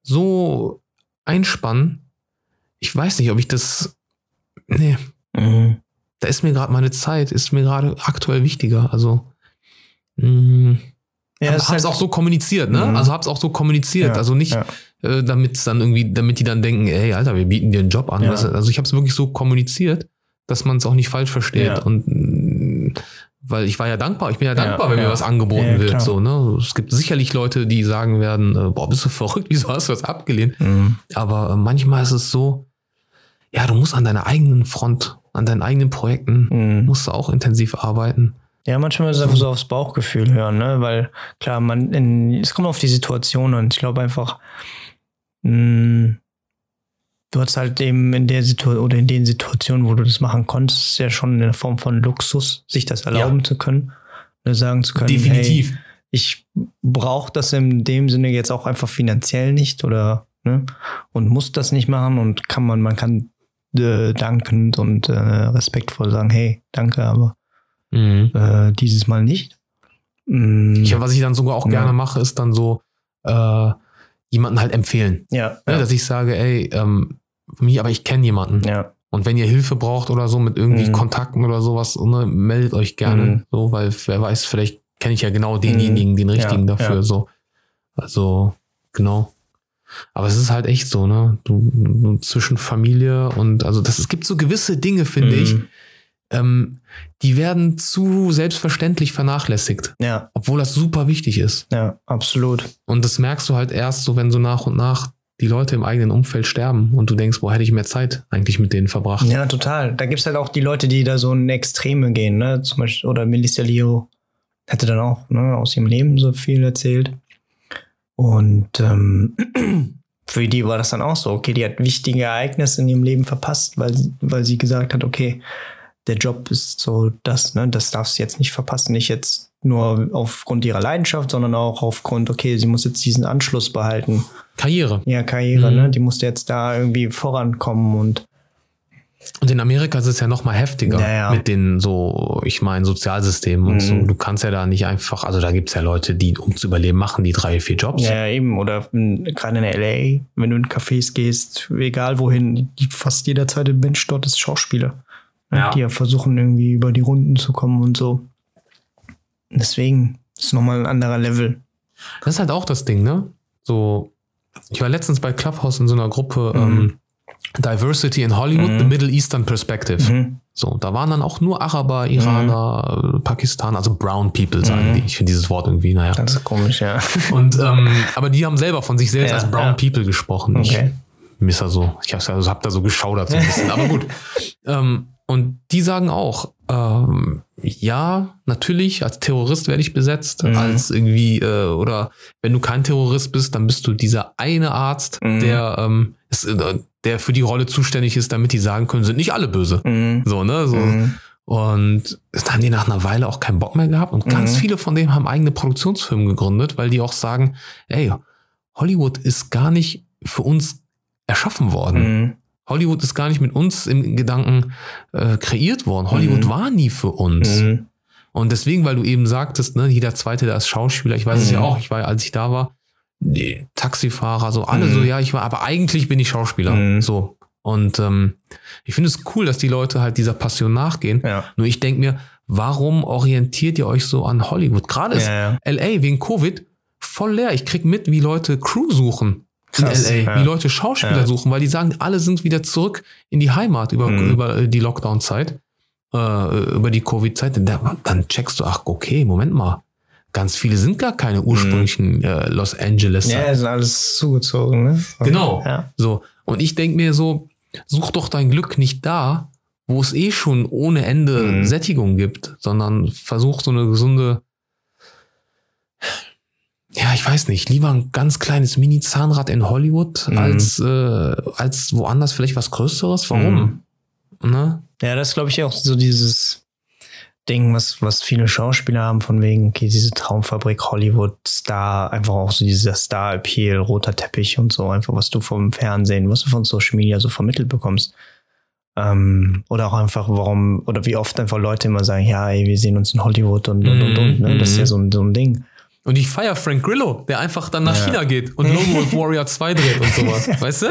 Speaker 1: so einspannen. Ich weiß nicht, ob ich das. Nee,
Speaker 2: Mhm.
Speaker 1: da ist mir gerade meine Zeit, ist mir gerade aktuell wichtiger. Also. Mh,
Speaker 2: Ja,
Speaker 1: hab's
Speaker 2: halt-
Speaker 1: auch so kommuniziert, ne?
Speaker 2: Mhm.
Speaker 1: Also hab's auch so kommuniziert.
Speaker 2: Ja,
Speaker 1: also nicht,
Speaker 2: ja.
Speaker 1: äh, damit dann irgendwie, damit die dann denken, ey, Alter, wir bieten dir einen Job an.
Speaker 2: Ja.
Speaker 1: Also ich habe es wirklich so kommuniziert, dass man es auch nicht falsch versteht. Und mh, weil ich war ja dankbar, ich bin ja dankbar, wenn mir was angeboten wird. So, ne? Es gibt sicherlich Leute, die sagen werden, äh, boah, bist du verrückt, wieso hast du das abgelehnt?
Speaker 2: Mhm.
Speaker 1: Aber äh, manchmal ist es so, ja, du musst an deiner eigenen Front, an deinen eigenen Projekten,
Speaker 2: Mhm.
Speaker 1: musst du auch intensiv arbeiten.
Speaker 2: Ja, manchmal ist es einfach so aufs Bauchgefühl hören, ne? Weil klar, man in, es kommt auf die Situation an. Ich glaube einfach, mh, du hast halt eben in der Situation oder in den Situationen, wo du das machen konntest, ja schon eine Form von Luxus, sich das erlauben zu können, ne, sagen zu können,
Speaker 1: Definitiv.
Speaker 2: Hey, ich brauche das in dem Sinne jetzt auch einfach finanziell nicht oder ne, und muss das nicht machen und kann man, man kann äh, dankend und äh, respektvoll sagen, hey, danke, aber
Speaker 1: Mhm.
Speaker 2: äh, dieses Mal nicht. Mm,
Speaker 1: Ich, was ich dann sogar auch
Speaker 2: Ja.
Speaker 1: gerne mache, ist dann so äh, jemanden halt empfehlen.
Speaker 2: ja,
Speaker 1: Ne,
Speaker 2: ja,
Speaker 1: Dass ich sage, ey, ähm, mich, aber ich kenne jemanden.
Speaker 2: ja,
Speaker 1: Und wenn ihr Hilfe braucht oder so mit irgendwie
Speaker 2: Mhm.
Speaker 1: Kontakten oder sowas, ne, meldet euch gerne.
Speaker 2: Mhm.
Speaker 1: So, weil wer weiß, vielleicht kenne ich ja genau denjenigen, den richtigen
Speaker 2: Ja,
Speaker 1: dafür. So. Also, genau. Aber es ist halt echt so, ne? Du, du zwischen Familie und also das, es gibt so gewisse Dinge, finde ich,
Speaker 2: Mhm.
Speaker 1: Ähm, die werden zu selbstverständlich vernachlässigt,
Speaker 2: ja,
Speaker 1: obwohl das super wichtig ist.
Speaker 2: ja, absolut.
Speaker 1: Und das merkst du halt erst so, wenn so nach und nach die Leute im eigenen Umfeld sterben und du denkst, boah, hätte ich mehr Zeit eigentlich mit denen verbracht.
Speaker 2: Ja, total. Da gibt's halt auch die Leute, die da so in Extreme gehen, ne? Zum Beispiel, oder Melissa Leo hätte dann auch ne, aus ihrem Leben so viel erzählt. Und ähm, für die war das dann auch so, okay, die hat wichtige Ereignisse in ihrem Leben verpasst, weil sie, weil sie gesagt hat, okay, der Job ist so das, ne, das darfst du jetzt nicht verpassen. Nicht jetzt nur aufgrund ihrer Leidenschaft, sondern auch aufgrund, okay, sie muss jetzt diesen Anschluss behalten.
Speaker 1: Karriere.
Speaker 2: Ja, Karriere,
Speaker 1: Mhm.
Speaker 2: ne? Die musste jetzt da irgendwie vorankommen und
Speaker 1: Und in Amerika ist es ja noch mal heftiger
Speaker 2: Ja, ja.
Speaker 1: mit den so, ich meine, Sozialsystemen und
Speaker 2: Mhm.
Speaker 1: so. Du kannst ja da nicht einfach, also da gibt's ja Leute, die, um zu überleben, machen die drei, vier Jobs.
Speaker 2: Ja, eben. Oder gerade in LA, wenn du in Cafés gehst, egal wohin, die, fast jeder zweite Mensch dort ist Schauspieler.
Speaker 1: Ja.
Speaker 2: Die ja versuchen, irgendwie über die Runden zu kommen und so. Deswegen, es ist nochmal ein anderer Level.
Speaker 1: Das ist halt auch das Ding, ne? So, ich war letztens bei Clubhouse in so einer Gruppe
Speaker 2: Mhm.
Speaker 1: ähm, Diversity in Hollywood,
Speaker 2: Mhm.
Speaker 1: the Middle Eastern Perspective.
Speaker 2: Mhm.
Speaker 1: So, da waren dann auch nur Araber, Iraner, äh, Pakistaner, also Brown People sagen
Speaker 2: Mhm.
Speaker 1: die. Ich finde dieses Wort irgendwie, naja.
Speaker 2: Das ist komisch, ja.
Speaker 1: Und ähm, aber die haben selber von sich selbst
Speaker 2: Ja,
Speaker 1: als Brown
Speaker 2: ja.
Speaker 1: People gesprochen.
Speaker 2: Okay.
Speaker 1: Ich miss da so, ich hab's ja- also hab da so geschaudert so ein bisschen, aber gut. Ähm, und die sagen auch, ähm, ja, natürlich, als Terrorist werde ich besetzt,
Speaker 2: Mhm.
Speaker 1: als irgendwie, äh, oder wenn du kein Terrorist bist, dann bist du dieser eine Arzt,
Speaker 2: Mhm.
Speaker 1: der, ähm, ist, äh, der für die Rolle zuständig ist, damit die sagen können, sind nicht alle böse.
Speaker 2: Mhm.
Speaker 1: So, ne? So.
Speaker 2: Mhm.
Speaker 1: Und dann haben die nach einer Weile auch keinen Bock mehr gehabt. Und ganz
Speaker 2: Mhm.
Speaker 1: viele von denen haben eigene Produktionsfirmen gegründet, weil die auch sagen, ey, Hollywood ist gar nicht für uns erschaffen worden.
Speaker 2: Mhm.
Speaker 1: Hollywood ist gar nicht mit uns im Gedanken äh, kreiert worden. Hollywood
Speaker 2: Mhm.
Speaker 1: war nie für uns.
Speaker 2: Mhm.
Speaker 1: Und deswegen, weil du eben sagtest, ne, jeder zweite, der ist Schauspieler, ich weiß es
Speaker 2: Mhm.
Speaker 1: ja auch, ich war, als ich da war, die Taxifahrer, so alle
Speaker 2: Mhm.
Speaker 1: so, ja, ich war, aber eigentlich bin ich Schauspieler.
Speaker 2: Mhm.
Speaker 1: So. Und ähm, ich finde es cool, dass die Leute halt dieser Passion nachgehen.
Speaker 2: Ja.
Speaker 1: Nur ich denke mir, warum orientiert ihr euch so an Hollywood? Gerade ist
Speaker 2: Ja, ja.
Speaker 1: LA wegen Covid voll leer. Ich krieg mit, wie Leute Crew suchen
Speaker 2: Krass,
Speaker 1: in LA,
Speaker 2: ja.
Speaker 1: wie Leute Schauspieler
Speaker 2: Ja.
Speaker 1: suchen, weil die sagen, alle sind wieder zurück in die Heimat über,
Speaker 2: Mhm.
Speaker 1: über äh, die Lockdown-Zeit, äh, über die Covid-Zeit. Dann, dann checkst du, ach, okay, Moment mal. Ganz viele sind gar keine ursprünglichen äh, Los Angeles.
Speaker 2: Mhm. Ja, ist alles zugezogen, ne?
Speaker 1: Genau.
Speaker 2: Ja.
Speaker 1: So. Und ich denke mir so, such doch dein Glück nicht da, wo es eh schon ohne Ende
Speaker 2: Mhm.
Speaker 1: Sättigung gibt, sondern versuch so eine gesunde, ja, ich weiß nicht, lieber ein ganz kleines Mini-Zahnrad in Hollywood
Speaker 2: Mhm.
Speaker 1: als, äh, als woanders vielleicht was Größeres. Warum? Ne?
Speaker 2: Ja, das ist, glaube ich, auch so dieses Ding, was, was viele Schauspieler haben, von wegen, okay, diese Traumfabrik Hollywood, Star, einfach auch so dieser Star-Appeal, roter Teppich und so, einfach was du vom Fernsehen, was du von Social Media so vermittelt bekommst. Ähm, oder auch einfach, warum, oder wie oft einfach Leute immer sagen, ja, ey, wir sehen uns in Hollywood und, und, und, und, ne? Das ist ja so ein, so ein Ding.
Speaker 1: Und ich feier Frank Grillo, der einfach dann nach
Speaker 2: Ja.
Speaker 1: China geht und Lone Wolf Warrior 2 dreht und sowas. weißt du?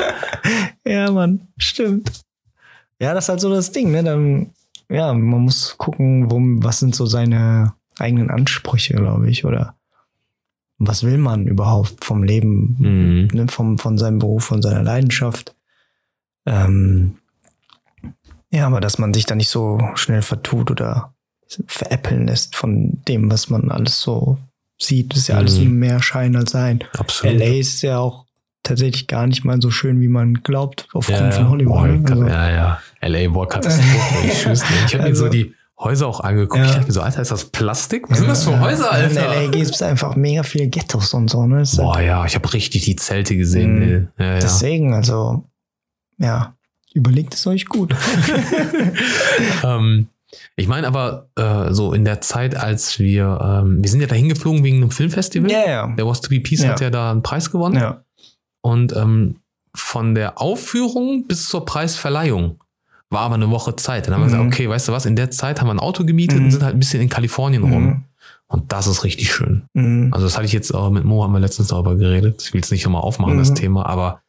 Speaker 2: Ja, Mann, stimmt. Ja, das ist halt so das Ding, ne? Dann, ja, man muss gucken, wo, was sind so seine eigenen Ansprüche, glaube ich, oder was will man überhaupt vom Leben,
Speaker 1: Mhm.
Speaker 2: ne? vom, von seinem Beruf, von seiner Leidenschaft. Ähm, ja, aber dass man sich da nicht so schnell vertut oder veräppeln lässt von dem, was man alles so sieht, ist ja alles
Speaker 1: Mhm.
Speaker 2: mehr Schein als Sein.
Speaker 1: Absolut.
Speaker 2: LA ist ja auch tatsächlich gar nicht mal so schön, wie man glaubt, aufgrund
Speaker 1: Ja,
Speaker 2: von Hollywood.
Speaker 1: Boah,
Speaker 2: ne? Also,
Speaker 1: ja, ja. LA, boah, Katastrophe. ich habe mir
Speaker 2: Also-
Speaker 1: so die Häuser auch angeguckt.
Speaker 2: Ja.
Speaker 1: Ich dachte mir so, Alter, ist das Plastik? Was sind das für Häuser,
Speaker 2: In LA
Speaker 1: Alter?
Speaker 2: gibt es einfach mega viele Ghettos und so. Ne? Das
Speaker 1: Boah,
Speaker 2: halt,
Speaker 1: ja, ich habe richtig die Zelte gesehen.
Speaker 2: Mhm.
Speaker 1: Ja, ja.
Speaker 2: deswegen, also, ja, überlegt es euch gut.
Speaker 1: ähm, ich meine aber äh, so in der Zeit, als wir, ähm, wir sind ja da hingeflogen wegen einem Filmfestival.
Speaker 2: Ja, ja.
Speaker 1: Der Was to be Peace
Speaker 2: Ja.
Speaker 1: hat ja da einen Preis gewonnen.
Speaker 2: Ja.
Speaker 1: Und ähm, von der Aufführung bis zur Preisverleihung war aber eine Woche Zeit. Dann haben wir
Speaker 2: Mhm.
Speaker 1: gesagt, okay, weißt du was, in der Zeit haben wir ein Auto gemietet
Speaker 2: Mhm.
Speaker 1: und sind halt ein bisschen in Kalifornien rum.
Speaker 2: Mhm.
Speaker 1: Und das ist richtig schön.
Speaker 2: Mhm.
Speaker 1: Also das hatte ich jetzt auch mit Mo, haben wir letztens darüber geredet. Ich will es nicht nochmal aufmachen, das
Speaker 2: Mhm.
Speaker 1: Thema, aber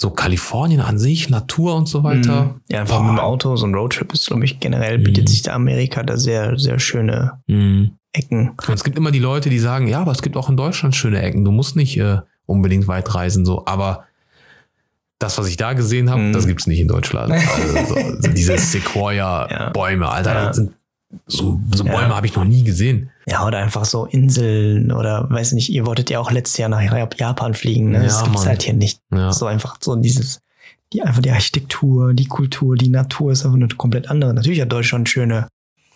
Speaker 1: so Kalifornien an sich, Natur und so weiter.
Speaker 2: Mhm. Ja, einfach
Speaker 1: Boah.
Speaker 2: mit dem Auto, so ein Roadtrip ist, glaube ich, generell bietet
Speaker 1: Mhm.
Speaker 2: sich da Amerika da sehr, sehr schöne
Speaker 1: Mhm.
Speaker 2: Ecken.
Speaker 1: Und es gibt immer die Leute, die sagen, ja, aber es gibt auch in Deutschland schöne Ecken. Du musst nicht äh, unbedingt weit reisen, so. Aber das, was ich da gesehen habe,
Speaker 2: Mhm.
Speaker 1: das gibt's nicht in Deutschland. Also, so, diese
Speaker 2: Ja.
Speaker 1: Sequoia-Bäume, Alter.
Speaker 2: Ja.
Speaker 1: Das sind, so so
Speaker 2: Ja.
Speaker 1: Bäume habe ich noch nie gesehen.
Speaker 2: Ja, oder einfach so Inseln oder weiß nicht, ihr wolltet ja auch letztes Jahr nach Japan fliegen, ne? das
Speaker 1: Ja,
Speaker 2: gibt's
Speaker 1: Mann.
Speaker 2: halt hier nicht.
Speaker 1: Ja.
Speaker 2: So einfach so dieses, die einfach die Architektur, die Kultur, die Natur ist einfach eine komplett andere. Natürlich hat Deutschland schöne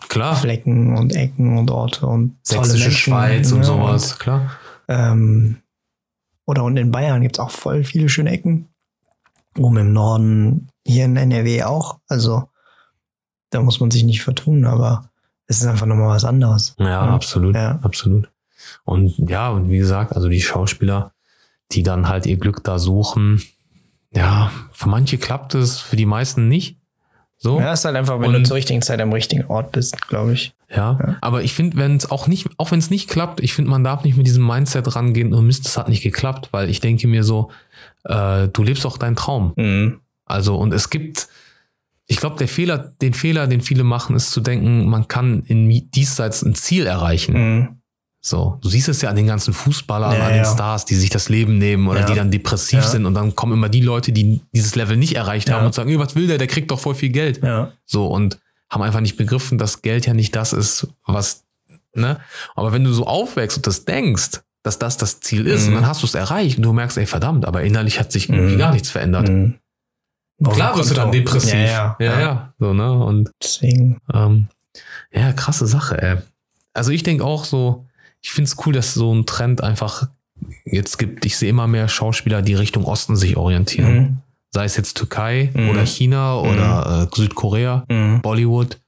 Speaker 1: Klar.
Speaker 2: Flecken und Ecken und Orte und
Speaker 1: Sächsische
Speaker 2: Menschen,
Speaker 1: Schweiz und
Speaker 2: ja,
Speaker 1: sowas, klar.
Speaker 2: Ähm, oder und in Bayern gibt's auch voll viele schöne Ecken. Oben im Norden, hier in NRW auch. Also da muss man sich nicht vertun, aber es ist einfach nochmal was anderes.
Speaker 1: Ja,
Speaker 2: Ja.
Speaker 1: absolut,
Speaker 2: Ja.
Speaker 1: absolut. Und ja, und wie gesagt, also die Schauspieler, die dann halt ihr Glück da suchen, ja, für manche klappt es, für die meisten nicht. So.
Speaker 2: Ja, ist halt einfach, wenn
Speaker 1: Und-
Speaker 2: du zur richtigen Zeit am richtigen Ort bist, glaube ich.
Speaker 1: Ja,
Speaker 2: Ja.
Speaker 1: aber ich finde, wenn es auch nicht, auch wenn es nicht klappt, ich finde, man darf nicht mit diesem Mindset rangehen, oh Mist, das hat nicht geklappt, weil ich denke mir so, äh, du lebst auch deinen Traum.
Speaker 2: Mhm.
Speaker 1: Also, und es gibt, ich glaube, der Fehler, den Fehler, den viele machen, ist zu denken, man kann in diesseits ein Ziel erreichen.
Speaker 2: Mhm.
Speaker 1: So, du siehst es ja an den ganzen Fußballern,
Speaker 2: Ja,
Speaker 1: an den
Speaker 2: ja.
Speaker 1: Stars, die sich das Leben nehmen oder
Speaker 2: Ja.
Speaker 1: die dann depressiv sind und dann kommen immer die Leute, die dieses Level nicht erreicht haben und sagen, "Ey, was will der, der kriegt doch voll viel Geld. So und haben einfach nicht begriffen, dass Geld ja nicht das ist, was, ne? Aber wenn du so aufwächst und das denkst, dass das das Ziel ist
Speaker 2: Mhm.
Speaker 1: und dann hast du es erreicht und du merkst, ey, verdammt, aber innerlich hat sich irgendwie
Speaker 2: Mhm.
Speaker 1: gar nichts verändert.
Speaker 2: Mhm. Auf
Speaker 1: Klar wirst du dann depressiv.
Speaker 2: Ja, ja.
Speaker 1: ja, ja. So, ne? Und
Speaker 2: Deswegen.
Speaker 1: ähm, ja, krasse Sache, ey. Also ich denke auch so, ich finde es cool, dass so ein Trend einfach jetzt gibt. Ich sehe immer mehr Schauspieler, die Richtung Osten sich orientieren.
Speaker 2: Mhm.
Speaker 1: Sei es jetzt Türkei
Speaker 2: Mhm.
Speaker 1: oder China oder äh, Südkorea,
Speaker 2: Mhm.
Speaker 1: Bollywood.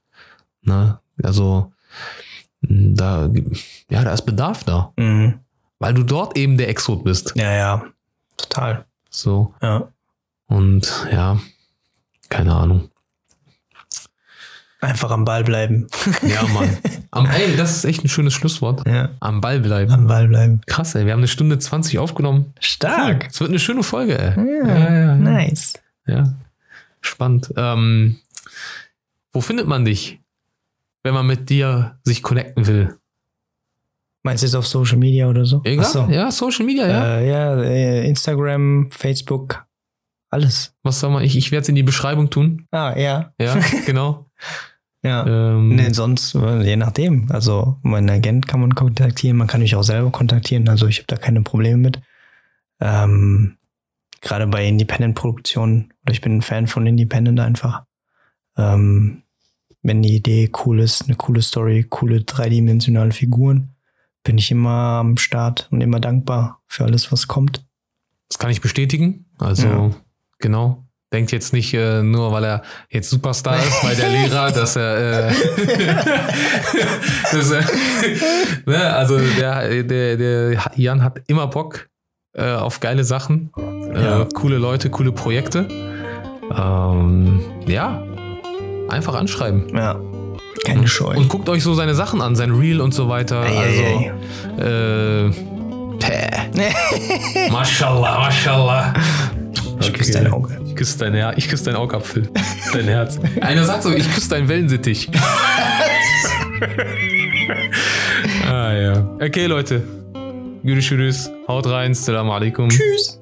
Speaker 1: Ne? Also mh, da, ja, da ist Bedarf da,
Speaker 2: Mhm.
Speaker 1: weil du dort eben der Exot bist.
Speaker 2: Ja, ja. Total.
Speaker 1: So
Speaker 2: Ja.
Speaker 1: Und ja, keine Ahnung.
Speaker 2: Einfach am Ball bleiben.
Speaker 1: Ja, Mann. Am, ey, das ist echt ein schönes Schlusswort.
Speaker 2: Ja.
Speaker 1: Am Ball bleiben.
Speaker 2: Am Ball bleiben.
Speaker 1: Krass, ey. Wir haben eine Stunde 20 aufgenommen.
Speaker 2: Stark.
Speaker 1: Es wird eine schöne Folge, ey.
Speaker 2: Ja,
Speaker 1: ja, ja.
Speaker 2: Nice.
Speaker 1: ja. Spannend. Ähm, wo findet man dich, wenn man mit dir sich connecten will?
Speaker 2: Meinst du jetzt auf Social Media oder so?
Speaker 1: Egal.
Speaker 2: So.
Speaker 1: Ja, Social Media, ja.
Speaker 2: Äh, ja, äh, Instagram, Facebook, alles.
Speaker 1: Was soll man? Ich, ich werde es in die Beschreibung tun.
Speaker 2: Ah, ja.
Speaker 1: Ja, genau.
Speaker 2: Ja.
Speaker 1: Ähm,
Speaker 2: Nee, sonst, äh, je nachdem. Also, mein Agent kann man kontaktieren, man kann mich auch selber kontaktieren. Also, ich habe da keine Probleme mit. Ähm, Gerade bei Independent-Produktionen, oder ich bin ein Fan von Independent einfach. Ähm, wenn die Idee cool ist, eine coole Story, coole dreidimensionale Figuren, bin ich immer am Start und immer dankbar für alles, was kommt.
Speaker 1: Das kann ich bestätigen. Also,
Speaker 2: Ja.
Speaker 1: Genau. Denkt jetzt nicht äh, nur, weil er jetzt Superstar ist, weil der Lehrer, dass er, äh, dass er ne, also der, der, der Jan hat immer Bock äh, auf geile Sachen, äh,
Speaker 2: Ja.
Speaker 1: coole Leute, coole Projekte. Ähm, ja, einfach anschreiben.
Speaker 2: Ja. Keine Scheu.
Speaker 1: Und guckt euch so seine Sachen an, sein Reel und so weiter.
Speaker 2: Ey,
Speaker 1: also,
Speaker 2: ey,
Speaker 1: äh, päh. Mashallah, Mashallah.
Speaker 2: Ich küsse dein Auge.
Speaker 1: Ich küsse dein, Her ich küsse dein Augapfel. dein Herz. Einer sagt so, ich küsse deinen Wellensittich. ah ja. Okay, Leute. Görüşürüz. Haut rein. Salam alaikum.
Speaker 2: Tschüss.